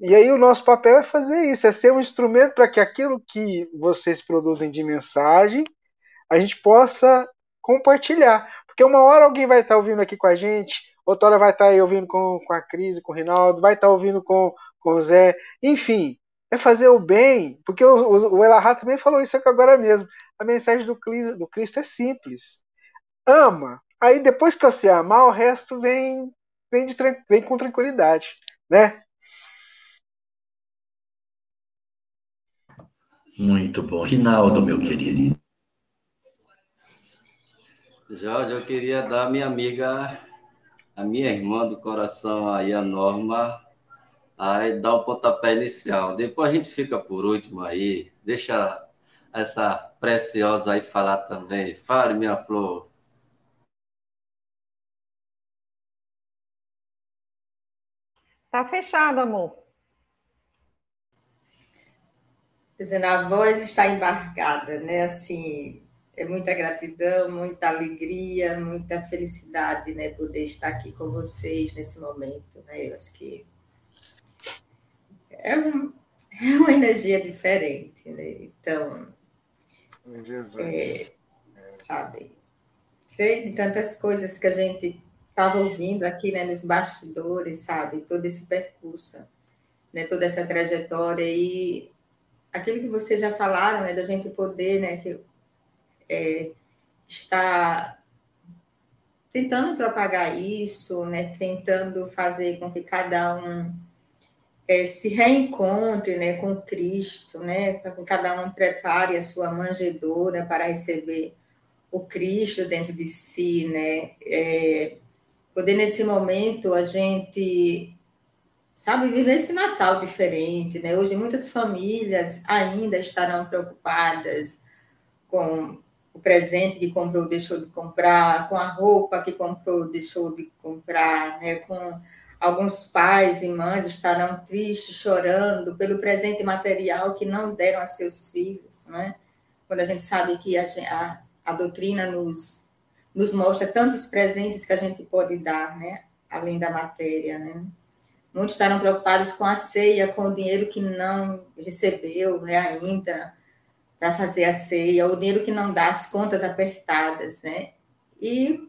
E aí o nosso papel é fazer isso, é ser um instrumento para que aquilo que vocês produzem de mensagem, a gente possa compartilhar. Porque uma hora alguém vai estar ouvindo aqui com a gente, outra hora vai estar aí ouvindo com, com a Cris, com o Rinaldo, vai estar ouvindo com, com o Zé, enfim, é fazer o bem, porque o, o, o Elahá também falou isso aqui agora mesmo. A mensagem do, do Cristo é simples. Ama. Aí depois que você amar, o resto vem, vem, de, vem com tranquilidade, né? Muito bom. Rinaldo, meu querido. Jorge, eu queria dar a minha amiga, a minha irmã do coração aí, a Norma, aí dá o pontapé inicial. Depois a gente fica por último aí, deixa essa preciosa aí falar também. Fale, minha flor. Tá fechado, amor. Dizendo, a voz está embarcada, né? Assim, é muita gratidão, muita alegria, muita felicidade, né? Poder estar aqui com vocês nesse momento, né? Eu acho que é, um, é uma energia diferente, né? Então, Jesus. É, sabe, sei de tantas coisas que a gente estava ouvindo aqui, né, nos bastidores, sabe, todo esse percurso, né, toda essa trajetória e aquilo que vocês já falaram, né, da gente poder, né, que é, está tentando propagar isso, né, tentando fazer com que cada um é, se reencontre né, com Cristo, né, que cada um prepare a sua manjedoura para receber o Cristo dentro de si, né, é, poder nesse momento a gente sabe viver esse Natal diferente, né? Hoje muitas famílias ainda estarão preocupadas com o presente que comprou deixou de comprar, com a roupa que comprou deixou de comprar, né? Com Alguns pais e mães estarão tristes, chorando pelo presente material que não deram a seus filhos, né? quando a gente sabe que a, a, a doutrina nos, nos mostra tantos presentes que a gente pode dar, né? além da matéria. Né? Muitos estarão preocupados com a ceia, com o dinheiro que não recebeu né, ainda para fazer a ceia, o dinheiro que não dá, as contas apertadas. Né? E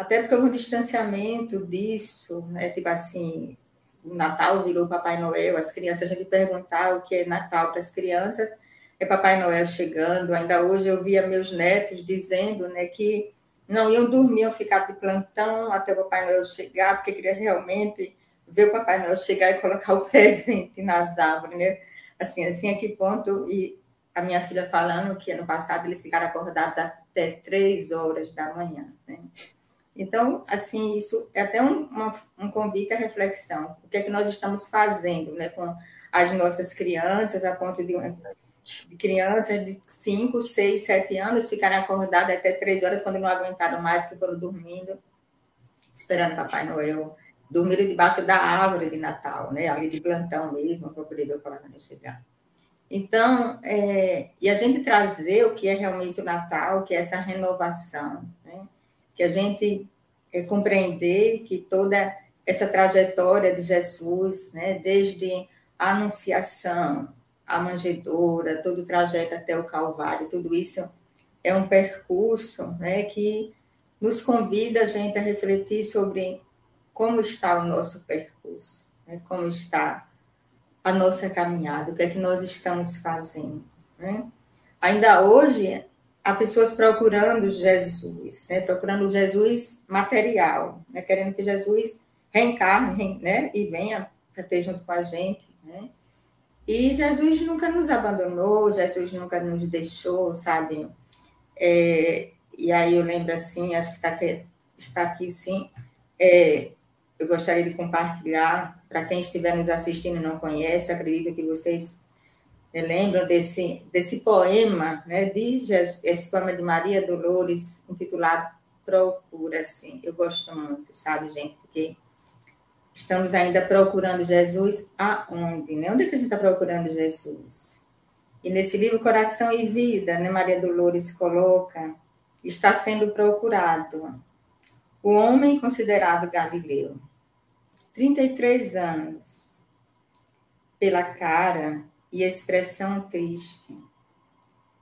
até porque houve um distanciamento disso, né? Tipo assim, o Natal virou Papai Noel, as crianças, a gente perguntar o que é Natal para as crianças, é Papai Noel chegando. Ainda hoje eu via meus netos dizendo né, que não iam dormir, iam ficar de plantão até o Papai Noel chegar, porque queria realmente ver o Papai Noel chegar e colocar o <laughs> presente nas árvores, né? Assim, assim, a que ponto... E a minha filha falando que ano passado eles ficaram acordados até três horas da manhã, né? Então, assim, isso é até um, uma, um convite à reflexão. O que é que nós estamos fazendo né, com as nossas crianças, a ponto de, de crianças de 5, 6, 7 anos ficarem acordadas até 3 horas, quando não aguentaram mais, que foram dormindo, esperando Papai Noel dormiram debaixo da árvore de Natal, né? ali de plantão mesmo, para poder ver o Papai Noel chegar. Então, é, e a gente trazer o que é realmente o Natal, que é essa renovação? Que a gente é, compreender que toda essa trajetória de Jesus, né? desde a anunciação, a manjedoura, todo o trajeto até o Calvário, tudo isso é um percurso né? que nos convida a gente a refletir sobre como está o nosso percurso, né? como está a nossa caminhada, o que é que nós estamos fazendo. Né? Ainda hoje, há pessoas procurando Jesus, né? procurando Jesus material, né? querendo que Jesus reencarne né? e venha para ter junto com a gente. Né? E Jesus nunca nos abandonou, Jesus nunca nos deixou, sabe? É, e aí eu lembro assim, acho que está aqui, está aqui sim, é, eu gostaria de compartilhar, para quem estiver nos assistindo e não conhece, acredito que vocês lembram desse, desse poema, né, de Jesus, esse poema de Maria Dolores, intitulado Procura, assim. Eu gosto muito, sabe, gente, porque estamos ainda procurando Jesus aonde, né? Onde é que a gente está procurando Jesus? E nesse livro Coração e Vida, né, Maria Dolores coloca, está sendo procurado o homem considerado Galileu 33 anos, pela cara e expressão triste,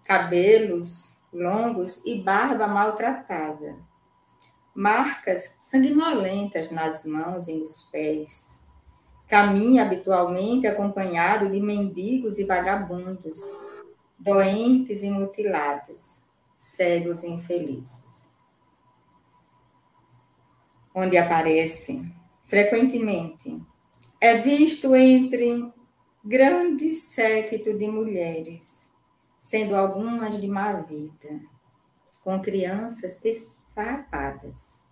cabelos longos e barba maltratada, marcas sanguinolentas nas mãos e nos pés. Caminha habitualmente acompanhado de mendigos e vagabundos, doentes e mutilados, cegos e infelizes. Onde aparece frequentemente. É visto entre grande séquito de mulheres, sendo algumas de má vida, com crianças esfarrapadas.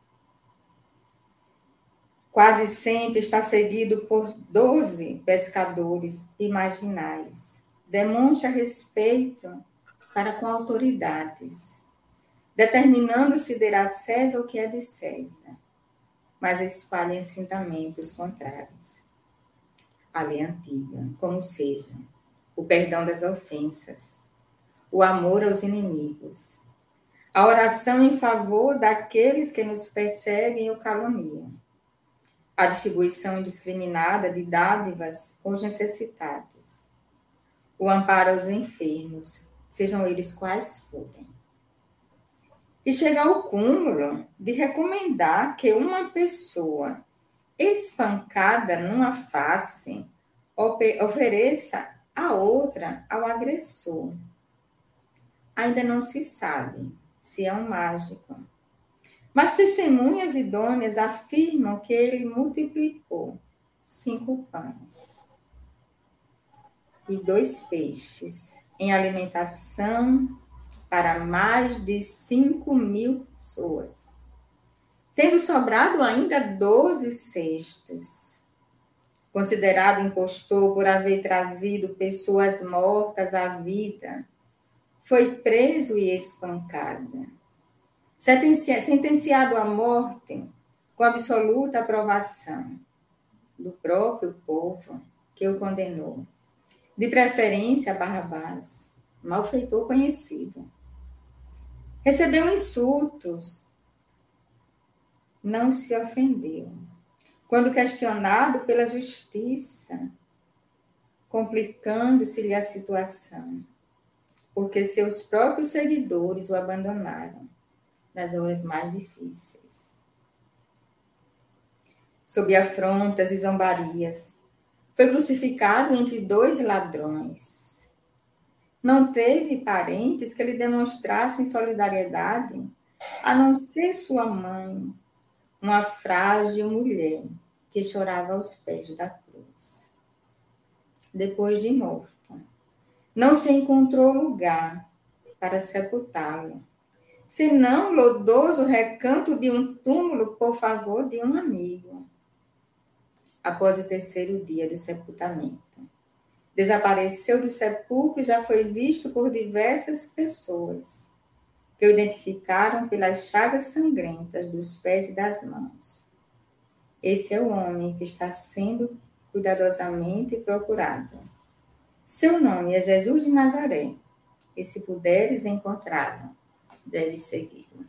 Quase sempre está seguido por doze pescadores imaginais. Demonstra respeito para com autoridades, determinando se a César o que é de César mas espalha ensinamentos contrários à lei antiga, como seja o perdão das ofensas, o amor aos inimigos, a oração em favor daqueles que nos perseguem ou caluniam, a distribuição indiscriminada de dádivas com os necessitados, o amparo aos enfermos, sejam eles quais forem. E chegar ao cúmulo de recomendar que uma pessoa espancada numa face ofereça a outra ao agressor. Ainda não se sabe se é um mágico, mas testemunhas idôneas afirmam que ele multiplicou cinco pães e dois peixes em alimentação para mais de 5 mil pessoas, tendo sobrado ainda 12 cestos. Considerado impostor por haver trazido pessoas mortas à vida, foi preso e espancado. Sentenciado à morte com absoluta aprovação do próprio povo que o condenou. De preferência, Barrabás, malfeitor conhecido Recebeu insultos, não se ofendeu. Quando questionado pela justiça, complicando-se-lhe a situação, porque seus próprios seguidores o abandonaram nas horas mais difíceis. Sob afrontas e zombarias, foi crucificado entre dois ladrões não teve parentes que lhe demonstrassem solidariedade, a não ser sua mãe, uma frágil mulher que chorava aos pés da cruz. Depois de morto, não se encontrou lugar para sepultá-lo, senão lodoso recanto de um túmulo por favor de um amigo, após o terceiro dia do sepultamento desapareceu do sepulcro e já foi visto por diversas pessoas, que o identificaram pelas chagas sangrentas dos pés e das mãos. Esse é o homem que está sendo cuidadosamente procurado. Seu nome é Jesus de Nazaré, e se puderes encontrá-lo, deve segui-lo.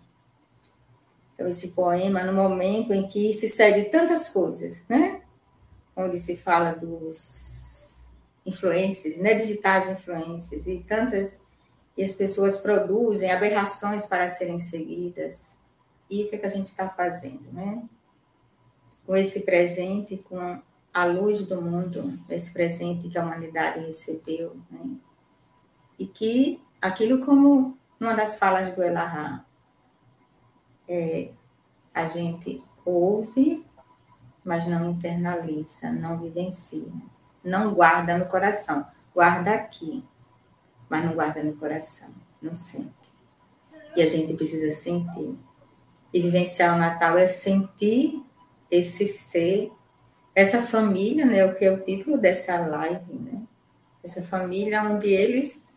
Então, esse poema, no momento em que se segue tantas coisas, né? Onde se fala dos influências, né? Digitais influências, e tantas. E as pessoas produzem aberrações para serem seguidas. E o que, é que a gente está fazendo, né? Com esse presente, com a luz do mundo, esse presente que a humanidade recebeu, né? E que aquilo como uma das falas do Elahá, é, a gente ouve, mas não internaliza, não vivencia, não guarda no coração, guarda aqui, mas não guarda no coração, não sente. E a gente precisa sentir. E vivenciar o Natal é sentir esse ser, essa família, né, o que é o título dessa live, né? Essa família onde eles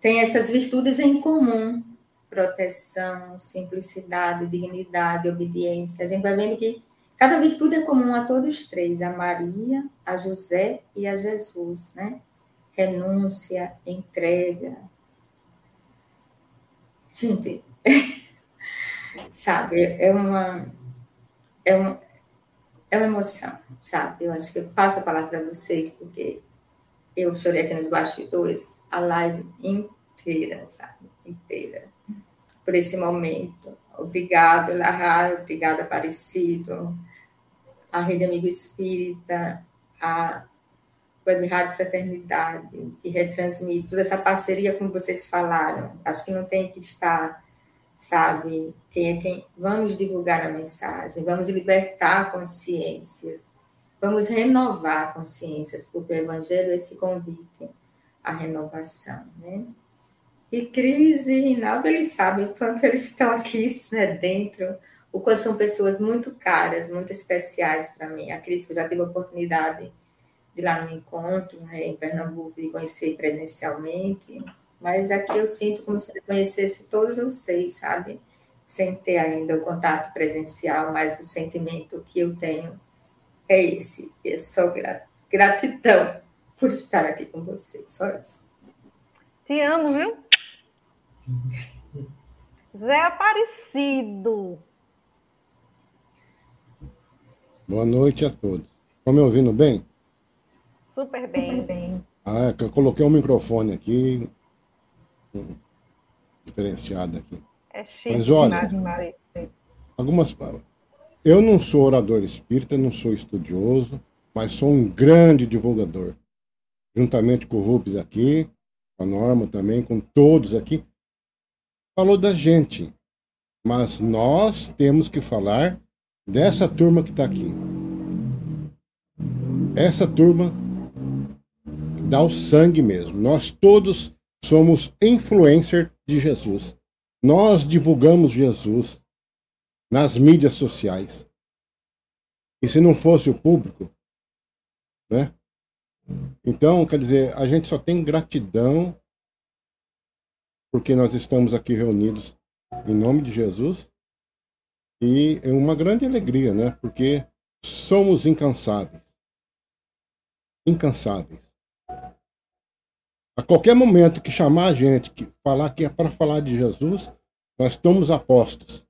têm essas virtudes em comum, proteção, simplicidade, dignidade, obediência. A gente vai vendo que cada virtude é comum a todos três, a Maria, a José e a Jesus, né? Renúncia, entrega. Gente, <laughs> sabe, é uma, é uma, é uma emoção, sabe? Eu acho que eu passo a palavra para vocês, porque eu chorei aqui nos bastidores a live inteira, sabe? Inteira por esse momento. Obrigado, Elahá, obrigada, Aparecido, a Rede Amigo Espírita, a Web Rádio Fraternidade, que retransmite toda essa parceria, como vocês falaram. Acho que não tem que estar, sabe, quem é quem. Vamos divulgar a mensagem, vamos libertar consciências, vamos renovar consciências, porque o Evangelho é esse convite à renovação, né? E Cris e Rinaldo, eles sabem quanto eles estão aqui né, dentro, o quanto são pessoas muito caras, muito especiais para mim. A Cris, que eu já tive a oportunidade de lá no encontro, né, em Pernambuco, de conhecer presencialmente, mas aqui eu sinto como se eu conhecesse todos vocês, sabe? Sem ter ainda o contato presencial, mas o sentimento que eu tenho é esse. É só gratidão por estar aqui com vocês, só isso. Te amo, viu? Zé Aparecido. Boa noite a todos. Estão me ouvindo bem? Super bem. Super bem. Ah, é eu coloquei um microfone aqui, um, diferenciado aqui. É chique. Mas olha, algumas palavras. Eu não sou orador espírita, não sou estudioso, mas sou um grande divulgador. Juntamente com o Rubens aqui, com a Norma também, com todos aqui falou da gente, mas nós temos que falar dessa turma que está aqui. Essa turma dá o sangue mesmo. Nós todos somos influencer de Jesus. Nós divulgamos Jesus nas mídias sociais. E se não fosse o público, né? Então, quer dizer, a gente só tem gratidão porque nós estamos aqui reunidos em nome de Jesus e é uma grande alegria, né? Porque somos incansáveis. Incansáveis. A qualquer momento que chamar a gente, que falar que é para falar de Jesus, nós estamos apostos.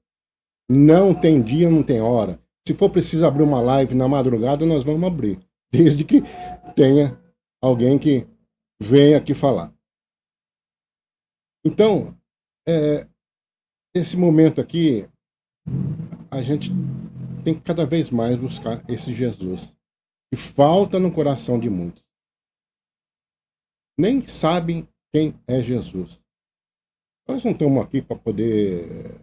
Não tem dia, não tem hora. Se for preciso abrir uma live na madrugada, nós vamos abrir. Desde que tenha alguém que venha aqui falar. Então, é, esse momento aqui, a gente tem que cada vez mais buscar esse Jesus que falta no coração de muitos. Nem sabem quem é Jesus. Nós não estamos aqui para poder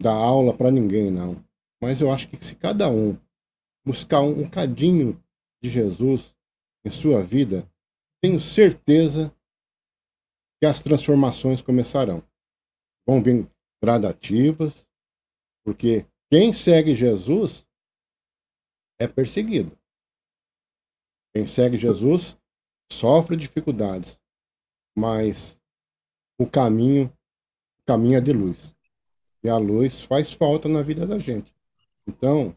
dar aula para ninguém, não. Mas eu acho que se cada um buscar um, um cadinho de Jesus em sua vida, tenho certeza que as transformações começarão. Vão vir gradativas, porque quem segue Jesus é perseguido. Quem segue Jesus sofre dificuldades, mas o caminho, o caminho é de luz. E a luz faz falta na vida da gente. Então,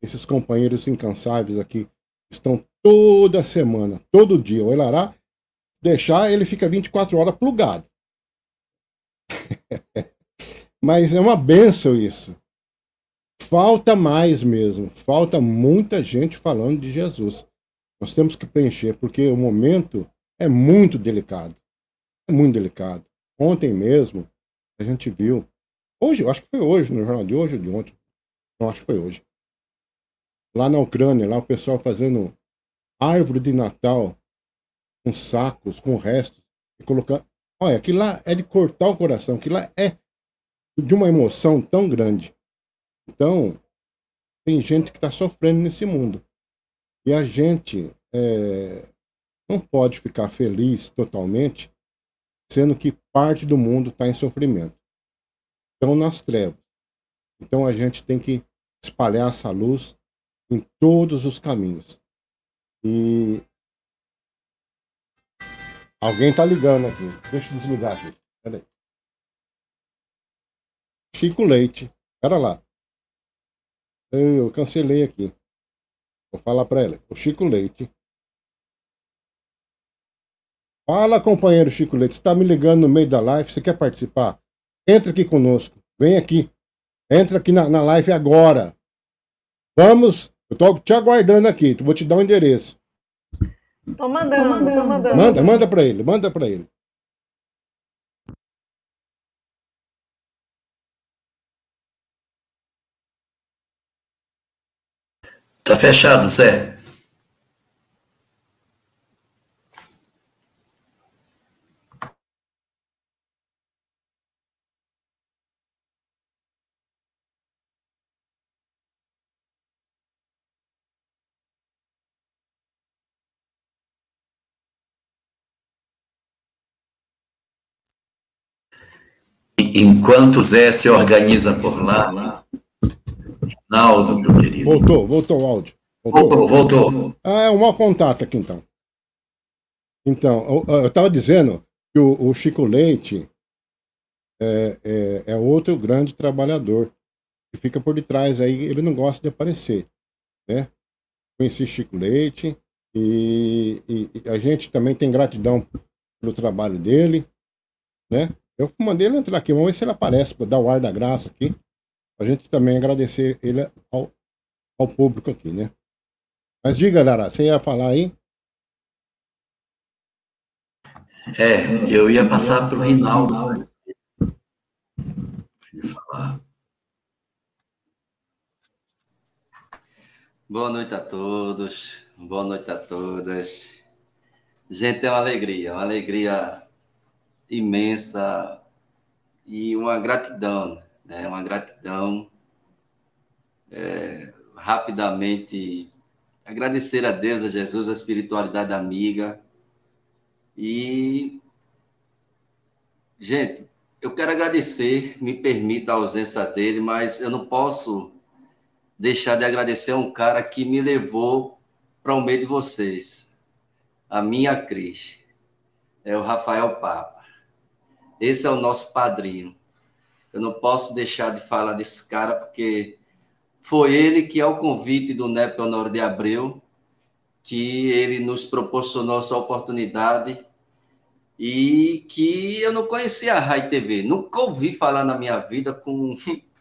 esses companheiros incansáveis aqui estão toda semana, todo dia. O Elará, deixar, ele fica 24 horas plugado. <laughs> Mas é uma benção isso. Falta mais mesmo. Falta muita gente falando de Jesus. Nós temos que preencher, porque o momento é muito delicado. É muito delicado. Ontem mesmo, a gente viu. Hoje, acho que foi hoje, no jornal de hoje ou de ontem. Não, acho que foi hoje. Lá na Ucrânia, lá o pessoal fazendo árvore de Natal com sacos, com restos, e. Olha, aquilo lá é de cortar o coração, aquilo lá é de uma emoção tão grande. Então, tem gente que está sofrendo nesse mundo. E a gente é, não pode ficar feliz totalmente, sendo que parte do mundo está em sofrimento. Estão nas trevas. Então a gente tem que espalhar essa luz em todos os caminhos. E alguém está ligando aqui. Deixa eu desligar aqui. Peraí. Chico Leite. Pera lá. Eu cancelei aqui. Vou falar para ela. O Chico Leite. Fala, companheiro Chico Leite. Você está me ligando no meio da live? Você quer participar? Entra aqui conosco. Vem aqui. Entra aqui na, na live agora. Vamos. Eu tô te aguardando aqui. Vou te dar o um endereço. Tô mandando. Tô mandando. Manda, manda para ele. Manda para ele. Tá fechado, Zé. Enquanto Zé se organiza por lá, Ronaldo, meu querido. Voltou, voltou o áudio. Voltou, voltou. voltou. Ah, é um mau contato aqui então. Então, eu estava dizendo que o, o, Chico Leite é, é, é, outro grande trabalhador que fica por detrás aí, ele não gosta de aparecer, né? Conheci Chico Leite e, e, e a gente também tem gratidão pelo trabalho dele, né? Eu mandei ele entrar aqui, vamos ver se ele aparece para dar o ar da graça aqui a gente também agradecer ele ao, ao público aqui, né? Mas diga, Lara, você ia falar aí? É, eu ia passar para o Rinaldo. falar. Boa noite a todos, boa noite a todas. Gente, é uma alegria, uma alegria imensa e uma gratidão né? uma gratidão. É, rapidamente agradecer a Deus, a Jesus, a espiritualidade amiga. E, gente, eu quero agradecer, me permita a ausência dele, mas eu não posso deixar de agradecer a um cara que me levou para o meio de vocês, a minha Cris, é o Rafael Papa. Esse é o nosso padrinho. Eu não posso deixar de falar desse cara, porque foi ele que, ao convite do Neto Honório de Abreu, que ele nos proporcionou essa oportunidade e que eu não conhecia a Rai TV, nunca ouvi falar na minha vida com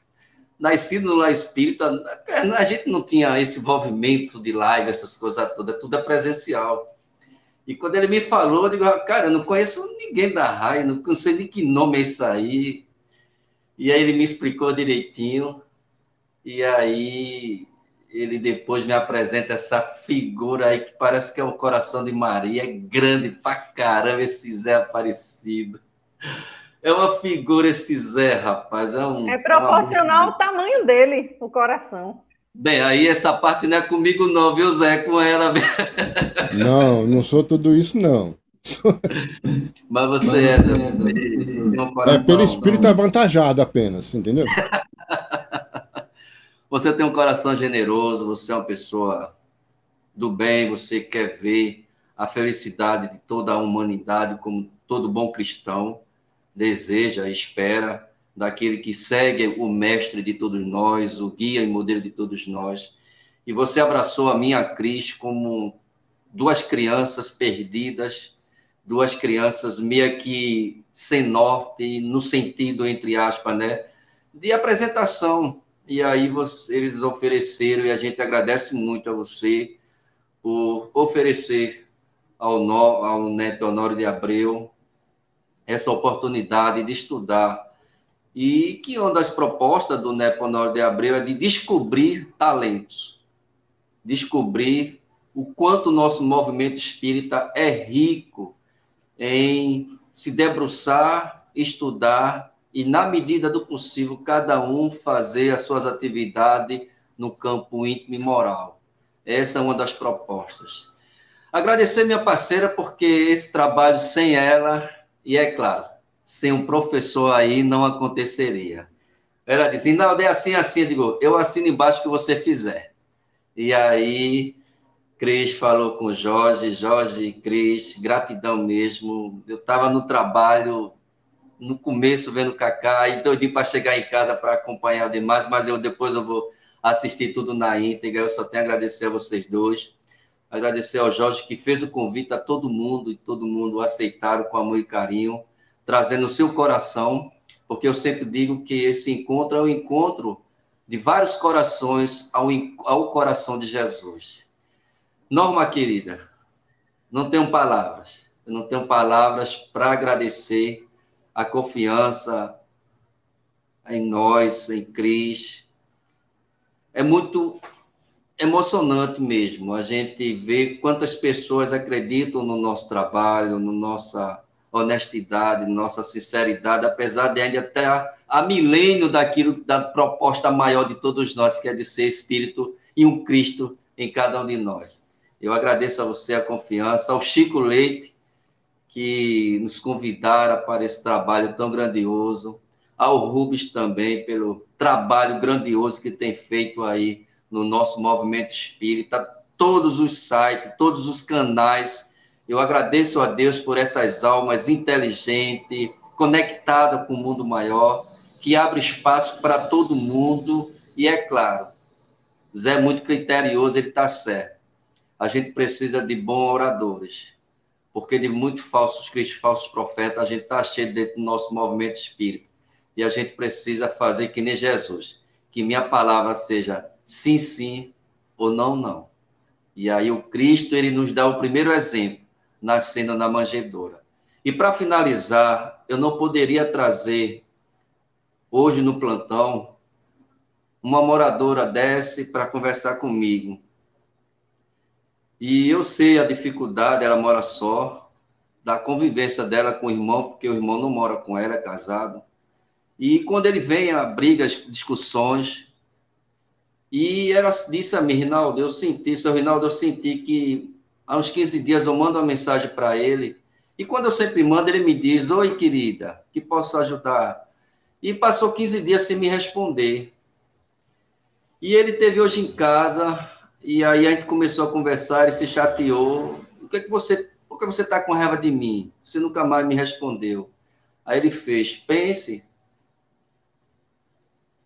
<laughs> nascido no Lar Espírita, a gente não tinha esse envolvimento de live, essas coisas todas, tudo é presencial. E quando ele me falou, eu digo, cara, eu não conheço ninguém da RAI, não sei de que nome é isso aí. E aí ele me explicou direitinho. E aí ele depois me apresenta essa figura aí que parece que é o coração de Maria, é grande pra caramba esse Zé Aparecido. É uma figura esse Zé, rapaz. É, um, é proporcional ao tamanho dele, o coração. Bem, aí essa parte não é comigo não, viu, Zé? Com ela. Não, não sou tudo isso, não. Mas você é, Zé. É pelo espírito avantajado apenas, entendeu? <laughs> você tem um coração generoso, você é uma pessoa do bem, você quer ver a felicidade de toda a humanidade, como todo bom cristão deseja espera, daquele que segue o mestre de todos nós, o guia e modelo de todos nós. e você abraçou a minha Cris como duas crianças perdidas, duas crianças meio que sem norte, no sentido, entre aspas, né, de apresentação. E aí você, eles ofereceram, e a gente agradece muito a você por oferecer ao, no, ao Neto Honório de Abreu essa oportunidade de estudar. E que uma das propostas do Neto Honório de Abreu é de descobrir talentos, descobrir o quanto o nosso movimento espírita é rico em se debruçar, estudar e, na medida do possível, cada um fazer as suas atividades no campo íntimo e moral. Essa é uma das propostas. Agradecer minha parceira, porque esse trabalho sem ela, e é claro, sem um professor aí não aconteceria. Ela dizia, não, é assim, assim, eu digo, eu assino embaixo o que você fizer. E aí Cris falou com Jorge, Jorge e Cris, gratidão mesmo. Eu estava no trabalho, no começo, vendo o Kaká, e doidinho para chegar em casa para acompanhar demais, mas eu depois eu vou assistir tudo na íntegra. Eu só tenho a agradecer a vocês dois. Agradecer ao Jorge que fez o convite a todo mundo, e todo mundo aceitaram com amor e carinho, trazendo o seu coração, porque eu sempre digo que esse encontro é o um encontro de vários corações ao, ao coração de Jesus. Norma querida, não tenho palavras. Eu não tenho palavras para agradecer a confiança em nós, em Cris. É muito emocionante mesmo a gente ver quantas pessoas acreditam no nosso trabalho, no nossa honestidade, nossa sinceridade, apesar de ainda estar a milênio daquilo da proposta maior de todos nós, que é de ser espírito e um Cristo em cada um de nós. Eu agradeço a você a confiança, ao Chico Leite, que nos convidara para esse trabalho tão grandioso, ao Rubens também, pelo trabalho grandioso que tem feito aí no nosso movimento espírita, todos os sites, todos os canais. Eu agradeço a Deus por essas almas inteligentes, conectadas com o mundo maior, que abre espaço para todo mundo. E é claro, Zé é muito criterioso, ele está certo a gente precisa de bons oradores, porque de muitos falsos cristos, falsos profetas, a gente está cheio dentro do nosso movimento espírita. E a gente precisa fazer que nem Jesus, que minha palavra seja sim, sim ou não, não. E aí o Cristo, ele nos dá o primeiro exemplo, nascendo na manjedoura. E para finalizar, eu não poderia trazer hoje no plantão uma moradora desce para conversar comigo e eu sei a dificuldade, ela mora só, da convivência dela com o irmão, porque o irmão não mora com ela, é casado. E quando ele vem a brigas, discussões, e ela disse a mim, Rinaldo, eu senti, seu Rinaldo, eu senti que há uns 15 dias eu mando uma mensagem para ele, e quando eu sempre mando, ele me diz, oi, querida, que posso ajudar? E passou 15 dias sem me responder. E ele teve hoje em casa, e aí a gente começou a conversar, ele se chateou. O que é que você, por que você está com raiva de mim? Você nunca mais me respondeu. Aí ele fez, pense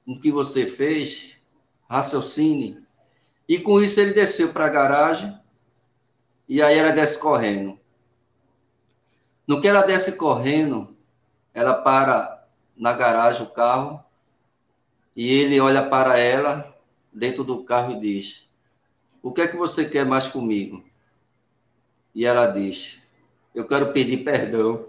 no que você fez, raciocine. E com isso ele desceu para a garagem e aí ela desce correndo. No que ela desce correndo, ela para na garagem o carro e ele olha para ela dentro do carro e diz: o que é que você quer mais comigo? E ela diz: Eu quero pedir perdão.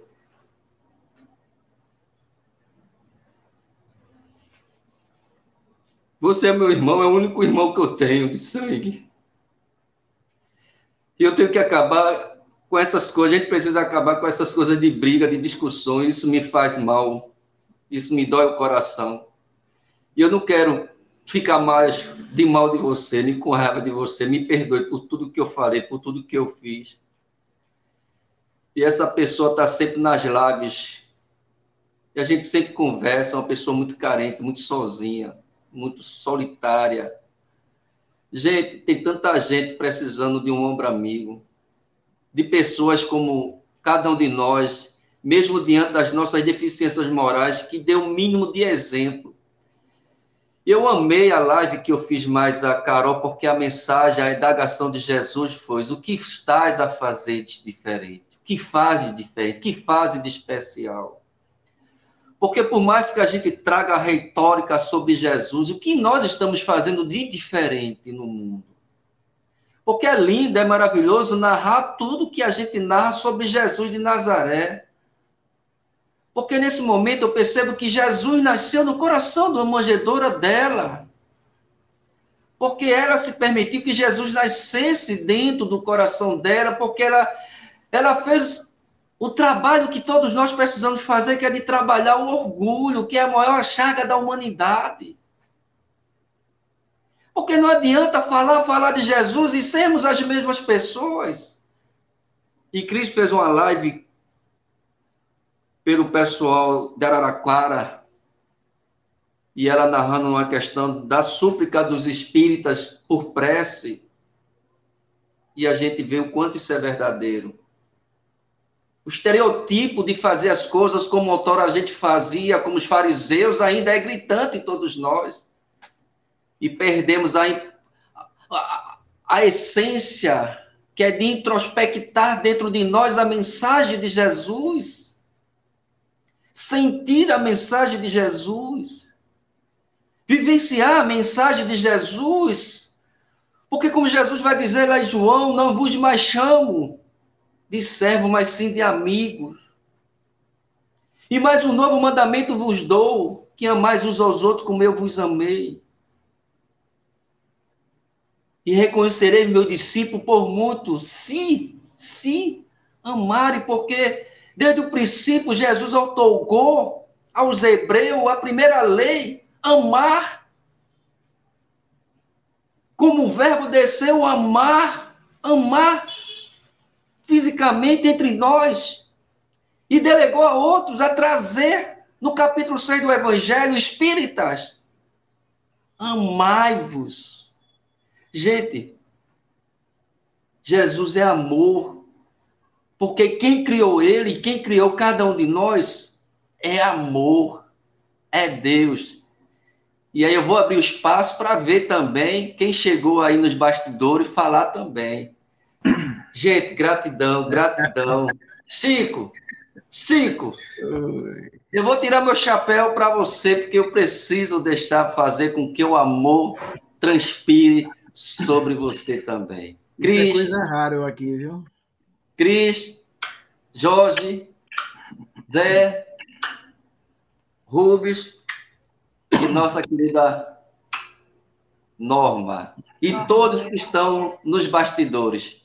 Você é meu irmão, é o único irmão que eu tenho de sangue. E eu tenho que acabar com essas coisas. A gente precisa acabar com essas coisas de briga, de discussões. Isso me faz mal. Isso me dói o coração. E eu não quero ficar mais de mal de você, nem com raiva de você. Me perdoe por tudo que eu falei, por tudo que eu fiz. E essa pessoa está sempre nas lives. E a gente sempre conversa, é uma pessoa muito carente, muito sozinha, muito solitária. Gente, tem tanta gente precisando de um ombro amigo, de pessoas como cada um de nós, mesmo diante das nossas deficiências morais, que dê o um mínimo de exemplo Eu amei a live que eu fiz mais a Carol, porque a mensagem, a indagação de Jesus foi: o que estás a fazer de diferente? O que faz de diferente? O que faz de especial? Porque por mais que a gente traga a retórica sobre Jesus, o que nós estamos fazendo de diferente no mundo? Porque é lindo, é maravilhoso narrar tudo que a gente narra sobre Jesus de Nazaré. Porque nesse momento eu percebo que Jesus nasceu no coração uma manjedoura dela. Porque ela se permitiu que Jesus nascesse dentro do coração dela, porque ela, ela fez o trabalho que todos nós precisamos fazer, que é de trabalhar o orgulho, que é a maior chaga da humanidade. Porque não adianta falar, falar de Jesus e sermos as mesmas pessoas. E Cris fez uma live pelo pessoal de Araraquara, e ela narrando uma questão da súplica dos espíritas por prece, e a gente vê o quanto isso é verdadeiro. O estereotipo de fazer as coisas como outrora a gente fazia, como os fariseus, ainda é gritante em todos nós e perdemos a, a, a essência que é de introspectar dentro de nós a mensagem de Jesus, sentir a mensagem de Jesus, vivenciar a mensagem de Jesus, porque como Jesus vai dizer lá em João, não vos mais chamo de servo, mas sim de amigo. E mais um novo mandamento vos dou, que amais uns aos outros como eu vos amei. E reconhecerei meu discípulo por muito, se, se amarem, porque desde o princípio Jesus otorgou aos hebreus a primeira lei, amar. Como o verbo desceu, amar, amar fisicamente entre nós. E delegou a outros a trazer, no capítulo 6 do Evangelho, espíritas. Amai-vos Gente, Jesus é amor, porque quem criou ele, quem criou cada um de nós, é amor, é Deus. E aí eu vou abrir o espaço para ver também quem chegou aí nos bastidores falar também. <coughs> Gente, gratidão, gratidão. Chico, Chico, eu vou tirar meu chapéu para você, porque eu preciso deixar fazer com que o amor transpire sobre você também. Cris. Isso é coisa rara aqui, viu? Cris, Jorge, Zé, Rubens e nossa querida Norma. E todos que estão nos bastidores.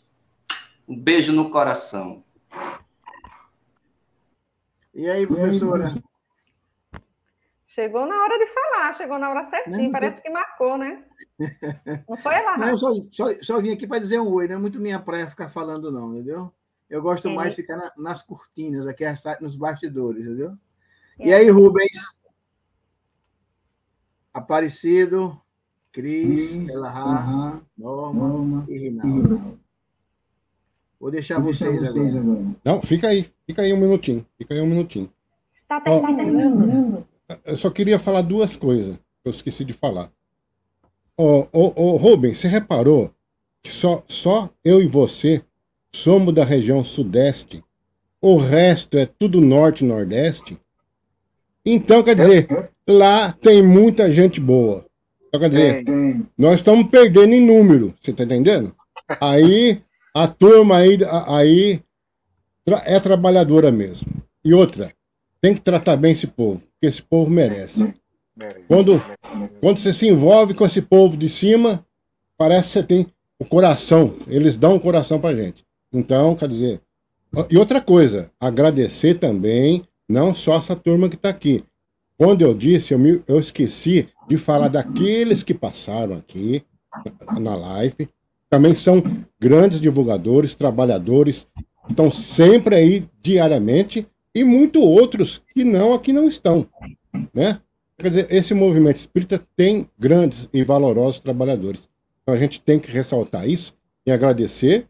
Um beijo no coração. E aí, professora? Chegou na hora de falar, chegou na hora certinho, não, parece que marcou, né? Não foi lá? Não, só, só, só vim aqui para dizer um oi, não é muito minha praia ficar falando, não, entendeu? Eu gosto é. mais de ficar na, nas cortinas, aqui nos bastidores, entendeu? É. E aí, Rubens? Aparecido, Cris, Elahá, uhum. Norma, Norma e Rinaldo. Vou deixar Vou vocês, deixar vocês agora. agora. Não, fica aí, fica aí um minutinho, fica aí um minutinho. Está terminando eu só queria falar duas coisas. Eu esqueci de falar. Ô, ô, ô, Rubens, você reparou que só, só eu e você somos da região sudeste? O resto é tudo norte e nordeste? Então, quer dizer, lá tem muita gente boa. Então, quer dizer, nós estamos perdendo em número, você tá entendendo? Aí, a turma aí, aí é trabalhadora mesmo. E outra, tem que tratar bem esse povo que esse povo merece. Quando, quando você se envolve com esse povo de cima, parece que você tem o coração. Eles dão o coração pra gente. Então, quer dizer. E outra coisa, agradecer também, não só essa turma que está aqui. Quando eu disse, eu, me, eu esqueci de falar daqueles que passaram aqui na, na live. Também são grandes divulgadores, trabalhadores, estão sempre aí diariamente e muito outros que não aqui não estão, né? Quer dizer, esse movimento espírita tem grandes e valorosos trabalhadores. Então a gente tem que ressaltar isso e agradecer.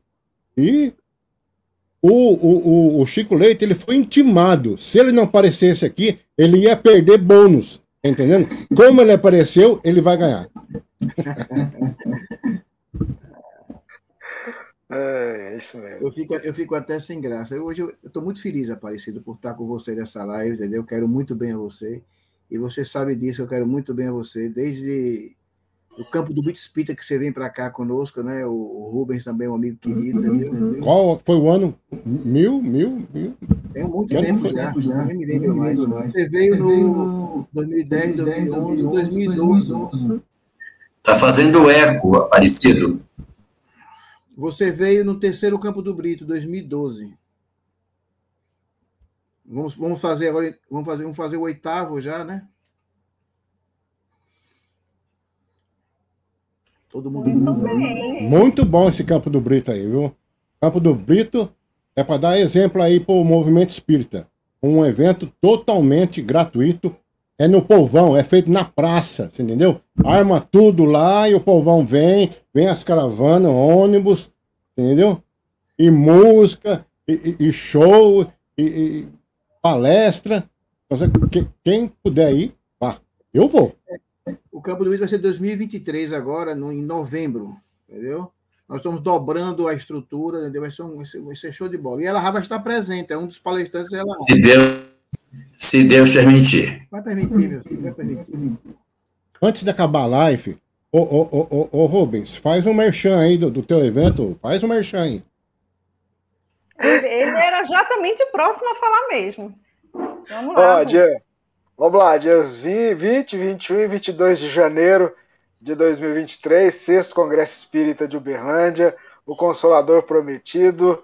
E o, o, o, o Chico Leite ele foi intimado. Se ele não aparecesse aqui, ele ia perder bônus. Tá entendendo? Como ele apareceu, ele vai ganhar. É, <laughs> é isso mesmo. Eu fico, eu fico até sem graça. Eu, hoje eu estou muito feliz, Aparecido, por estar com você nessa live, entendeu? Eu quero muito bem a você. E você sabe disso, eu quero muito bem a você. Desde o campo do Beat que você vem para cá conosco, né? O, o, Rubens também, um amigo querido. Entendeu? Qual foi o ano? Mil, mil, mil? Tem um monte de tempo já, já. Nem me lembro mais. Você veio no 2010, 2011, 2012. Está fazendo eco, Aparecido. Você veio no terceiro Campo do Brito, 2012. Vamos, vamos fazer agora, vamos fazer, vamos fazer o oitavo já, né? Todo mundo. Muito bem. Muito bom esse Campo do Brito aí, viu? Campo do Brito é para dar exemplo aí para o movimento espírita. Um evento totalmente gratuito. É no povão, é feito na praça, você entendeu? Arma tudo lá e o povão vem, vem as caravanas, ônibus, entendeu? E música, e, e, e show, e, e, palestra. Então, quem puder ir, vá. Eu vou. O Campo do Vídeo vai ser 2023 agora, no, em novembro, entendeu? Nós estamos dobrando a estrutura, entendeu? Vai ser, um, vai ser show de bola. E ela vai estar presente, é um dos palestrantes. Ela... Se Deus, se Deus permitir. Vai permitir, meu filho, vai permitir. Antes de acabar a live, ô, ô, ô, ô, Rubens, faz um merchan aí do, do teu evento, faz um merchan aí. Ele era exatamente o próximo a falar mesmo. Vamos lá. Ó, dia, vamos lá, dias 20, 21 e 22 de janeiro de 2023, sexto Congresso Espírita de Uberlândia, o Consolador Prometido.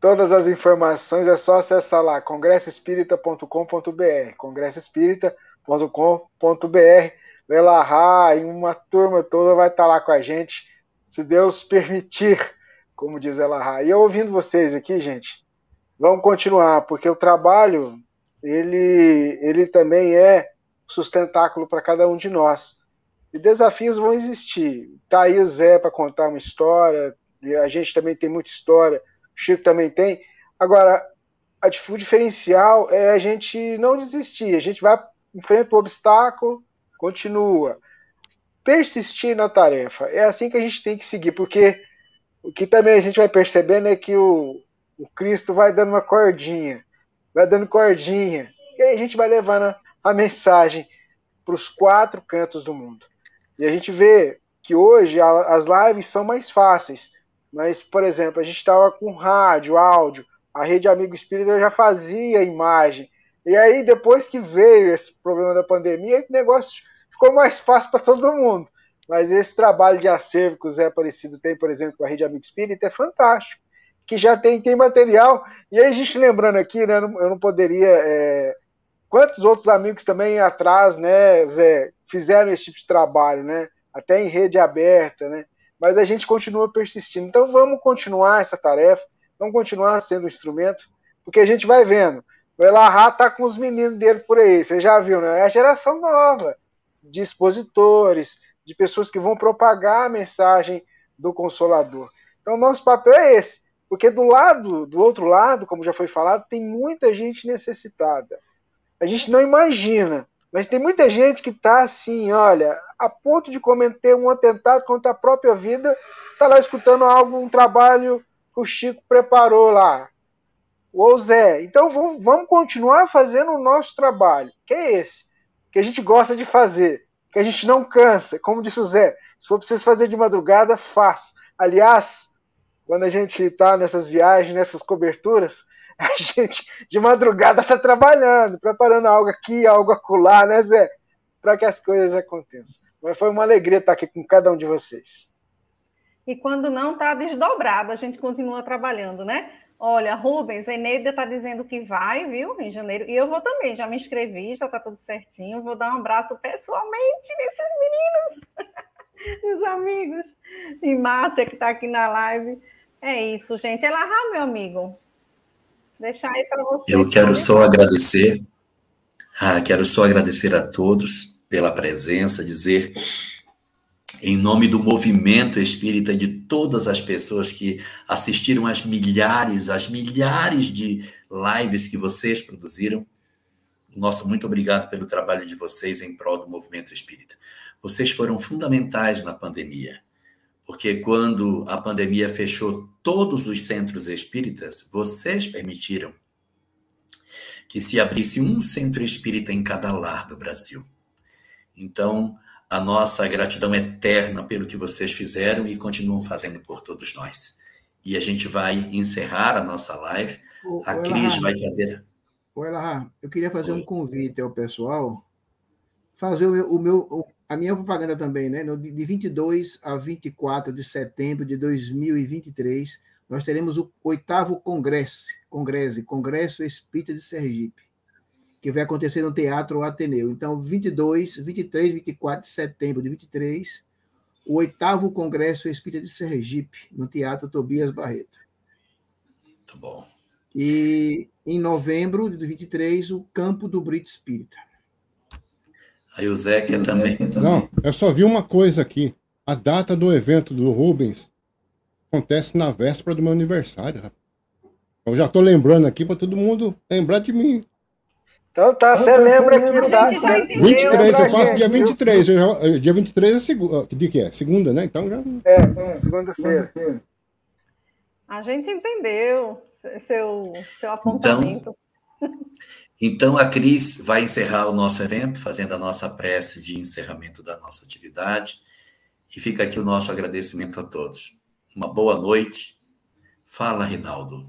Todas as informações é só acessar lá, congressoespírita.com.br, congressoespírita.com.br. Velarra e uma turma toda vai estar lá com a gente, se Deus permitir, como diz Elarra. E eu ouvindo vocês aqui, gente, vamos continuar, porque o trabalho, ele, ele também é sustentáculo para cada um de nós. E desafios vão existir. Tá aí o Zé para contar uma história, a gente também tem muita história, o Chico também tem. Agora, a, o diferencial é a gente não desistir, a gente vai enfrenta o obstáculo, continua. Persistir na tarefa. É assim que a gente tem que seguir, porque o que também a gente vai percebendo é que o, o Cristo vai dando uma cordinha, vai dando cordinha, e aí a gente vai levando a, mensagem para os quatro cantos do mundo. E a gente vê que hoje as lives são mais fáceis. Mas, por exemplo, a gente estava com rádio, áudio, a Rede Amigo Espírita já fazia imagem. E aí, depois que veio esse problema da pandemia, o negócio ficou mais fácil para todo mundo. Mas esse trabalho de acervo que o Zé Aparecido tem, por exemplo, com a Rede Amigo Espírita, é fantástico. Que já tem, tem material. E aí, a gente lembrando aqui, né, eu não poderia. É... Quantos outros amigos também atrás, né, Zé, fizeram esse tipo de trabalho, né? Até em rede aberta, né? Mas a gente continua persistindo. Então vamos continuar essa tarefa, vamos continuar sendo um instrumento, porque a gente vai vendo. O Elahá tá com os meninos dele por aí, você já viu, né? É a geração nova de expositores, de pessoas que vão propagar a mensagem do Consolador. Então nosso papel é esse, porque do lado, do outro lado, como já foi falado, tem muita gente necessitada. A gente não imagina mas tem muita gente que está assim, olha, a ponto de cometer um atentado contra a própria vida, está lá escutando algo, um trabalho que o Chico preparou lá. O Zé. Então vamos, vamos continuar fazendo o nosso trabalho, que é esse, que a gente gosta de fazer, que a gente não cansa. Como disse o Zé, se for preciso fazer de madrugada, faz. Aliás, quando a gente está nessas viagens, nessas coberturas, <laughs> a gente de madrugada está trabalhando, preparando algo aqui, algo acolá, né, Zé? Para que as coisas aconteçam. Mas foi uma alegria estar aqui com cada um de vocês. E quando não está desdobrado, a gente continua trabalhando, né? Olha, Rubens, Eneida está dizendo que vai, viu, em janeiro. E eu vou também, já me inscrevi, já está tudo certinho. Vou dar um abraço pessoalmente nesses meninos, <laughs> meus amigos. E Márcia, que está aqui na live. É isso, gente. É lá, meu amigo. Deixar aí para você. Eu quero só agradecer, ah, quero só agradecer a todos pela presença, dizer em nome do movimento espírita de todas as pessoas que assistiram às milhares, às milhares de lives que vocês produziram, nosso muito obrigado pelo trabalho de vocês em prol do movimento espírita. Vocês foram fundamentais na pandemia, porque quando a pandemia fechou todos os centros espíritas, vocês permitiram que se abrisse um centro espírita em cada lar do Brasil. Então, a nossa gratidão eterna pelo que vocês fizeram e continuam fazendo por todos nós. E a gente vai encerrar a nossa live. a Cris vai fazer. Oi, Elahá, eu queria fazer Oi. um convite ao pessoal, fazer o meu, o meu, a minha propaganda também, né? De 22 a 24 de setembro de 2023, nós teremos o oitavo congresso, congresso, Congresso Espírita de Sergipe que vai acontecer no Teatro Ateneu. Então, 22, 23, 24 de setembro de 23, o oitavo Congresso Espírita de Sergipe, no Teatro Tobias Barreto. Muito bom. E em novembro de 23, o Campo do Brito Espírita. Aí o Zé quer também. Não, eu só vi uma coisa aqui. A data do evento do Rubens acontece na véspera do meu aniversário. Eu já estou lembrando aqui para todo mundo lembrar de mim. Então tá, você lembra que dá. 23, eu faço dia 23. Eu, dia 23 é segunda. De que é? Segunda, né? Então já. É, segunda-feira. A gente entendeu seu, seu apontamento. Então, <laughs> então a Cris vai encerrar o nosso evento, fazendo a nossa prece de encerramento da nossa atividade. E fica aqui o nosso agradecimento a todos. Uma boa noite. Fala, Rinaldo.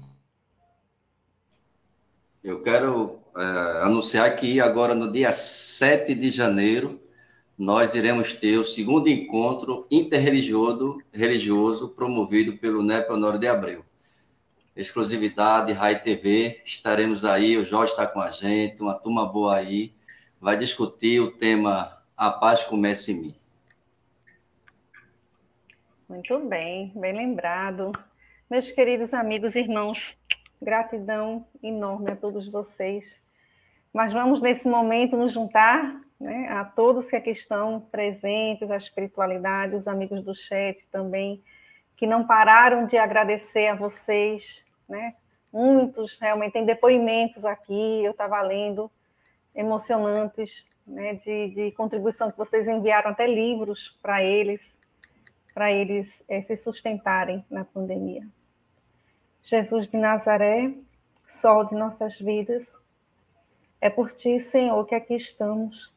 Eu quero é, anunciar que agora no dia 7 de janeiro nós iremos ter o segundo encontro interreligioso religioso promovido pelo NEP Honório de Abreu. Exclusividade, Rai TV, estaremos aí, o Jorge está com a gente, uma turma boa aí, vai discutir o tema A Paz Comece em Mim. Muito bem, bem lembrado. Meus queridos amigos irmãos, Gratidão enorme a todos vocês. Mas vamos, nesse momento, nos juntar né, a todos que aqui estão presentes, a espiritualidade, os amigos do chat também, que não pararam de agradecer a vocês. Né? Muitos realmente têm depoimentos aqui, eu estava lendo, emocionantes, né, de, de, contribuição que vocês enviaram até livros para eles, para eles é, se sustentarem na pandemia. Jesus de Nazaré, sol de nossas vidas, é por ti, Senhor, que aqui estamos.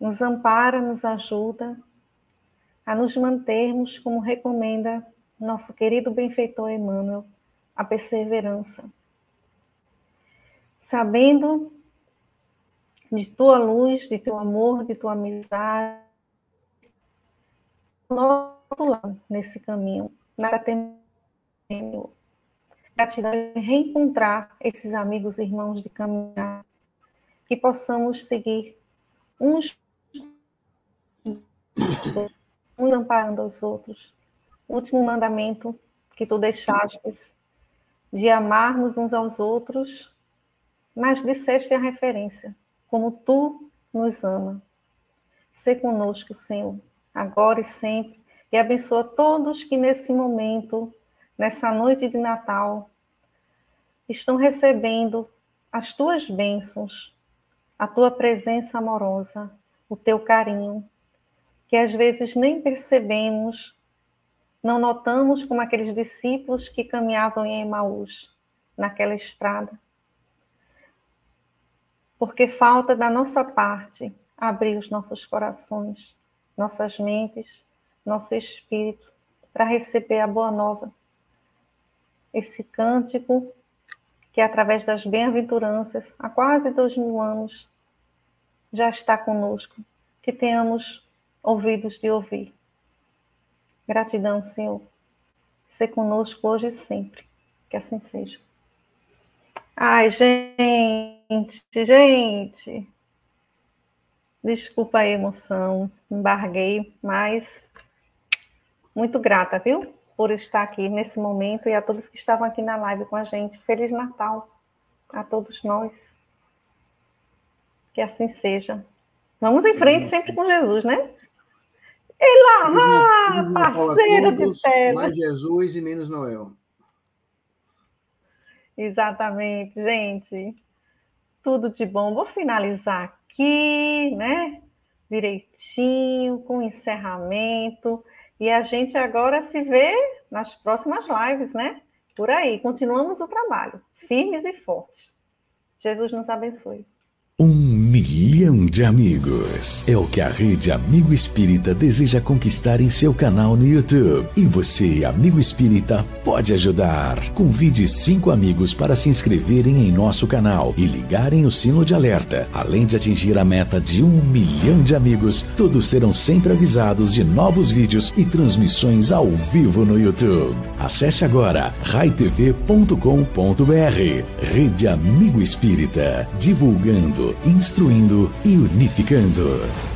Nos ampara, nos ajuda a nos mantermos, como recomenda nosso querido benfeitor Emmanuel, a perseverança. Sabendo de tua luz, de teu amor, de tua amizade, nosso lado nesse caminho. Nada temos Gratidão em reencontrar esses amigos e irmãos de caminhar, que possamos seguir uns, uns amparando os outros. O último mandamento que tu deixastes de amarmos uns aos outros, mas disseste a referência, como tu nos ama. Sê conosco, Senhor, agora e sempre, e abençoa todos que nesse momento nessa noite de Natal, estão recebendo as tuas bênçãos, a tua presença amorosa, o teu carinho, que às vezes nem percebemos, não notamos como aqueles discípulos que caminhavam em Emaús, naquela estrada. Porque falta da nossa parte abrir os nossos corações, nossas mentes, nosso espírito, para receber a boa nova esse cântico que, através das bem-aventuranças, há quase dois mil anos, já está conosco, que tenhamos ouvidos de ouvir. Gratidão, Senhor. Ser conosco hoje e sempre. Que assim seja. Ai, gente, gente. Desculpa a emoção, embarguei, mas muito grata, viu? por estar aqui nesse momento e a todos que estavam aqui na live com a gente. Feliz Natal a todos nós. Que assim seja. Vamos em frente sempre com Jesus, né? E lá, ah, parceiro de tela. Mais Jesus e menos Noel. Exatamente, gente. tudo de bom. Vou finalizar aqui, né? Direitinho, com encerramento. E a gente agora se vê nas próximas lives, né? Por aí. Continuamos o trabalho, firmes e fortes. Jesus nos abençoe. Milhão de amigos é o que a rede Amigo Espírita deseja conquistar em seu canal no YouTube. E você, amigo espírita, pode ajudar. Convide cinco amigos para se inscreverem em nosso canal e ligarem o sino de alerta. Além de atingir a meta de um milhão de amigos, todos serão sempre avisados de novos vídeos e transmissões ao vivo no YouTube. Acesse agora raitv.com.br. Rede Amigo Espírita, divulgando instruindo e unificando.